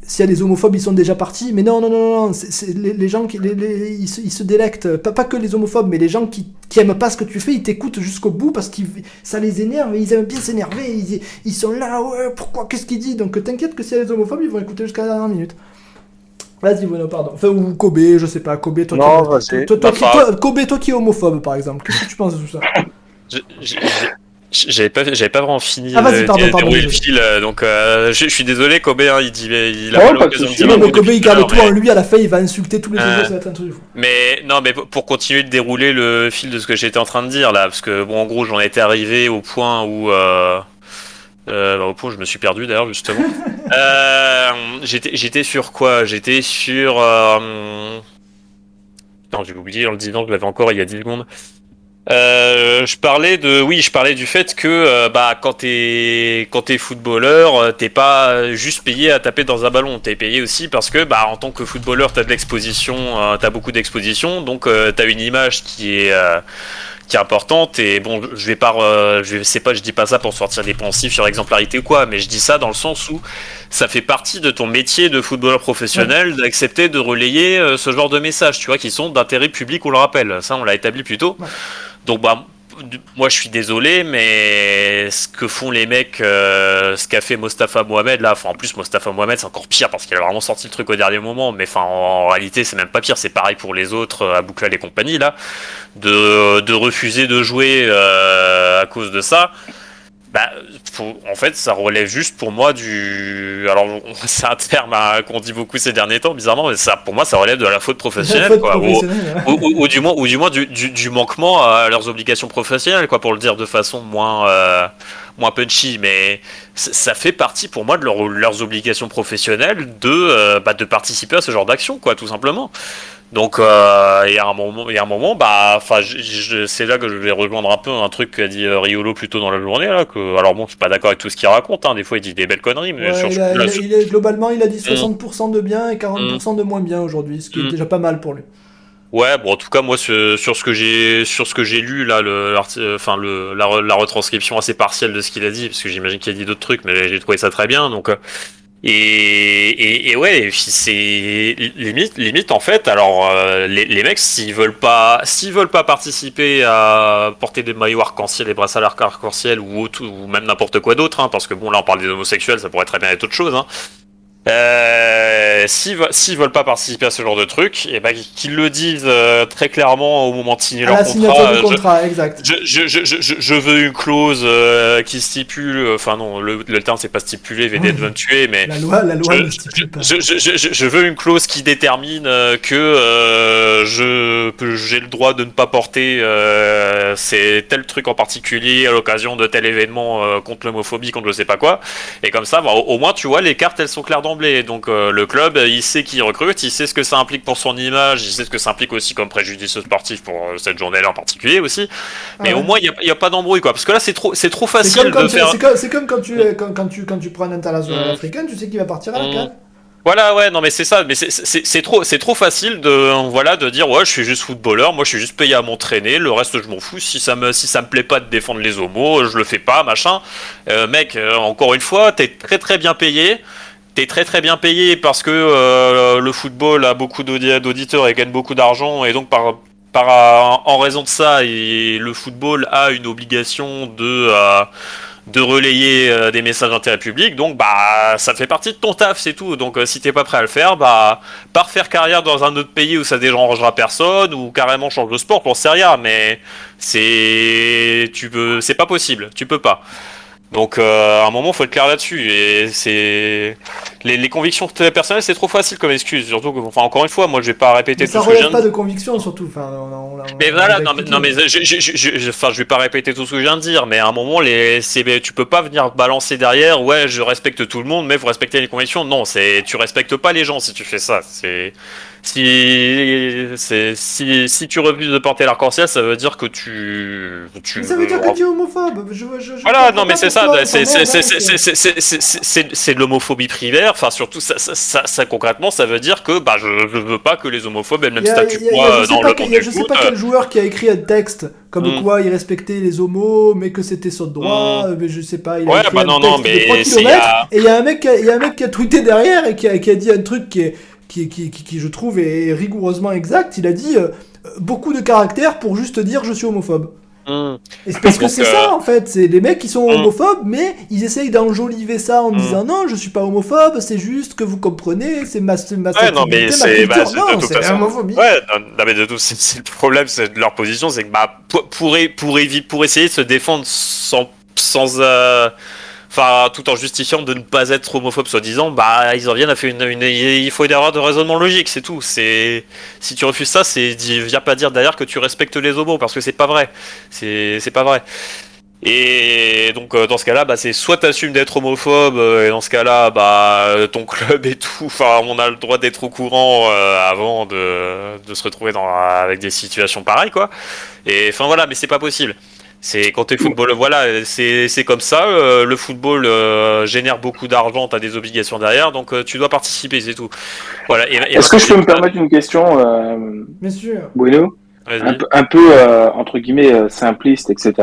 s'il y a des homophobes, ils sont déjà partis. Mais non, non, non, non, c'est les, les gens qui, les- les- ils, se, ils se délectent. Pas, pas que les homophobes, mais les gens qui, qui aiment pas ce que tu fais, ils t'écoutent jusqu'au bout parce que ça les énerve et ils aiment bien s'énerver. Ils, ils sont là, ouais, pourquoi, qu'est-ce qu'il dit? Donc t'inquiète que s'il y a des homophobes, ils vont écouter jusqu'à la dernière minute. Vas-y, Bruno, pardon. Enfin, ou Kobe, je sais pas. Kobe, toi, Non, qui, toi, toi, qui- toi- Kobe, toi qui es homophobe, par exemple. Qu'est-ce que tu penses de tout ça? Je- je- je- J'avais pas, j'avais pas vraiment fini Ah, vas-y, de pardon, pardon, dérouler le fil, euh, donc euh, je, je suis désolé, Kobe, hein, il dit, il a Non, pas l'occasion de dire Non, mais Kobe, il garde tout en lui. À la fin, il va insulter tous les Euh. autres. Ça va être un truc de fou. Mais non, mais pour continuer de dérouler le fil de ce que j'étais en train de dire là, parce que bon, en gros, j'en étais arrivé au point où, euh, euh, bah, au point où je me suis perdu d'ailleurs justement. euh, j'étais, j'étais sur quoi? J'étais sur. Euh... Non, j'ai oublié en le disant, je l'avais encore il y a 10 secondes. Euh, je parlais de, oui, je parlais du fait que euh, bah quand t'es quand t'es footballeur, euh, t'es pas juste payé à taper dans un ballon, t'es payé aussi parce que bah en tant que footballeur, t'as de l'exposition, euh, t'as beaucoup d'exposition, donc t'as une image qui est euh, qui est importante. Et bon, je vais pas, je sais pas, je dis pas ça pour sortir des pensifs sur l'exemplarité ou quoi, mais je dis ça dans le sens où ça fait partie de ton métier de footballeur professionnel d'accepter de relayer ce genre de messages, tu vois, qui sont d'intérêt public, on le rappelle, ça on l'a établi plus tôt. Donc bah moi je suis désolé, mais ce que font les mecs, euh, ce qu'a fait Mostafa Mohamed là, enfin en plus Mostafa Mohamed c'est encore pire parce qu'il a vraiment sorti le truc au dernier moment, mais enfin en, réalité c'est même pas pire, c'est pareil pour les autres, euh, Aboukal et compagnie là, de, de refuser de jouer euh, à cause de ça. Bah, faut- en fait, ça relève juste pour moi du. Alors, c'est un terme hein, qu'on dit beaucoup ces derniers temps, bizarrement, mais ça, pour moi, ça relève de la faute professionnelle, Faute quoi. Ou- professionnelle, ouais. ou, ou- ou du moins, ou du, moins du, du- du manquement à leurs obligations professionnelles, quoi, pour le dire de façon moins, euh, moins punchy. Mais ça fait partie pour moi de leur- leurs obligations professionnelles de, euh, bah, de participer à ce genre d'action, quoi, tout simplement. Donc, euh, il y a un moment, il y a un moment, bah, enfin, c'est là que je vais rejoindre un peu un truc qu'a dit euh, Riolo plus tôt dans la journée, là, que, alors bon, je suis pas d'accord avec tout ce qu'il raconte, hein, des fois il dit des belles conneries, mais Ouais, sur, il a- là, il a- sur- il est- globalement, il a dit 60% de bien et 40% de moins bien aujourd'hui, ce qui est Mm. déjà pas mal pour lui. Ouais, bon, en tout cas, moi, sur, sur ce que j'ai, sur ce que j'ai lu là, le, euh, enfin, le, la, la retranscription assez partielle de ce qu'il a dit, parce que j'imagine qu'il a dit d'autres trucs, mais j'ai trouvé ça très bien, donc. Et, et, et ouais, c'est limite, limite en fait. Alors euh, les, les mecs, s'ils veulent pas, s'ils veulent pas participer à porter des maillots arc-en-ciel, des bracelets arc-en-ciel ou, autre- ou même n'importe quoi d'autre, hein, parce que bon là on parle des homosexuels, ça pourrait très bien être autre chose. Hein. Euh, s'ils ve- s'ils veulent pas participer à ce genre de truc, et ben qu'ils le disent euh, très clairement au moment de signer À leur la signature contrat. du euh, je- contrat, exact. je, je, je, veux une clause euh, qui stipule, euh, enfin non, le, le terme c'est pas stipulé, VDN va me tuer, mais La loi, la loi je, ne stipule pas. je, veux une clause qui détermine euh, que euh, je j'ai le droit de ne pas porter euh, c'est tel truc en particulier à l'occasion de tel événement euh, contre l'homophobie, contre je sais pas quoi. Et comme ça, bah, au, au moins tu vois, les cartes elles sont claires d'emblée. Donc euh, le club, il sait qui recrute, il sait ce que ça implique pour son image, il sait ce que ça implique aussi comme préjudice sportif pour euh, cette journée-là en particulier aussi. Mais Ah ouais. au moins il y a, pas d'embrouille quoi, parce que là c'est trop, c'est trop facile comme, de faire. c'est comme, quand tu, quand, quand tu, quand tu prends un international Mm. africain, tu sais qu'il va partir à la Mm. canne. Voilà, ouais, non, mais c'est ça, mais c'est- trop, c'est trop facile de, voilà, de dire, ouais, je suis juste footballeur, moi, je suis juste payé à m'entraîner, le reste, je m'en fous. Si ça me, si ça me plaît pas de défendre les homos, je le fais pas, machin. Euh, mec, euh, encore une fois, t'es très très bien payé. T'es très très bien payé parce que euh, le football a beaucoup d'audi- d'auditeurs et gagne beaucoup d'argent et donc par en raison de ça, et le football a une obligation de euh, de relayer euh, des messages d'intérêt public. Donc bah ça fait partie de ton taf, c'est tout. Donc si t'es pas prêt à le faire, bah pas faire carrière dans un autre pays où ça dérangera personne ou carrément change de sport, pour sais rien. Mais c'est tu peux, c'est pas possible, tu peux pas. Donc euh, à un moment faut être clair là-dessus et c'est les, les convictions personnelles c'est trop facile comme excuse surtout que enfin encore une fois moi je vais pas répéter Mais tout ça ce que je viens relève de pas de conviction, surtout. Enfin, on- on- on- mais on voilà, non mais, expliqué. non, mais je, je, je, je- enfin, je vais pas répéter tout ce que je viens de dire, mais à un moment, les, tu peux pas venir balancer derrière, ouais, je respecte tout le monde, mais vous respectez les convictions. Non, c'est, tu respectes pas les gens si tu fais ça. C'est, si, si, si tu refuses de porter l'arc-en-ciel, ça veut dire que tu, tu Mais ça veut dire que tu es homophobe. Je, je, je voilà, non mais c'est ça, c'est de l'homophobie primaire, enfin surtout ça, ça, ça, ça, concrètement ça veut dire que bah je, je veux pas que les homophobes aient le même statut que moi je sais dans le monde Je sais foot. pas quel joueur qui a écrit un texte comme Mm. quoi il respectait les homos, mais que c'était sur le droit, mais je sais pas. Il a Ouais, bah non, non, mais 3 c'est- kilomètres, il y a- Et il y a un mec, qui a- il y a un mec qui a tweeté derrière et qui a dit un truc qui est qui, qui, qui, qui, je trouve est rigoureusement exact. Il a dit euh, beaucoup de caractère pour juste dire je suis homophobe. Hmm. Et c'est parce que c'est euh, ça en fait, c'est des mecs qui sont Mm. homophobes, mais ils essayent d'enjoliver ça en Mm. disant non, je suis pas homophobe, c'est juste que vous comprenez, c'est ma, ma Ouais, non, mais c'est- bah, non, toute c'est façon- homophobie. Ouais, non, non, mais de tout, c'est c'est le problème, c'est de leur position, c'est que bah pour pour, pour, pour essayer de se défendre sans sans euh, enfin tout en justifiant de ne pas être homophobe soi-disant, bah ils en viennent à faire une, une il faut une erreur de raisonnement logique, c'est tout. C'est si tu refuses ça, c'est viens pas dire derrière que tu respectes les homos parce que c'est pas vrai. C'est pas vrai. Et donc dans ce cas-là, bah, c'est soit t'assumes d'être homophobe, et dans ce cas-là, bah ton club et tout, enfin on a le droit d'être au courant avant de, de, se retrouver dans, avec des situations pareilles quoi. Et enfin voilà, mais c'est pas possible. C'est quand t'es football, voilà, c'est comme ça. Euh, le football euh, génère beaucoup d'argent, t'as des obligations derrière, donc euh, tu dois participer, c'est tout. Voilà. Est-ce que je peux me permettre une question, Bien sûr. Bueno un, un, peu entre guillemets simpliste, etc.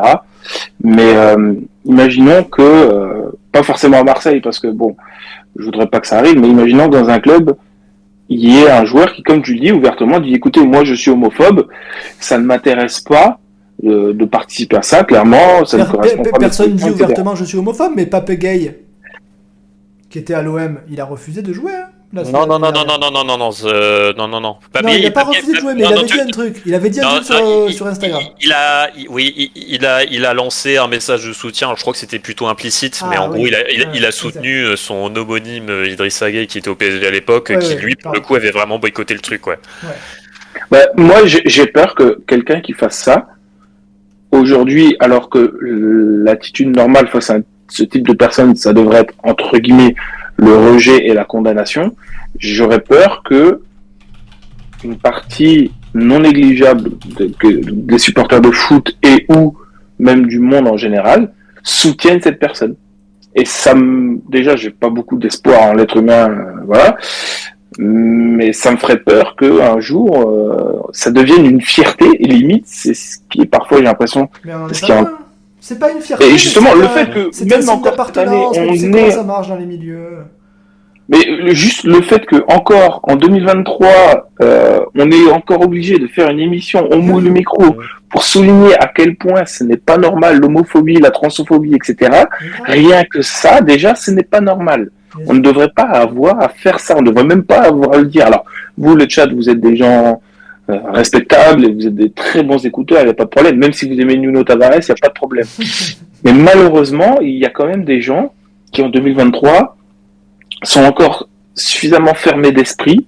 Mais imaginons que, pas forcément à Marseille, parce que bon, je voudrais pas que ça arrive, mais imaginons que dans un club, il y ait un joueur qui, comme tu le dis ouvertement, dit écoutez, moi je suis homophobe, ça ne m'intéresse pas de, participer à ça, clairement. Ça personne ne dit ouvertement je suis homophobe, mais Pape Gay, qui était à l'OM, il a refusé de jouer. Hein, non, non, non, non, non, non, non, non, non, non, non, non, il n'a pas refusé de jouer, mais il avait dit un truc. Il avait dit un truc sur, sur, Instagram. Il, a, oui, il, a, il a lancé un message de soutien. Je crois que c'était plutôt implicite, mais en gros, il a, il, a soutenu son homonyme Idriss Gueye, qui était au PSG à l'époque, qui lui, pour le coup, avait vraiment boycotté le truc, ouais. Bah, moi, j'ai peur que quelqu'un qui fasse ça, aujourd'hui, alors que l'attitude normale face à ce type de personne, ça devrait être entre guillemets le rejet et la condamnation, j'aurais peur que une partie non négligeable des supporters de foot et ou même du monde en général soutiennent cette personne. Et ça déjà, j'ai pas beaucoup d'espoir en l'être humain, euh, voilà mais ça me ferait peur que un jour euh, ça devienne une fierté et limite c'est ce qui est parfois j'ai l'impression c'est pas une fierté et justement le fait que même encore cette année on est ça marche dans les milieux. Mais juste le fait que encore en 2023 euh, on est encore obligé de faire une émission on mouille le micro pour souligner à quel point ce n'est pas normal l'homophobie la transophobie etc rien que ça déjà ce n'est pas normal on ne devrait pas avoir à faire ça. On ne devrait même pas avoir à le dire. Alors, vous, le chat, vous êtes des gens euh, respectables et vous êtes des très bons écouteurs, il n'y a pas de problème. Même si vous aimez Nuno Tavares, il n'y a pas de problème. Mais malheureusement, il y a quand même des gens qui, en 2023, sont encore suffisamment fermés d'esprit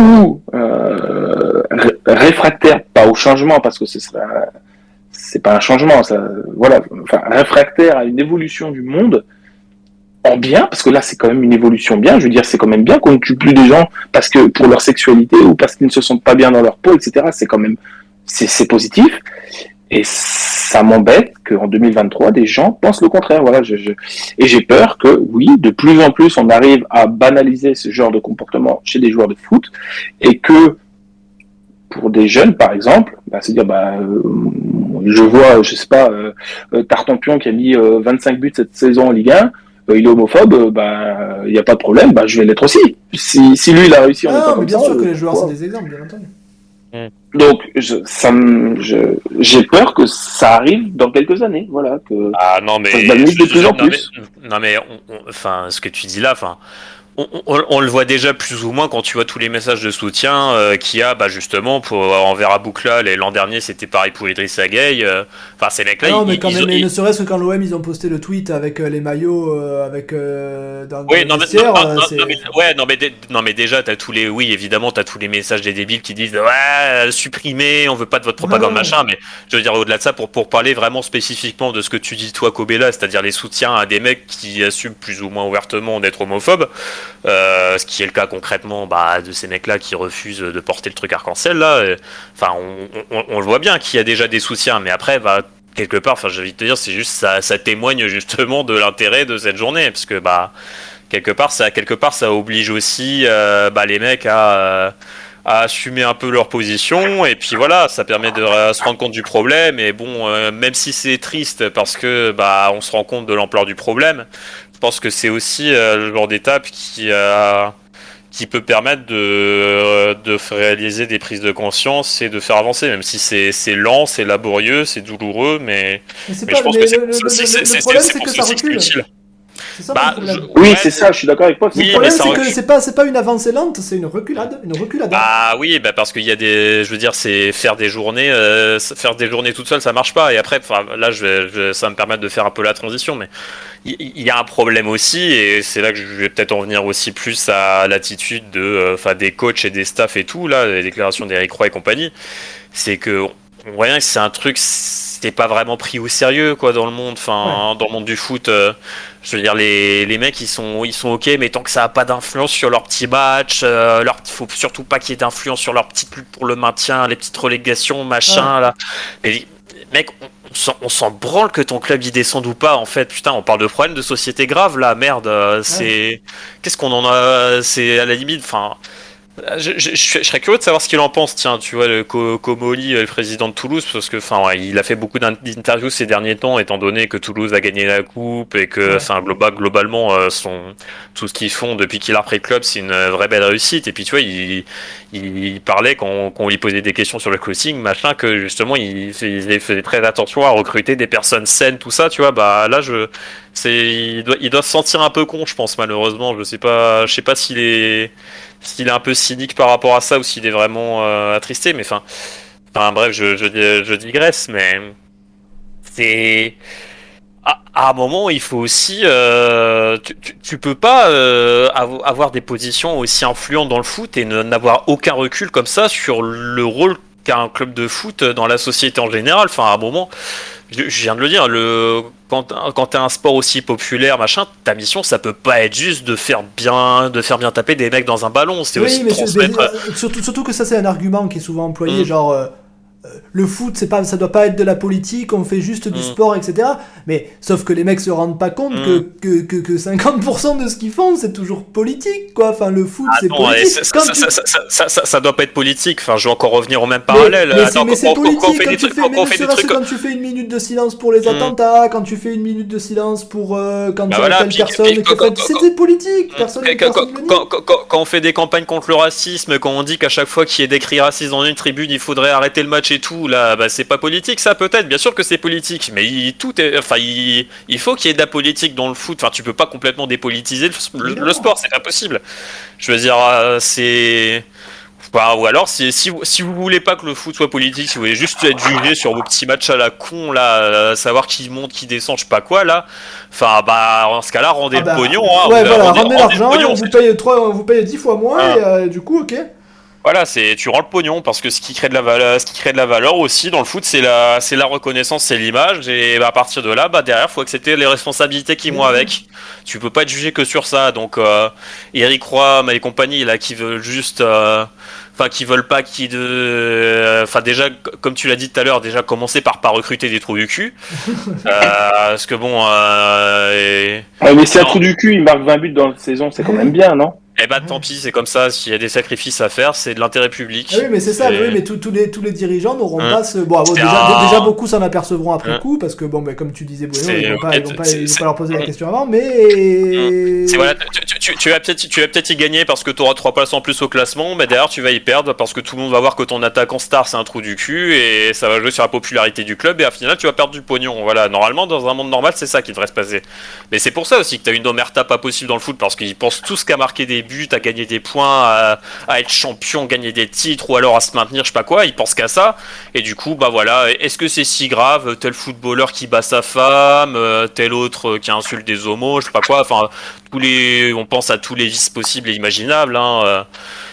ou euh, réfractaires, pas au changement, parce que ce serait c'est pas un changement, ça, voilà, enfin, réfractaires à une évolution du monde en bien, parce que là c'est quand même une évolution bien, je veux dire c'est quand même bien qu'on ne tue plus des gens parce que pour leur sexualité ou parce qu'ils ne se sentent pas bien dans leur peau, etc. C'est quand même c'est positif. Et ça m'embête qu'en 2023 des gens pensent le contraire. Voilà, et j'ai peur que oui, de plus en plus on arrive à banaliser ce genre de comportement chez des joueurs de foot et que pour des jeunes par exemple, bah, c'est dire bah euh, je vois je sais pas euh, euh Tartampion qui a mis 25 euh, buts cette saison en Ligue 1 euh, il est homophobe, euh, bah, il n'y a pas de problème, bah, je vais l'être aussi. Si, si, lui, il a réussi en ah, mais bien sûr que les joueurs, c'est des exemples, bien entendu. Hmm. Donc, je, ça j'ai peur que ça arrive dans quelques années, voilà. Que ah non mais, de plus en plus. non mais, enfin, ce que tu dis là, enfin, on, le voit déjà plus ou moins quand tu vois tous les messages de soutien euh, qu'il y a bah, justement pour envers Aboukla l'an dernier c'était pareil pour Idriss Gueye euh, enfin ces mecs là non mais quand même ne serait-ce que quand l'OM ils ont posté le tweet avec euh, les maillots avec dans, oui, non, mais, non, mais, ouais non mais non mais déjà t'as tous les oui évidemment t'as tous les messages des débiles qui disent ouais supprimer on veut pas de votre propagande machin mais je veux dire au-delà de ça pour pour parler vraiment spécifiquement de ce que tu dis toi Kobela c'est-à-dire les soutiens à des mecs qui assument plus ou moins ouvertement d'être homophobes euh, ce qui est le cas concrètement bah, de ces mecs-là qui refusent de porter le truc arc-en-ciel. Là, enfin, on, le voit bien qu'il y a déjà des soutiens, mais après, bah, quelque part, enfin, j'ai envie de te dire, c'est juste ça, ça témoigne justement de l'intérêt de cette journée, parce que bah, quelque part, ça, quelque part, ça oblige aussi euh, bah, les mecs à euh, à assumer un peu leur position et puis voilà ça permet de se rendre compte du problème et bon même si c'est triste parce que bah on se rend compte de l'ampleur du problème pense que c'est aussi euh, le genre d'étape qui euh, qui peut permettre de, euh, de réaliser des prises de conscience et de faire avancer, même si c'est lent, c'est laborieux, c'est douloureux, mais, mais, je pense que c'est le problème, c'est que ça. Bah, oui, c'est ça, je suis d'accord avec toi. le problème, c'est que c'est pas, pas une avancée lente, c'est une reculade, une reculade. Ah oui, bah parce qu'il y a des, je veux dire, c'est faire des journées, faire des journées toute seule, ça marche pas. Et après, là, je vais, ça va me permettre de faire un peu la transition, mais il y, a un problème aussi, et c'est là que je vais peut-être en venir aussi plus à l'attitude de, euh, enfin, des coachs et des staffs et tout, là, les déclarations d'Eric Roy et compagnie, c'est que on voit bien que c'est un truc, c'était pas vraiment pris au sérieux, quoi, dans le monde, enfin, dans le monde du foot. euh, je veux dire, les, les mecs, ils sont, ils sont ok, mais tant que ça a pas d'influence sur leur petit match, euh, leur, faut surtout pas qu'il y ait d'influence sur leur petite lutte pour le maintien, les petites relégations, machin, là. Mais, mec, on, on s'en- branle que ton club y descende ou pas, en fait. Putain, on parle de problèmes de société grave, là, merde. euh, C'est. Qu'est-ce qu'on en a. C'est à la limite, enfin. Je, je- je- je serais curieux de savoir ce qu'il en pense, tiens, tu vois, le Co- Comoli, euh, le président de Toulouse, parce que, enfin, ouais, il a fait beaucoup d'in- d'interviews ces derniers temps, étant donné que Toulouse a gagné la coupe et que, Ouais. enfin, global, globalement, euh, son, tout ce qu'ils font depuis qu'il a repris le club, c'est une euh, vraie belle réussite. Et puis, tu vois, il, il parlait quand, quand on lui posait des questions sur le coaching, machin, que justement, il, il faisait très attention à recruter des personnes saines, tout ça, tu vois, bah là, je, c'est, il doit, il doit se sentir un peu con, je pense, malheureusement. Je sais pas, je sais pas s'il est, s'il est un peu cynique par rapport à ça ou s'il est vraiment euh, attristé, mais enfin, enfin bref, je, je, je digresse, mais c'est à, un moment, il faut aussi, euh, tu, tu, peux pas euh, avo- avoir des positions aussi influentes dans le foot et n'avoir aucun recul comme ça sur le rôle qu'a un club de foot dans la société en général. Enfin, à un moment, je, je viens de le dire, le quand, quand t'as un sport aussi populaire, machin, ta mission, ça peut pas être juste de faire bien, de faire bien taper des mecs dans un ballon. C'est aussi de mais c'est- transmettre. euh, surtout, surtout que ça c'est un argument qui est souvent employé, Mm. genre euh, le foot c'est pas, ça doit pas être de la politique, on fait juste du Mm. sport, etc. Mais sauf que les mecs se rendent pas compte Mm. que, que, que, que 50% de ce qu'ils font c'est toujours politique, quoi. Enfin le foot c'est politique. ça, ça, tu- ça, ça, ça, ça, ça- ça doit pas être politique. Enfin, je vais encore revenir au même parallèle. Mais, Attends, mais c'est politique quand on fait quand des tu trucs, fais, quand mais on ne fait des serait-ce que trucs. quand tu fais une minute de silence pour les Mm. attentats, quand tu fais une minute de silence pour euh, quand Bah tu voilà, puis- personne C'était politique, personne quand on fait des campagnes contre le racisme, quand on dit qu'à chaque fois qu'il y ait des cris racistes dans une tribune, il faudrait arrêter le match et tout, là, bah, c'est pas politique, ça peut-être. Bien sûr que c'est politique, mais il, tout est, enfin, il, il faut qu'il y ait de la politique dans le foot. Enfin, tu peux pas complètement dépolitiser le, sport, c'est impossible. Je veux dire, euh, c'est. Bah, ou alors, si, si, vous, si vous voulez pas que le foot soit politique, si vous voulez juste être jugé sur vos petits matchs à la con, là, euh, savoir qui monte, qui descend, je sais pas quoi, là, enfin, bah, en ce cas-là, rendez Ah bah, le pognon, hein, ouais, voilà, rendez- l'argent, on vous paye, trois, on vous paye 10 fois moins, Ah. et euh, du coup, ok. Voilà, c'est tu rends le pognon parce que ce qui crée de la valeur, ce qui crée de la valeur aussi dans le foot, c'est la c'est la reconnaissance, c'est l'image et bah, à partir de là, bah derrière, faut accepter les responsabilités qui vont avec. Tu peux pas être jugé que sur ça. Donc euh, Eric Roy, et compagnie là qui veulent juste euh, enfin qui veulent pas qui de euh, enfin déjà comme tu l'as dit tout à l'heure, déjà commencer par pas recruter des trous du cul. euh, parce que bon euh, et- Ouais, mais si un trou du cul, il marque 20 buts dans la saison, c'est quand même bien, non? Eh bah tant pis, c'est comme ça, s'il y a des sacrifices à faire, c'est de l'intérêt public. Ah oui, mais c'est ça, oui, mais tous les, tous les dirigeants n'auront Hein. pas ce. Bon, ah, bon, déjà, un- déjà, beaucoup s'en apercevront après Hein. coup, parce que, bon, bah, comme tu disais, Bruno, ils vont pas, ils vont pas, ils vont pas leur poser la Hein. question avant, mais. C'est voilà, tu, tu- tu- tu vas peut-être tu vas peut-être y gagner parce que tu auras trois places en plus au classement, mais derrière tu vas y perdre parce que tout le monde va voir que ton attaquant star c'est un trou du cul et ça va jouer sur la popularité du club et à final tu vas perdre du pognon. Voilà, normalement dans un monde normal c'est ça qui devrait se passer. Mais c'est pour ça aussi que tu as une omerta pas possible dans le foot parce qu'ils pensent tous qu'à marquer des buts, à gagner des points, à, à être champion, gagner des titres ou alors à se maintenir, je sais pas quoi, ils pensent qu'à ça et du coup bah voilà, est-ce que c'est si grave tel footballeur qui bat sa femme, euh, tel autre qui insulte des homos, je sais pas quoi, enfin tous les, on pense à tous les vices possibles et imaginables. Hein. euh.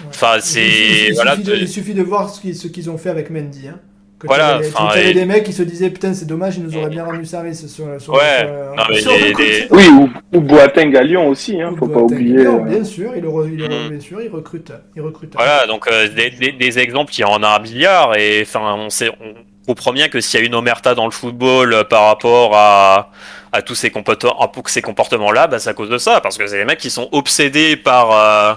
Enfin, c'est il voilà. suffit de, il suffit de voir ce qu'ils ce qu'ils ont fait avec Mendy. Hein. Voilà, tu avais, et- des mecs qui se disaient putain c'est dommage ils nous auraient bien rendu service sur, sur, Ouais, sur- non, mais sur les- le coup. les- Oui, ou, ou Boateng à Lyon aussi, hein, Ou faut pas oublier. Non, euh, bien sûr, il, re- il, re- Mhm. bien sûr, il recrute. Il recrute. Voilà, donc euh, des, des- des exemples, il y en a un milliard et enfin, on sait, on comprend bien que s'il y a une omerta dans le football euh, par rapport à à tous ces comportements, à ces comportements-là, bah, c'est à cause de ça, parce que c'est des mecs qui sont obsédés par euh,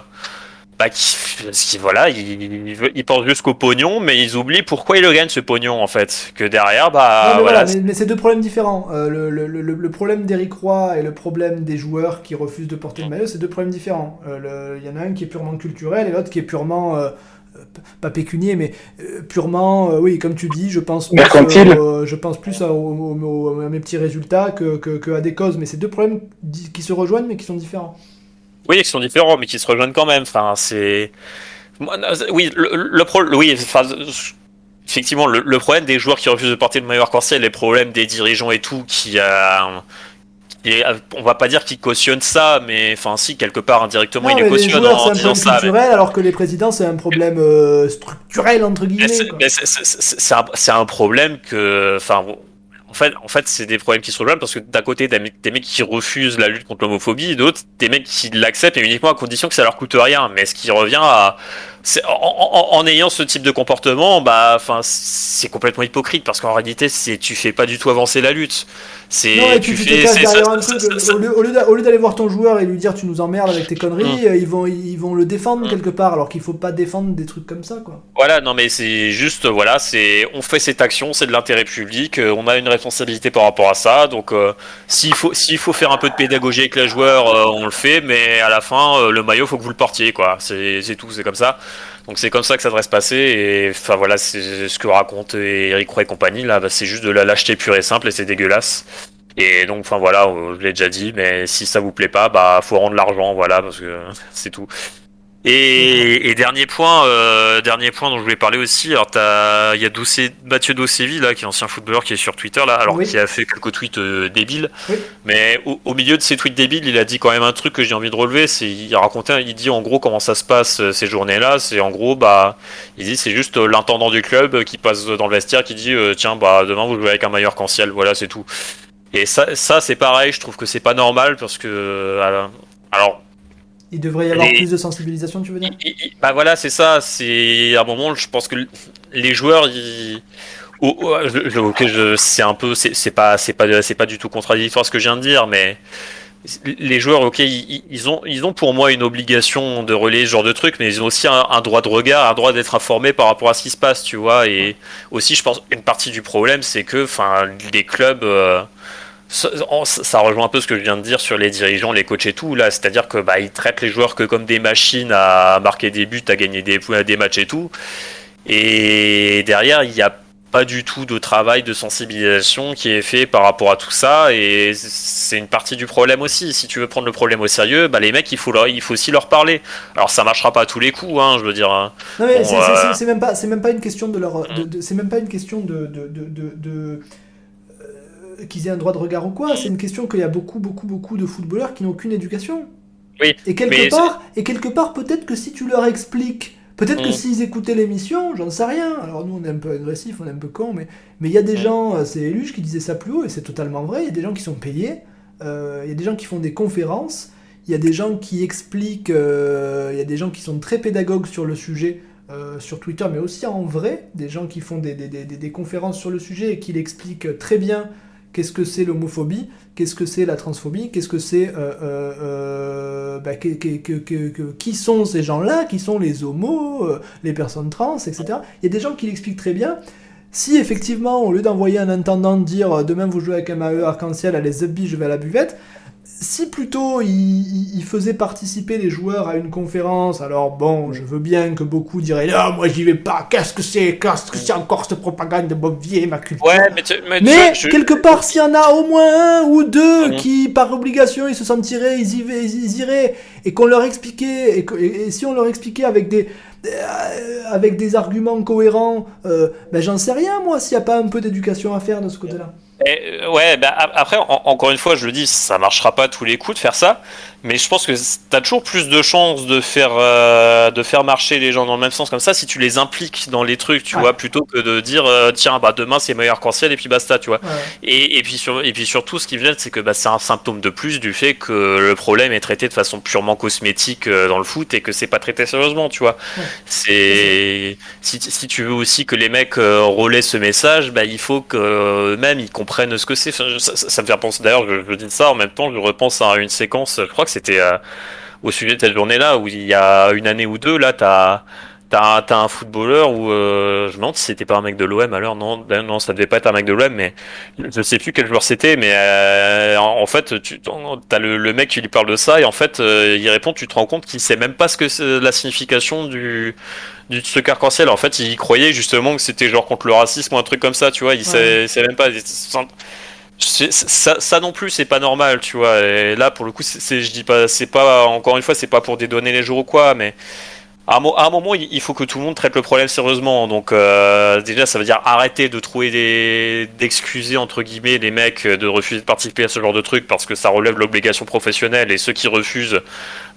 bah, qui, qui- voilà, ils, ils, pensent jusqu'au pognon, mais ils oublient pourquoi ils le gagnent ce pognon en fait. Que derrière, bah Non, mais voilà, voilà, mais, mais c'est deux problèmes différents. Euh, le, le- le- le problème d'Eric Roy et le problème des joueurs qui refusent de porter le maillot, c'est deux problèmes différents. Euh, le- Il y en a un qui est purement culturel et l'autre qui est purement, euh, pas pécunier, mais purement, euh, oui, comme tu dis, je pense plus, euh, je pense plus à, au- au- au- à mes petits résultats que, que- que à des causes. Mais c'est deux problèmes qui se rejoignent mais qui sont différents. Oui, qui sont différents, mais qui se rejoignent quand même. Enfin, c'est. Oui, le, le pro... oui, enfin, effectivement, le, le problème des joueurs qui refusent de porter le maillot arc-en-ciel, les problèmes des dirigeants et tout, qui a et on va pas dire qu'il cautionne ça, mais enfin si quelque part indirectement Non, il mais le les cautionne joueurs, en c'est un disant problème ça. mais- culturel, alors que les présidents, c'est un problème euh, structurel, entre guillemets. un, c'est un problème que, enfin, en fait, en fait, c'est des problèmes qui se rejoignent parce que d'un côté, des mecs qui refusent la lutte contre l'homophobie, d'autres, des mecs qui l'acceptent, mais uniquement à condition que ça leur coûte rien. Mais ce qui revient à, en ayant ce type de comportement, bah, enfin, c'est complètement hypocrite parce qu'en réalité, c'est, tu fais pas du tout avancer la lutte. C'est, Non, et puis tu te fais, caches c'est- derrière ça- un ça- truc. ça- Au lieu, au lieu d'aller voir ton joueur et lui dire tu nous emmerdes avec tes conneries, Mm. euh, ils, vont, ils vont le défendre quelque part, alors qu'il faut pas défendre des trucs comme ça, quoi. Voilà, non mais c'est juste, voilà, c'est, on fait cette action, c'est de l'intérêt public, euh, on a une responsabilité par rapport à ça, donc euh, s'il faut, s'il faut faire un peu de pédagogie avec les joueurs, euh, on le fait, mais à la fin, euh, le maillot, faut que vous le portiez, quoi. C'est tout, c'est comme ça. Donc c'est comme ça que ça devrait se passer, et enfin voilà, c'est ce que raconte Eric Roy et compagnie là, bah, c'est juste de la lâcheté pure et simple, et c'est dégueulasse. Et donc, enfin voilà, je l'ai déjà dit, mais si ça vous plaît pas, bah faut rendre l'argent, voilà, parce que c'est tout. Et, et dernier point, euh, dernier point dont je voulais parler aussi. Alors il y a Doucet, Mathieu Docevi là, qui est ancien footballeur, qui est sur Twitter là, alors Oui. qui a fait quelques tweets euh, débiles. Oui. Mais au, au milieu de ces tweets débiles, il a dit quand même un truc que j'ai envie de relever. C'est, il a raconté, il dit en gros comment ça se passe euh, ces journées-là. C'est en gros, bah, il dit c'est juste l'intendant du club qui passe dans le vestiaire, qui dit euh, tiens bah demain vous jouez avec un maillot arc-en-ciel, voilà c'est tout. Et ça, ça c'est pareil. Je trouve que c'est pas normal parce que alors Il devrait y avoir Les- plus de sensibilisation, tu veux dire Bah voilà, c'est ça. C'est à un moment, je pense que les joueurs, ils... oh, oh, je- je- c'est un peu, c'est c'est pas, c'est pas, c'est pas du tout contradictoire ce que je viens de dire, mais les joueurs, ok, ils, ils ont, ils ont pour moi une obligation de relayer ce genre de truc, mais ils ont aussi un, un droit de regard, un droit d'être informés par rapport à ce qui se passe, tu vois. Et aussi, je pense, une partie du problème, c'est que, enfin, les clubs. euh, ça, rejoint un peu ce que je viens de dire sur les dirigeants, les coachs et tout là, c'est-à-dire que bah ils traitent les joueurs que comme des machines à marquer des buts, à gagner des points, des matchs et tout. Et derrière, il n'y a pas du tout de travail de sensibilisation qui est fait par rapport à tout ça et c'est une partie du problème aussi. Si tu veux prendre le problème au sérieux, bah les mecs, il faut leur, il faut aussi leur parler. Alors ça marchera pas à tous les coups, hein, je veux dire. hein. Non mais Bon, c'est- euh, c'est- même pas c'est même pas une question de leur de- de- c'est même pas une question de de, de, de- de, euh, qu'ils aient un droit de regard ou quoi c'est une question qu'il y a beaucoup beaucoup beaucoup de footballeurs qui n'ont aucune éducation Oui, et quelque part et quelque part peut-être que si tu leur expliques peut-être que Mm. s'ils écoutaient l'émission j'en sais rien alors nous on est un peu agressif on est un peu con mais mais il y a des Mm. gens euh, c'est Eluche qui disait ça plus haut et c'est totalement vrai il y a des gens qui sont payés euh, il y a des gens qui font des conférences il y a des gens qui expliquent, euh, il y a des gens qui sont très pédagogues sur le sujet, euh, sur Twitter, mais aussi en vrai, des gens qui font des- des- des- des conférences sur le sujet et qui l'expliquent très bien qu'est-ce que c'est l'homophobie, qu'est-ce que c'est la transphobie, qu'est-ce que c'est... euh, euh, euh, bah, qui sont ces gens-là, qui sont les homos, les personnes trans, etc. Il y a des gens qui l'expliquent très bien. Si effectivement, au lieu d'envoyer un intendant dire demain vous jouez avec un maillot arc-en-ciel, allez zubbi, je vais à la buvette, si plutôt il, faisait participer les joueurs à une conférence, alors bon, je veux bien que beaucoup diraient ah moi j'y vais pas, qu'est-ce que c'est, qu'est-ce que c'est encore cette propagande de Bob Vier, ma culture. Ouais, mais, tu- mais, tu Mais vois, je- quelque part, s'il y en a au moins un ou deux Mhm. qui, par obligation, ils se sentiraient, ils, y, ils iraient, et qu'on leur expliquait, et, que- et- et si on leur expliquait avec des, euh, avec des arguments cohérents, euh, ben j'en sais rien moi, s'il n'y a pas un peu d'éducation à faire de ce côté-là. Euh, ouais, bah, après, en- encore une fois, je le dis, ça marchera pas tous les coups de faire ça, mais je pense que t'as toujours plus de chances de faire, euh, de faire marcher les gens dans le même sens comme ça si tu les impliques dans les trucs, tu Ouais. vois, plutôt que de dire, euh, tiens, bah, demain c'est meilleur arc-en-ciel et puis basta, tu vois. Ouais. Et, et puis sur, et puis surtout, ce qui vient, c'est que bah, c'est un symptôme de plus du fait que le problème est traité de façon purement cosmétique dans le foot et que c'est pas traité sérieusement, tu vois. Ouais. C'est si, si tu veux aussi que les mecs relaient ce message, bah, il faut que même ils comprennent ce que c'est. Ça me fait penser d'ailleurs, je, je dis ça en même temps, je repense à une séquence. Je crois que c'était euh, au sujet de cette journée-là où il y a une année ou deux, là, t'as T'as un footballeur où euh, je me demande si c'était pas un mec de l'OM alors. Non ben non ça devait pas être un mec de l'OM mais je sais plus quel joueur c'était mais euh, en, en fait tu t'as le, le mec qui lui parle de ça et en fait euh, il répond tu te rends compte qu'il sait même pas ce que c'est la signification du du truc arc-en-ciel en fait il croyait justement que c'était genre contre le racisme ou un truc comme ça tu vois. Il sait, il sait même pas. Ça, ça non plus c'est pas normal tu vois. Et là pour le coup c'est c'est- je dis pas c'est pas encore une fois c'est pas pour dédonner les jours ou quoi mais À un, moment, il faut que tout le monde traite le problème sérieusement. Donc euh, déjà, ça veut dire arrêter de trouver des d'excuser entre guillemets les mecs de refuser de participer à ce genre de truc parce que ça relève l'obligation professionnelle et ceux qui refusent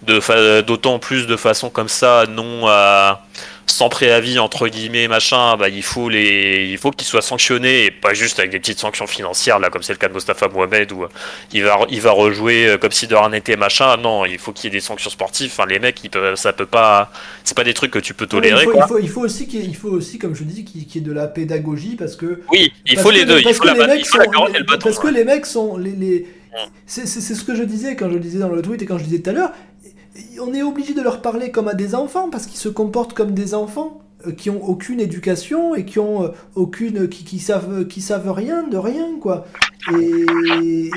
d'autant plus de façon comme ça non à sans préavis entre guillemets machin bah il faut les il faut qu'ils soient sanctionnés et pas juste avec des petites sanctions financières là comme c'est le cas de Mostafa Mohamed où il va il va rejouer euh, comme si de rien n'était machin. Non il faut qu'il y ait des sanctions sportives. Enfin les mecs ils peuvent ça peut pas c'est pas des trucs que tu peux tolérer il, faut, quoi. Il, faut, il faut aussi qu'il il faut aussi comme je dis qu'il y ait de la pédagogie parce que oui il faut les deux le parce que les mecs sont les, les... c'est ce que je disais quand je disais dans le tweet et quand je disais tout à l'heure on est obligé de leur parler comme à des enfants parce qu'ils se comportent comme des enfants euh, qui ont aucune éducation et qui ont euh, aucune qui, savent qui savent rien de rien quoi. Et,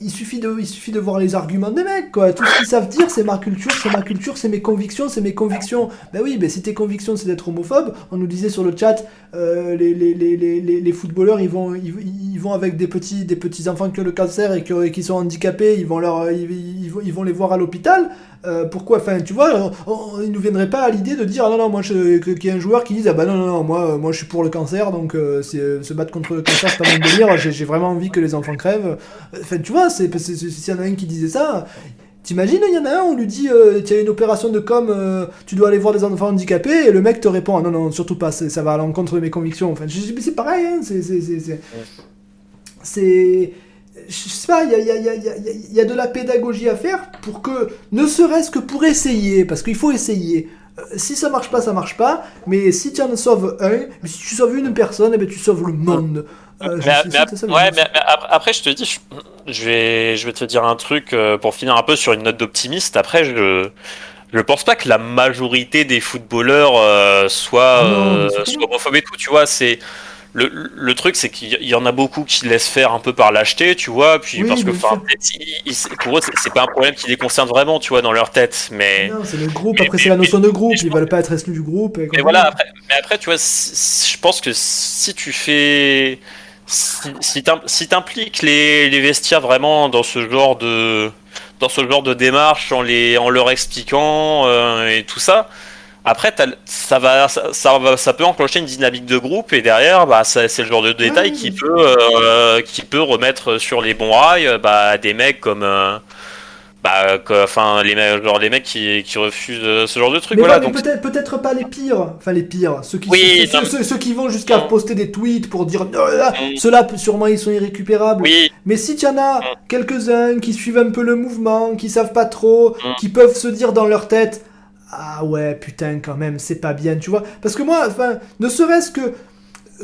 il suffit de il suffit de voir les arguments des mecs quoi. Tout ce qu'ils savent dire c'est ma culture c'est ma culture c'est mes convictions c'est mes convictions. Ben oui ben si tes convictions c'est d'être homophobe on nous disait sur le chat euh, les, les, les, les, footballeurs ils vont ils, vont avec des petits des petits enfants qui ont le cancer et qui, sont handicapés ils vont leur ils, ils vont les voir à l'hôpital euh, pourquoi Enfin, tu vois, il nous viendrait pas à l'idée de dire ah non non moi qu'il y a un joueur qui dise ah bah non non non moi moi je suis pour le cancer donc euh, euh, se battre contre le cancer c'est pas mon délire j'ai vraiment envie que les enfants crèvent. Enfin tu vois c'est s'il y en a un qui disait ça. T'imagines, il y en a un, on lui dit, tu as une opération de com, tu dois aller voir des enfants handicapés, et le mec te répond, ah, non, non, surtout pas, ça va à l'encontre de mes convictions. Enfin, c'est pareil, hein, c'est. Je sais pas, il y a, y, a, y, y a, de la pédagogie à faire pour que, ne serait-ce que pour essayer, parce qu'il faut essayer. Euh, si ça marche pas, ça marche pas, mais si tu en sauves un, mais si tu sauves une personne, eh ben, tu sauves le monde. Euh, ouais, mais après, je te dis, je, vais, je vais te dire un truc euh, pour finir un peu sur une note d'optimiste. Après, je. Je pense pas que la majorité des footballeurs soient, soient homophobes et tout, tu vois. C'est le, le, truc, c'est qu'il y en a beaucoup qui laissent faire un peu par l'acheter, tu vois, puis parce que pour eux, c'est pas un problème qui les concerne vraiment, tu vois, dans leur tête. Mais non, c'est le groupe. Après, c'est la notion de groupe. Ils veulent pas être exclus du groupe. mais voilà. Après, mais après, tu vois, je pense que si tu fais, si, si t'impliques les, les vestiaires vraiment dans ce genre de dans ce genre de démarche en les en leur expliquant euh, et tout ça après, ça va, ça, ça, peut enclencher une dynamique de groupe et derrière, bah, c'est le genre de détail qui peut, euh, qui peut remettre sur les bons rails bah, des mecs comme, euh, bah, enfin les mecs, genre les mecs qui, qui refusent euh, ce genre de truc. voilà, donc... peut-être peut-être pas les pires, enfin les pires, ceux qui, ceux, qui vont jusqu'à poster des tweets pour dire oh mm. ceux-là sûrement ils sont irrécupérables. Oui. Mais si tu en as mm. quelques-uns qui suivent un peu le mouvement, qui savent pas trop, mm. qui peuvent se dire dans leur tête ah ouais, putain, quand même, c'est pas bien, tu vois. Parce que moi, enfin, ne serait-ce que.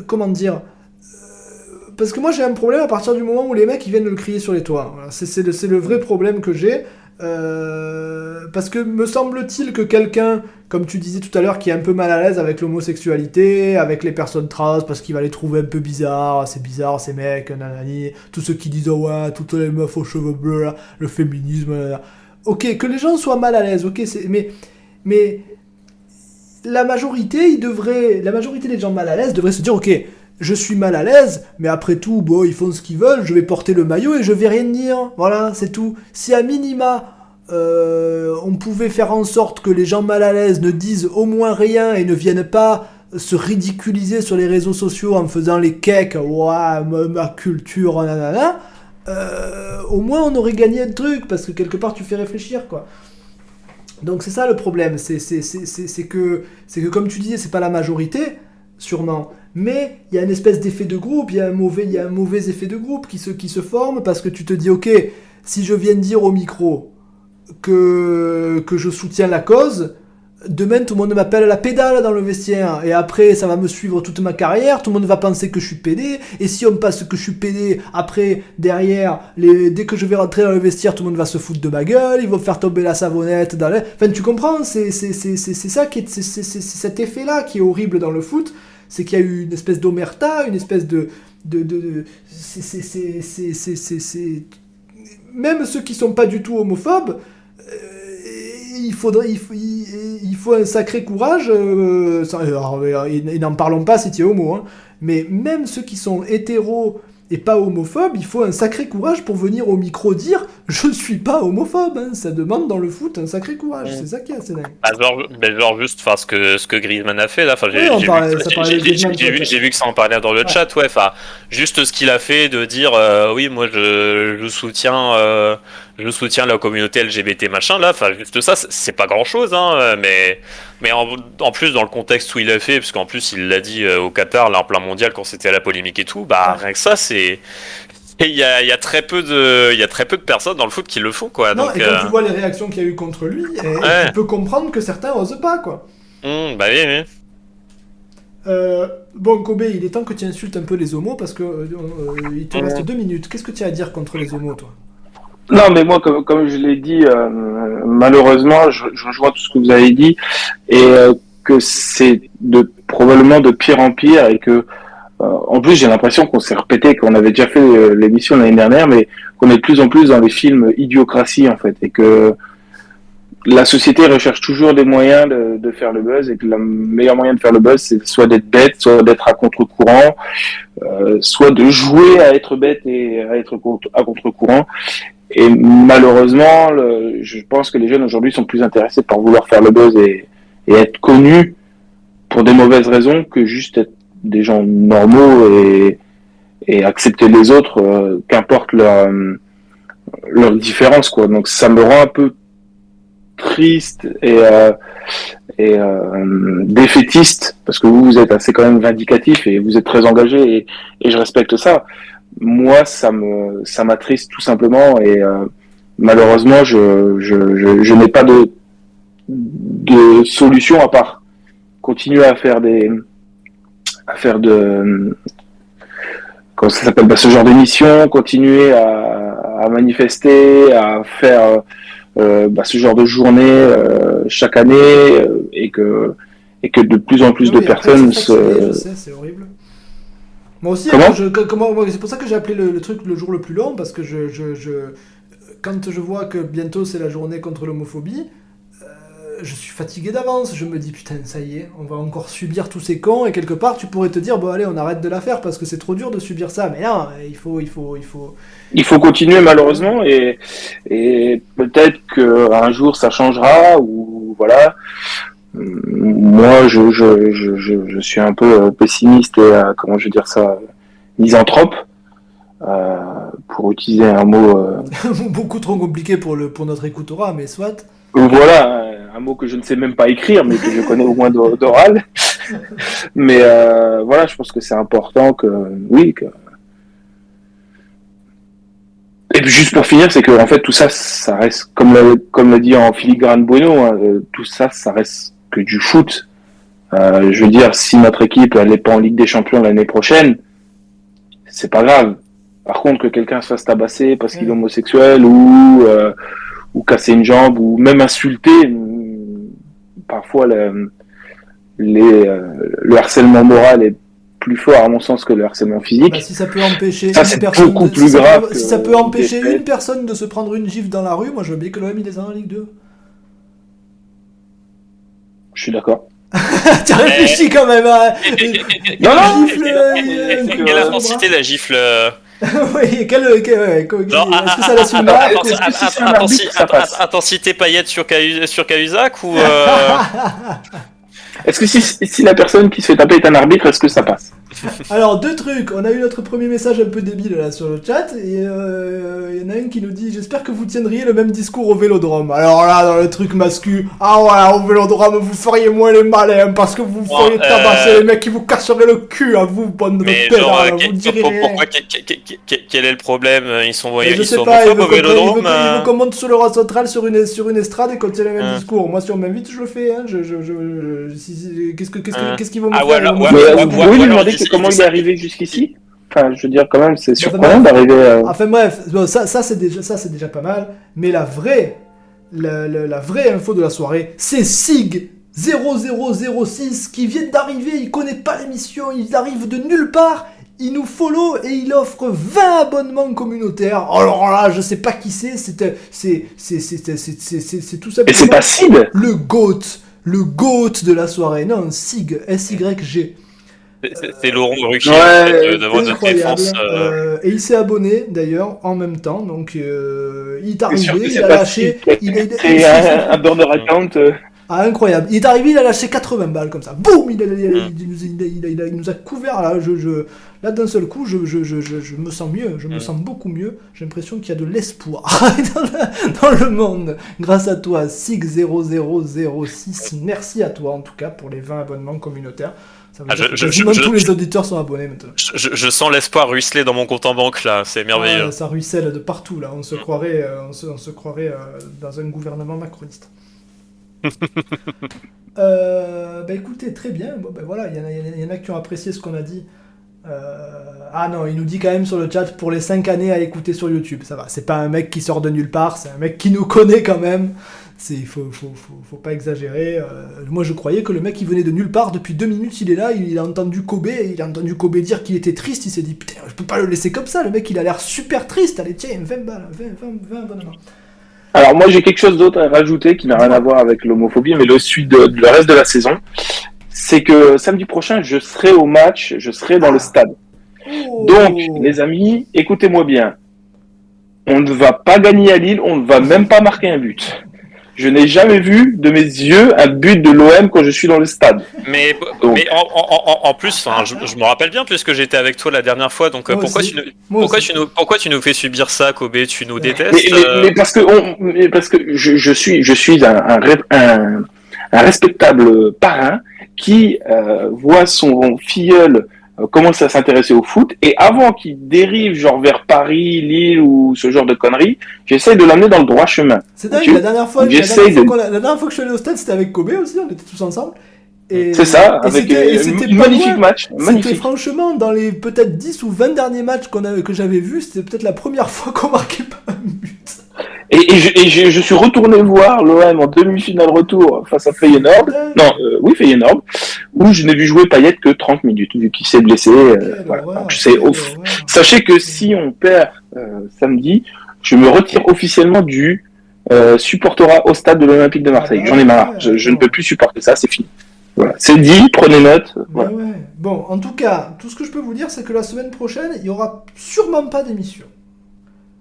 Comment dire euh, Parce que moi, j'ai un problème à partir du moment où les mecs ils viennent le crier sur les toits. C'est le, le, vrai problème que j'ai. Euh, parce que me semble-t-il que quelqu'un, comme tu disais tout à l'heure, qui est un peu mal à l'aise avec l'homosexualité, avec les personnes trans, parce qu'il va les trouver un peu bizarres, c'est bizarre ces mecs, nanani, tous ceux qui disent oh ouais, toutes les meufs aux cheveux bleus, le féminisme, ok, que les gens soient mal à l'aise, ok, mais mais la majorité, ils devraient, la majorité des gens mal à l'aise devraient se dire, ok, je suis mal à l'aise, mais après tout, bon, ils font ce qu'ils veulent, je vais porter le maillot et je vais rien dire. Voilà, c'est tout. Si à minima, euh, on pouvait faire en sorte que les gens mal à l'aise ne disent au moins rien et ne viennent pas se ridiculiser sur les réseaux sociaux en faisant les cakes, ouah, ma, culture, nanana, euh, au moins on aurait gagné un truc, parce que quelque part tu fais réfléchir, quoi. Donc c'est ça le problème, c'est que, que comme tu disais, c'est pas la majorité, sûrement, mais il y a une espèce d'effet de groupe, il y, a un mauvais, y a un mauvais effet de groupe qui se, qui se forme parce que tu te dis, ok, si je viens de dire au micro que, que je soutiens la cause, demain tout le monde m'appelle la pédale dans le vestiaire. Et après ça va me suivre toute ma carrière, tout le monde va penser que je suis pédé. Et si on me passe que je suis pédé, après derrière dès que je vais rentrer dans le vestiaire tout le monde va se foutre de ma gueule, ils vont faire tomber la savonnette dans les... Enfin tu comprends, c'est qui est, c'est cet effet là qui est horrible dans le foot, c'est qu'il y a eu une espèce d'omerta, une espèce de... de, de, c'est même ceux qui sont pas du tout homophobes il faut, il, un sacré courage. Euh, et, n'en parlons pas si tu es homo. Hein, mais même ceux qui sont hétéros et pas homophobe, il faut un sacré courage pour venir au micro dire je suis pas homophobe. hein. Ça demande dans le foot un sacré courage. C'est ça qui est assez dingue. Bah, genre, bah, genre juste enfin, ce, que, ce que Griezmann a fait là. Enfin, j'ai Oui, vu, que ça en parlait dans le Ouais. chat. Ouais, enfin, juste ce qu'il a fait de dire euh, oui, moi je, je soutiens. euh, je soutiens la communauté LGBT machin là, enfin juste ça, c'est- c'est pas grand chose, hein, mais mais en, en plus dans le contexte où il a fait, parce qu'en plus il l'a dit euh, au Qatar, là en plein mondial quand c'était à la polémique et tout, bah rien que ça c'est et il y a, il y a très peu de il y a très peu de personnes dans le foot qui le font quoi. non, donc et quand euh, tu vois les réactions qu'il y a eu contre lui, et, Ouais. tu peux comprendre que certains osent pas, quoi. hum, bah oui, oui. Euh, bon, Kobe, il est temps que tu insultes un peu les homos parce que euh, il te reste deux minutes. Qu'est-ce que tu as à dire contre les homos, toi? Non, mais moi, comme, comme je l'ai dit, euh, malheureusement, je, rejoins tout ce que vous avez dit, et euh, que c'est de probablement de pire en pire, et que, euh, en plus, j'ai l'impression qu'on s'est répété, qu'on avait déjà fait euh, l'émission l'année dernière, mais qu'on est de plus en plus dans les films idiocratie, en fait, et que la société recherche toujours des moyens de, de faire le buzz, et que le meilleur moyen de faire le buzz, c'est soit d'être bête, soit d'être à contre-courant, euh, soit de jouer à être bête et à être à contre-courant. Et malheureusement, je pense que les jeunes aujourd'hui sont plus intéressés par vouloir faire le buzz et, être connus pour des mauvaises raisons que juste être des gens normaux et, accepter les autres, euh, qu'importe leur, leur différence. Quoi. Donc ça me rend un peu triste et, euh, euh, défaitiste, parce que vous, vous êtes assez quand même vindicatif et vous êtes très engagé et je respecte ça moi, ça me, ça m'attriste tout simplement et euh, malheureusement, je, je, je, je n'ai pas de, de solution à part continuer à faire des, à faire de, comment ça s'appelle, bah, ce genre d'émission, continuer à, à manifester, à faire euh, bah, ce genre de journée euh, chaque année euh, et que et que de plus en plus Oui, de personnes se, c'est horrible. Moi aussi, Comment je- c'est pour ça que j'ai appelé le, le truc le jour le plus long, parce que je, je, je- quand je vois que bientôt c'est la journée contre l'homophobie, euh, je suis fatigué d'avance. Je me dis, putain, ça y est, on va encore subir tous ces cons, et quelque part, tu pourrais te dire, bon, allez, on arrête de la faire, parce que c'est trop dur de subir ça. Mais non, il faut, il faut, il faut. il faut continuer malheureusement et, et peut-être qu'un jour ça changera ou voilà. Moi, je, je, je, je, suis un peu euh, pessimiste et euh, comment je veux dire ça, misanthrope, euh, pour utiliser un mot. euh, Beaucoup trop compliqué pour, le, pour notre écoutora, mais soit. voilà, un- mot que je ne sais même pas écrire, mais que je connais au moins d'o- d'oral. mais euh, voilà, je pense que c'est important que, oui, que. Et puis juste pour finir, c'est que en fait tout ça, ça reste comme l'a, comme l'a dit en filigrane Bueno, hein, tout ça, ça reste que du foot. Euh, je veux dire, si notre équipe n'est pas en Ligue des Champions l'année prochaine, c'est pas grave. Par contre, que quelqu'un se fasse tabasser parce qu'il est homosexuel ou euh, ou casser une jambe ou même insulter, hum, parfois le, les, euh, le harcèlement moral est plus fort à mon sens que le harcèlement physique. Bah, si ça peut empêcher Ça, une personne, beaucoup de- plus si ça peut- que si ça peut empêcher une personne de se prendre une gifle dans la rue, moi je veux bien que l'OM il descende en Ligue 2. Je suis d'accord. T'as réfléchi quand même, hein Non, non, gifle, euh, Quelle intensité la gifle Oui, quel, quel- ouais, quel- Genre, est-ce que ça si- ça attends, passe Intensité paillette sur, Cahu- sur Cahuzac ou. euh, Est-ce que si, si la personne qui se fait taper est un arbitre, est-ce que ça passe? Alors, deux trucs. On a eu notre premier message un peu débile là sur le chat. Et euh, il y en a un qui nous dit J'espère que vous tiendriez le même discours au vélodrome. Alors là, dans le truc mascu, ah voilà, au vélodrome, vous feriez moins les malins parce que vous Bon, feriez euh, tabasser les mecs qui vous casseraient le cul à vous, bande de Mais euh, vous quel- direz pour- rien. pourquoi, quel, quel- quel- quel- quel est le problème Ils sont, je ils sais sont pas, il veut homophobes au qu'on il veut vélodrome euh, qu'on monte sur le roi central sur une, sur une estrade et qu'on tienne le même Hein. discours. Moi, si on m'invite, je le fais. Hein. Je, je, je, je- si- si- Qu'est-ce que- qu'est-ce que- Hein. qu'est-ce qu'ils vont me Ah, faire ouais, ouais, ouais, ouais, lui demander comment il est ça. arrivé jusqu'ici Enfin, je veux dire, quand même, c'est surprenant d'arriver à... Enfin bref, ça, ça c'est déjà, ça, pas mal. Mais la vraie, la, la- la vraie info de la soirée, c'est Sig 0006 qui vient d'arriver. Il connaît pas l'émission, il arrive de nulle part. Il nous follow et il offre 20 abonnements communautaires. Alors là, je sais pas qui c'est. C'est, c'est tout Et simplement c'est pas Sid le GOAT, le GOAT de la soirée. Non, Sig, S-Y-G. C'est Laurent Ruquier Ouais, devant notre Incroyable. défense. euh, Euh, et il s'est abonné d'ailleurs en même temps, donc euh, il est arrivé, il a lâché. si- Il est, C'est un, un burner account. euh, Ah, incroyable. Il est arrivé, il a lâché 80 balles comme ça. Boum il, nous, a- couvert. Là, je, je- là d'un seul coup, je, je, je, je, je me sens mieux. Je me Mm. sens beaucoup mieux. J'ai l'impression qu'il y a de l'espoir dans, le- dans le monde. Grâce à toi, SIG0006. Merci à toi en tout cas pour les 20 abonnements communautaires. Ça veut Ah, dire je- que je- quasiment je- tous les auditeurs sont abonnés maintenant. je, sens l'espoir ruisseler dans mon compte en banque là, c'est merveilleux. Ah, ça ruisselle de partout là. On se croirait, euh, on se, on se croirait euh, dans un gouvernement macroniste. Euh, bah écoutez, très bien. Bon, bah voilà, il y, y y en a qui ont apprécié ce qu'on a dit. Euh, Ah non, il nous dit quand même sur le chat pour les 5 années à écouter sur YouTube. Ça va, c'est pas un mec qui sort de nulle part, c'est un mec qui nous connaît quand même. C'est, il faut, faut, faut, faut pas exagérer. Euh, moi je croyais que le mec il venait de nulle part, depuis deux minutes il est là, il a entendu Kobe, il a entendu Kobe dire qu'il était triste, il s'est dit putain, je peux pas le laisser comme ça, le mec il a l'air super triste, allez tiens, 20 balles, 20, 20, 20 abonnements. Alors moi j'ai quelque chose d'autre à rajouter qui n'a rien à voir avec l'homophobie, mais le, suite de, le reste de la saison, c'est que samedi prochain je serai au match, je serai dans le stade. Oh. Donc les amis, écoutez-moi bien, on ne va pas gagner à Lille, on ne va même pas marquer un but. Je n'ai jamais vu de mes yeux un but de l'OM quand je suis dans le stade. Mais, Donc. mais en, en- en- en plus, enfin, je, je me rappelle bien puisque j'étais avec toi la dernière fois, donc euh, Moi pourquoi, aussi. tu nous, pourquoi, tu nous, pourquoi tu nous fais subir ça, Kobe? Tu nous détestes Mais, mais- euh, mais parce que, on, mais parce que je, je suis, je suis un, un, un- un respectable parrain qui euh, voit son filleul euh, commencer à s'intéresser au foot et avant qu'il dérive genre vers Paris, Lille ou ce genre de conneries, j'essaie de l'amener dans le droit chemin. C'est dingue, la dernière, fois, la, j'essaie dernière fois de- qu'on a- la dernière fois que je suis allé au stade, c'était avec Kobe aussi, on était tous ensemble. C'est ça, et avec un magnifique match, C'était franchement, dans les peut-être 10 ou 20 derniers matchs qu'on que j'avais vus, c'était peut-être la première fois qu'on marquait pas un but. Et, et, je, et je, je suis retourné voir l'OM en demi-finale retour face à Feyenoord. Non, euh, oui, Feyenoord, où je n'ai vu jouer Payet que 30 minutes, vu qu'il s'est blessé. euh, voilà. Donc. Sachez que si on perd euh, samedi, je me retire officiellement du supporterat au stade de l'Olympique de Marseille. Ah J'en ai marre. Je, je ne peux plus supporter ça, c'est fini. Voilà. C'est dit, prenez note. Mais Voilà. ouais. Bon, en tout cas, tout ce que je peux vous dire, c'est que la semaine prochaine, il y aura sûrement pas d'émission.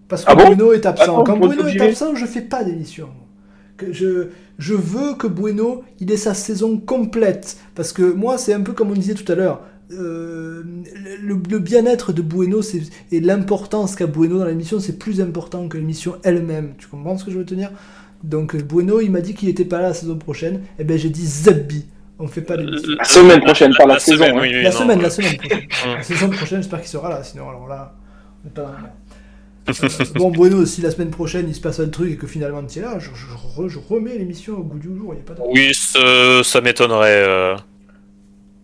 Parce que Ah bon? Bruno est absent. Attends, Quand Bruno est absent, je fais pas d'émission. Je, je veux que Bueno, il ait sa saison complète. Parce que moi, c'est un peu comme on disait tout à l'heure. euh, le, le bien-être de Bueno et l'importance qu'a Bueno dans l'émission, c'est plus important que l'émission elle-même. Tu comprends ce que je veux te dire? Donc Bueno, il m'a dit qu'il était pas là la saison prochaine. Et ben j'ai dit Zabbi. On fait pas d'émission. La semaine prochaine, pas la, saison. semaine, hein. oui, oui, La non, semaine, la semaine prochaine. La saison prochaine, j'espère qu'il sera là, sinon alors là, on est pas dans la merde. Euh, bon, Bruno, si la semaine prochaine il se passe un truc et que finalement tu es là, je, je re- je remets l'émission au goût du jour, il a pas de... Oui, ça, ça m'étonnerait. euh.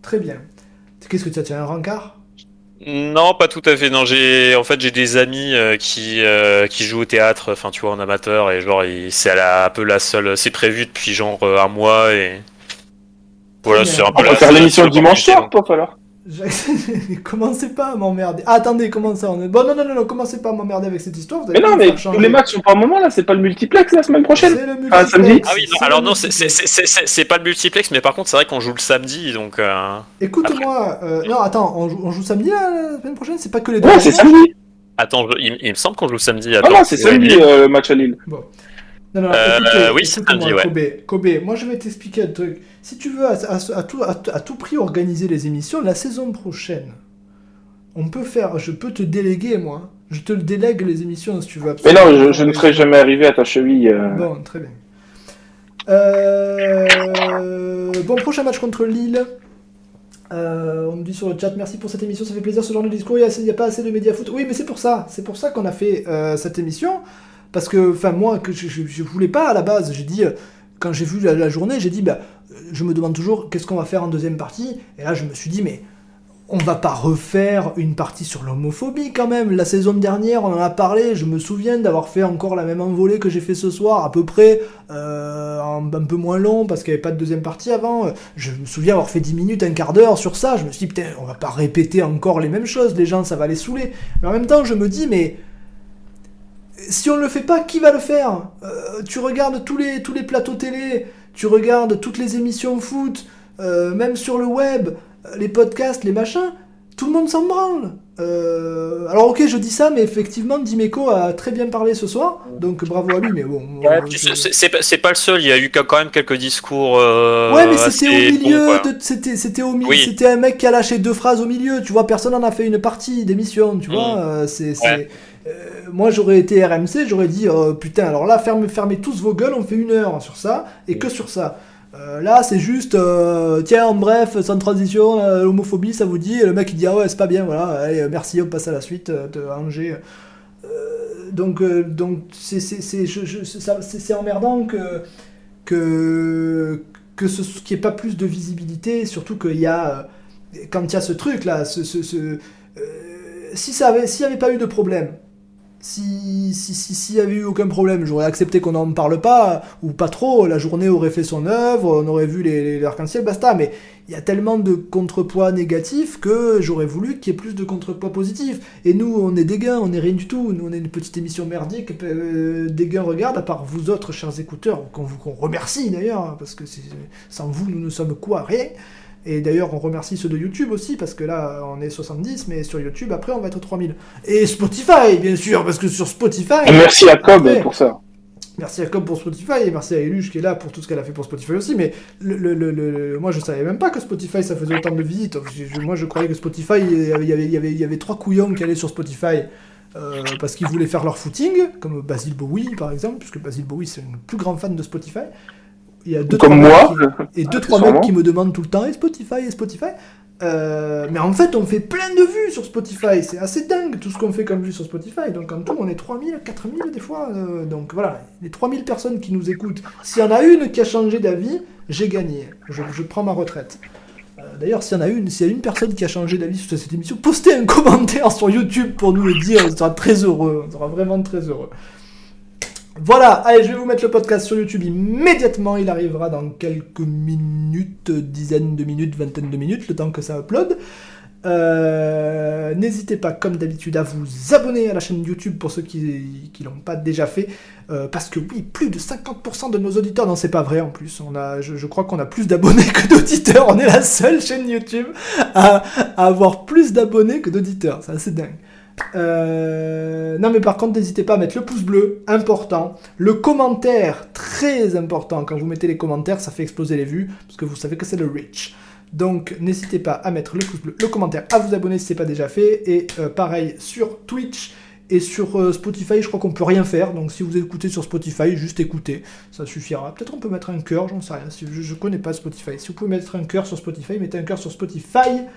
Très bien. Qu'est-ce que tu as Tu as un rencard? Non, pas tout à fait. Non, j'ai en fait j'ai des amis euh, qui euh, qui jouent au théâtre, enfin tu vois en amateur et genre c'est un peu la seule. C'est prévu depuis genre un mois et voilà, c'est bien. un peu On la va faire l'émission seule dimanche soir, toi, alors. Commencez pas à m'emmerder? Ah, attendez, comment ça on est... Bon, non, non, non, non, commencez pas à m'emmerder avec cette histoire? Vous Mais non, mais tous les matchs sont pas au moment là, c'est pas le multiplex la semaine prochaine. C'est le Ah, samedi Ah oui, non, alors le non, c'est- c'est multiplex. c'est- c'est- c'est pas le multiplex, mais par contre c'est vrai qu'on joue le samedi, donc. euh, Écoute-moi, euh, non, attends, on joue, on joue samedi là, la semaine prochaine? C'est pas que les deux Ouais, c'est samedi. Attends, je- il, il me semble qu'on joue samedi. Ah Attends, non, c'est samedi euh, le match à Lille. Non, non, Euh, oui, c'est samedi, ouais. Kobe, Kobe, moi je vais t'expliquer un truc. Si tu veux à, à- à tout, à, à tout prix organiser les émissions, la saison prochaine, on peut faire, je peux te déléguer moi. Je te le délègue les émissions si tu veux. Mais non, absolument. je, je ne serai jamais arrivé à ta cheville. euh. Bon, très bien. Euh, Bon, prochain match contre Lille. Euh, on nous dit sur le chat, merci pour cette émission, ça fait plaisir ce genre de discours, il n'y a, pas assez de médias foot. Oui, mais c'est pour ça, c'est pour ça qu'on a fait euh, cette émission. Parce que, enfin, moi, que je, je, je voulais pas à la base, j'ai dit, euh, quand j'ai vu la, journée, j'ai dit, bah, euh, je me demande toujours qu'est-ce qu'on va faire en deuxième partie? Et là, je me suis dit, mais on va pas refaire une partie sur l'homophobie quand même. La saison dernière, on en a parlé. Je me souviens d'avoir fait encore la même envolée que j'ai fait ce soir, à peu près, euh, un, un peu moins long parce qu'il n'y avait pas de deuxième partie avant. Je me souviens avoir fait 10 minutes, un quart d'heure sur ça. Je me suis dit, putain, on va pas répéter encore les mêmes choses. Les gens, ça va les saouler. Mais en même temps, je me dis, mais si on le fait pas, qui va le faire? Euh, Tu regardes tous les, tous les plateaux télé, tu regardes toutes les émissions foot, euh, même sur le web. euh, les podcasts, les machins, tout le monde s'en branle. Euh, alors ok, je dis ça, mais effectivement, Dimeco a très bien parlé ce soir, donc bravo à lui, mais bon... Ouais, je- c'est pas- le seul, il y a eu quand même quelques discours. euh, Ouais, mais c'était au milieu, de- c'était c'était au milieu, Oui. c'était un mec qui a lâché deux phrases au milieu, tu vois, personne en a fait une partie d'émission, tu Mm. vois, c'est... c'est- Ouais. Euh, moi j'aurais été RMC, j'aurais dit, euh, putain, alors là, fermez, tous vos gueules, on fait une heure sur ça, et que sur ça. Euh, là, c'est juste, euh, tiens, en bref, sans transition, l'homophobie, ça vous dit, et le mec il dit, ah ouais, c'est pas bien, voilà, merci, on passe à la suite de Angers. Donc, donc c'est c'est- emmerdant que, que, que ce n'y ait pas plus de visibilité, surtout qu'il y a, quand il y a ce truc là, si ça avait, s'il n'y avait pas eu de problème, si si si- s'il y avait eu aucun problème, j'aurais accepté qu'on n'en parle pas ou pas trop. La journée aurait fait son œuvre, on aurait vu les, arcs-en-ciel, basta. Mais il y a tellement de contrepoids négatifs que j'aurais voulu qu'il y ait plus de contrepoids positifs. Et nous, on est des on n'est rien du tout. Nous, on est une petite émission merdique. Euh, regardent, à part vous autres, chers écouteurs, qu'on vous qu'on remercie d'ailleurs, hein, parce que sans vous, nous ne sommes quoi Rien. Et d'ailleurs, on remercie ceux de YouTube aussi, parce que là, on est 70, mais sur YouTube, après, on va être 3000. Et Spotify, bien sûr, parce que sur Spotify... Et merci à Cobb Après, pour ça. Merci à Cobb pour Spotify et merci à Eluge qui est là pour tout ce qu'elle a fait pour Spotify aussi. Mais le, le- le- le- moi je savais même pas que Spotify ça faisait autant de visites. Moi je croyais que Spotify il y avait, il y avait, il y avait, il y avait trois couillons qui allaient sur Spotify euh, parce qu'ils voulaient faire leur footing, comme Basil Bowie par exemple, puisque Basil Bowie c'est un plus grand fan de Spotify. Il y a deux, Comme trois moi. qui- et deux trois Accessoirement. mecs qui me demandent tout le temps et Spotify et Spotify. Euh, mais en fait, on fait plein de vues sur Spotify. C'est assez dingue tout ce qu'on fait comme vues sur Spotify. Donc en tout, on est 3000, 4000 des fois. euh, donc voilà, les 3000 personnes qui nous écoutent. S'il y en a une qui a changé d'avis, j'ai gagné. Je, je prends ma retraite. Euh, D'ailleurs, s'il y en a une, s'il y a une personne qui a changé d'avis sur cette émission, postez un commentaire sur YouTube pour nous le dire. On sera très heureux. On sera vraiment très heureux. Voilà, allez, je vais vous mettre le podcast sur YouTube immédiatement. Il arrivera dans quelques minutes, dizaines de minutes, vingtaine de minutes, le temps que ça upload. Euh, N'hésitez pas, comme d'habitude, à vous abonner à la chaîne YouTube pour ceux qui ne l'ont pas déjà fait. Euh, parce que oui, plus de 50% de nos auditeurs, non, c'est pas vrai en plus. On a, je, je crois qu'on a plus d'abonnés que d'auditeurs. On est la seule chaîne YouTube à, à avoir plus d'abonnés que d'auditeurs. C'est assez dingue. Euh, non mais par contre n'hésitez pas à mettre le pouce bleu, important, le commentaire, très important, quand vous mettez les commentaires ça fait exploser les vues, parce que vous savez que c'est le reach. Donc n'hésitez pas à mettre le pouce bleu, le commentaire, à vous abonner si c'est pas déjà fait, et euh, pareil sur Twitch et sur euh, Spotify je crois qu'on peut rien faire, donc si vous écoutez sur Spotify, juste écoutez, ça suffira. Peut-être on peut mettre un cœur, j'en sais rien, je, je connais pas Spotify. Si vous pouvez mettre un cœur sur Spotify, mettez un cœur sur Spotify.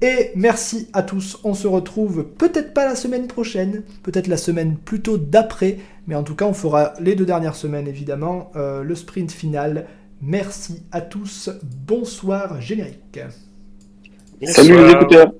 Et merci à tous. On se retrouve peut-être pas la semaine prochaine, peut-être la semaine plutôt d'après, mais en tout cas on fera les deux dernières semaines évidemment, euh, le sprint final. Merci à tous. Bonsoir générique. Salut les écouteurs.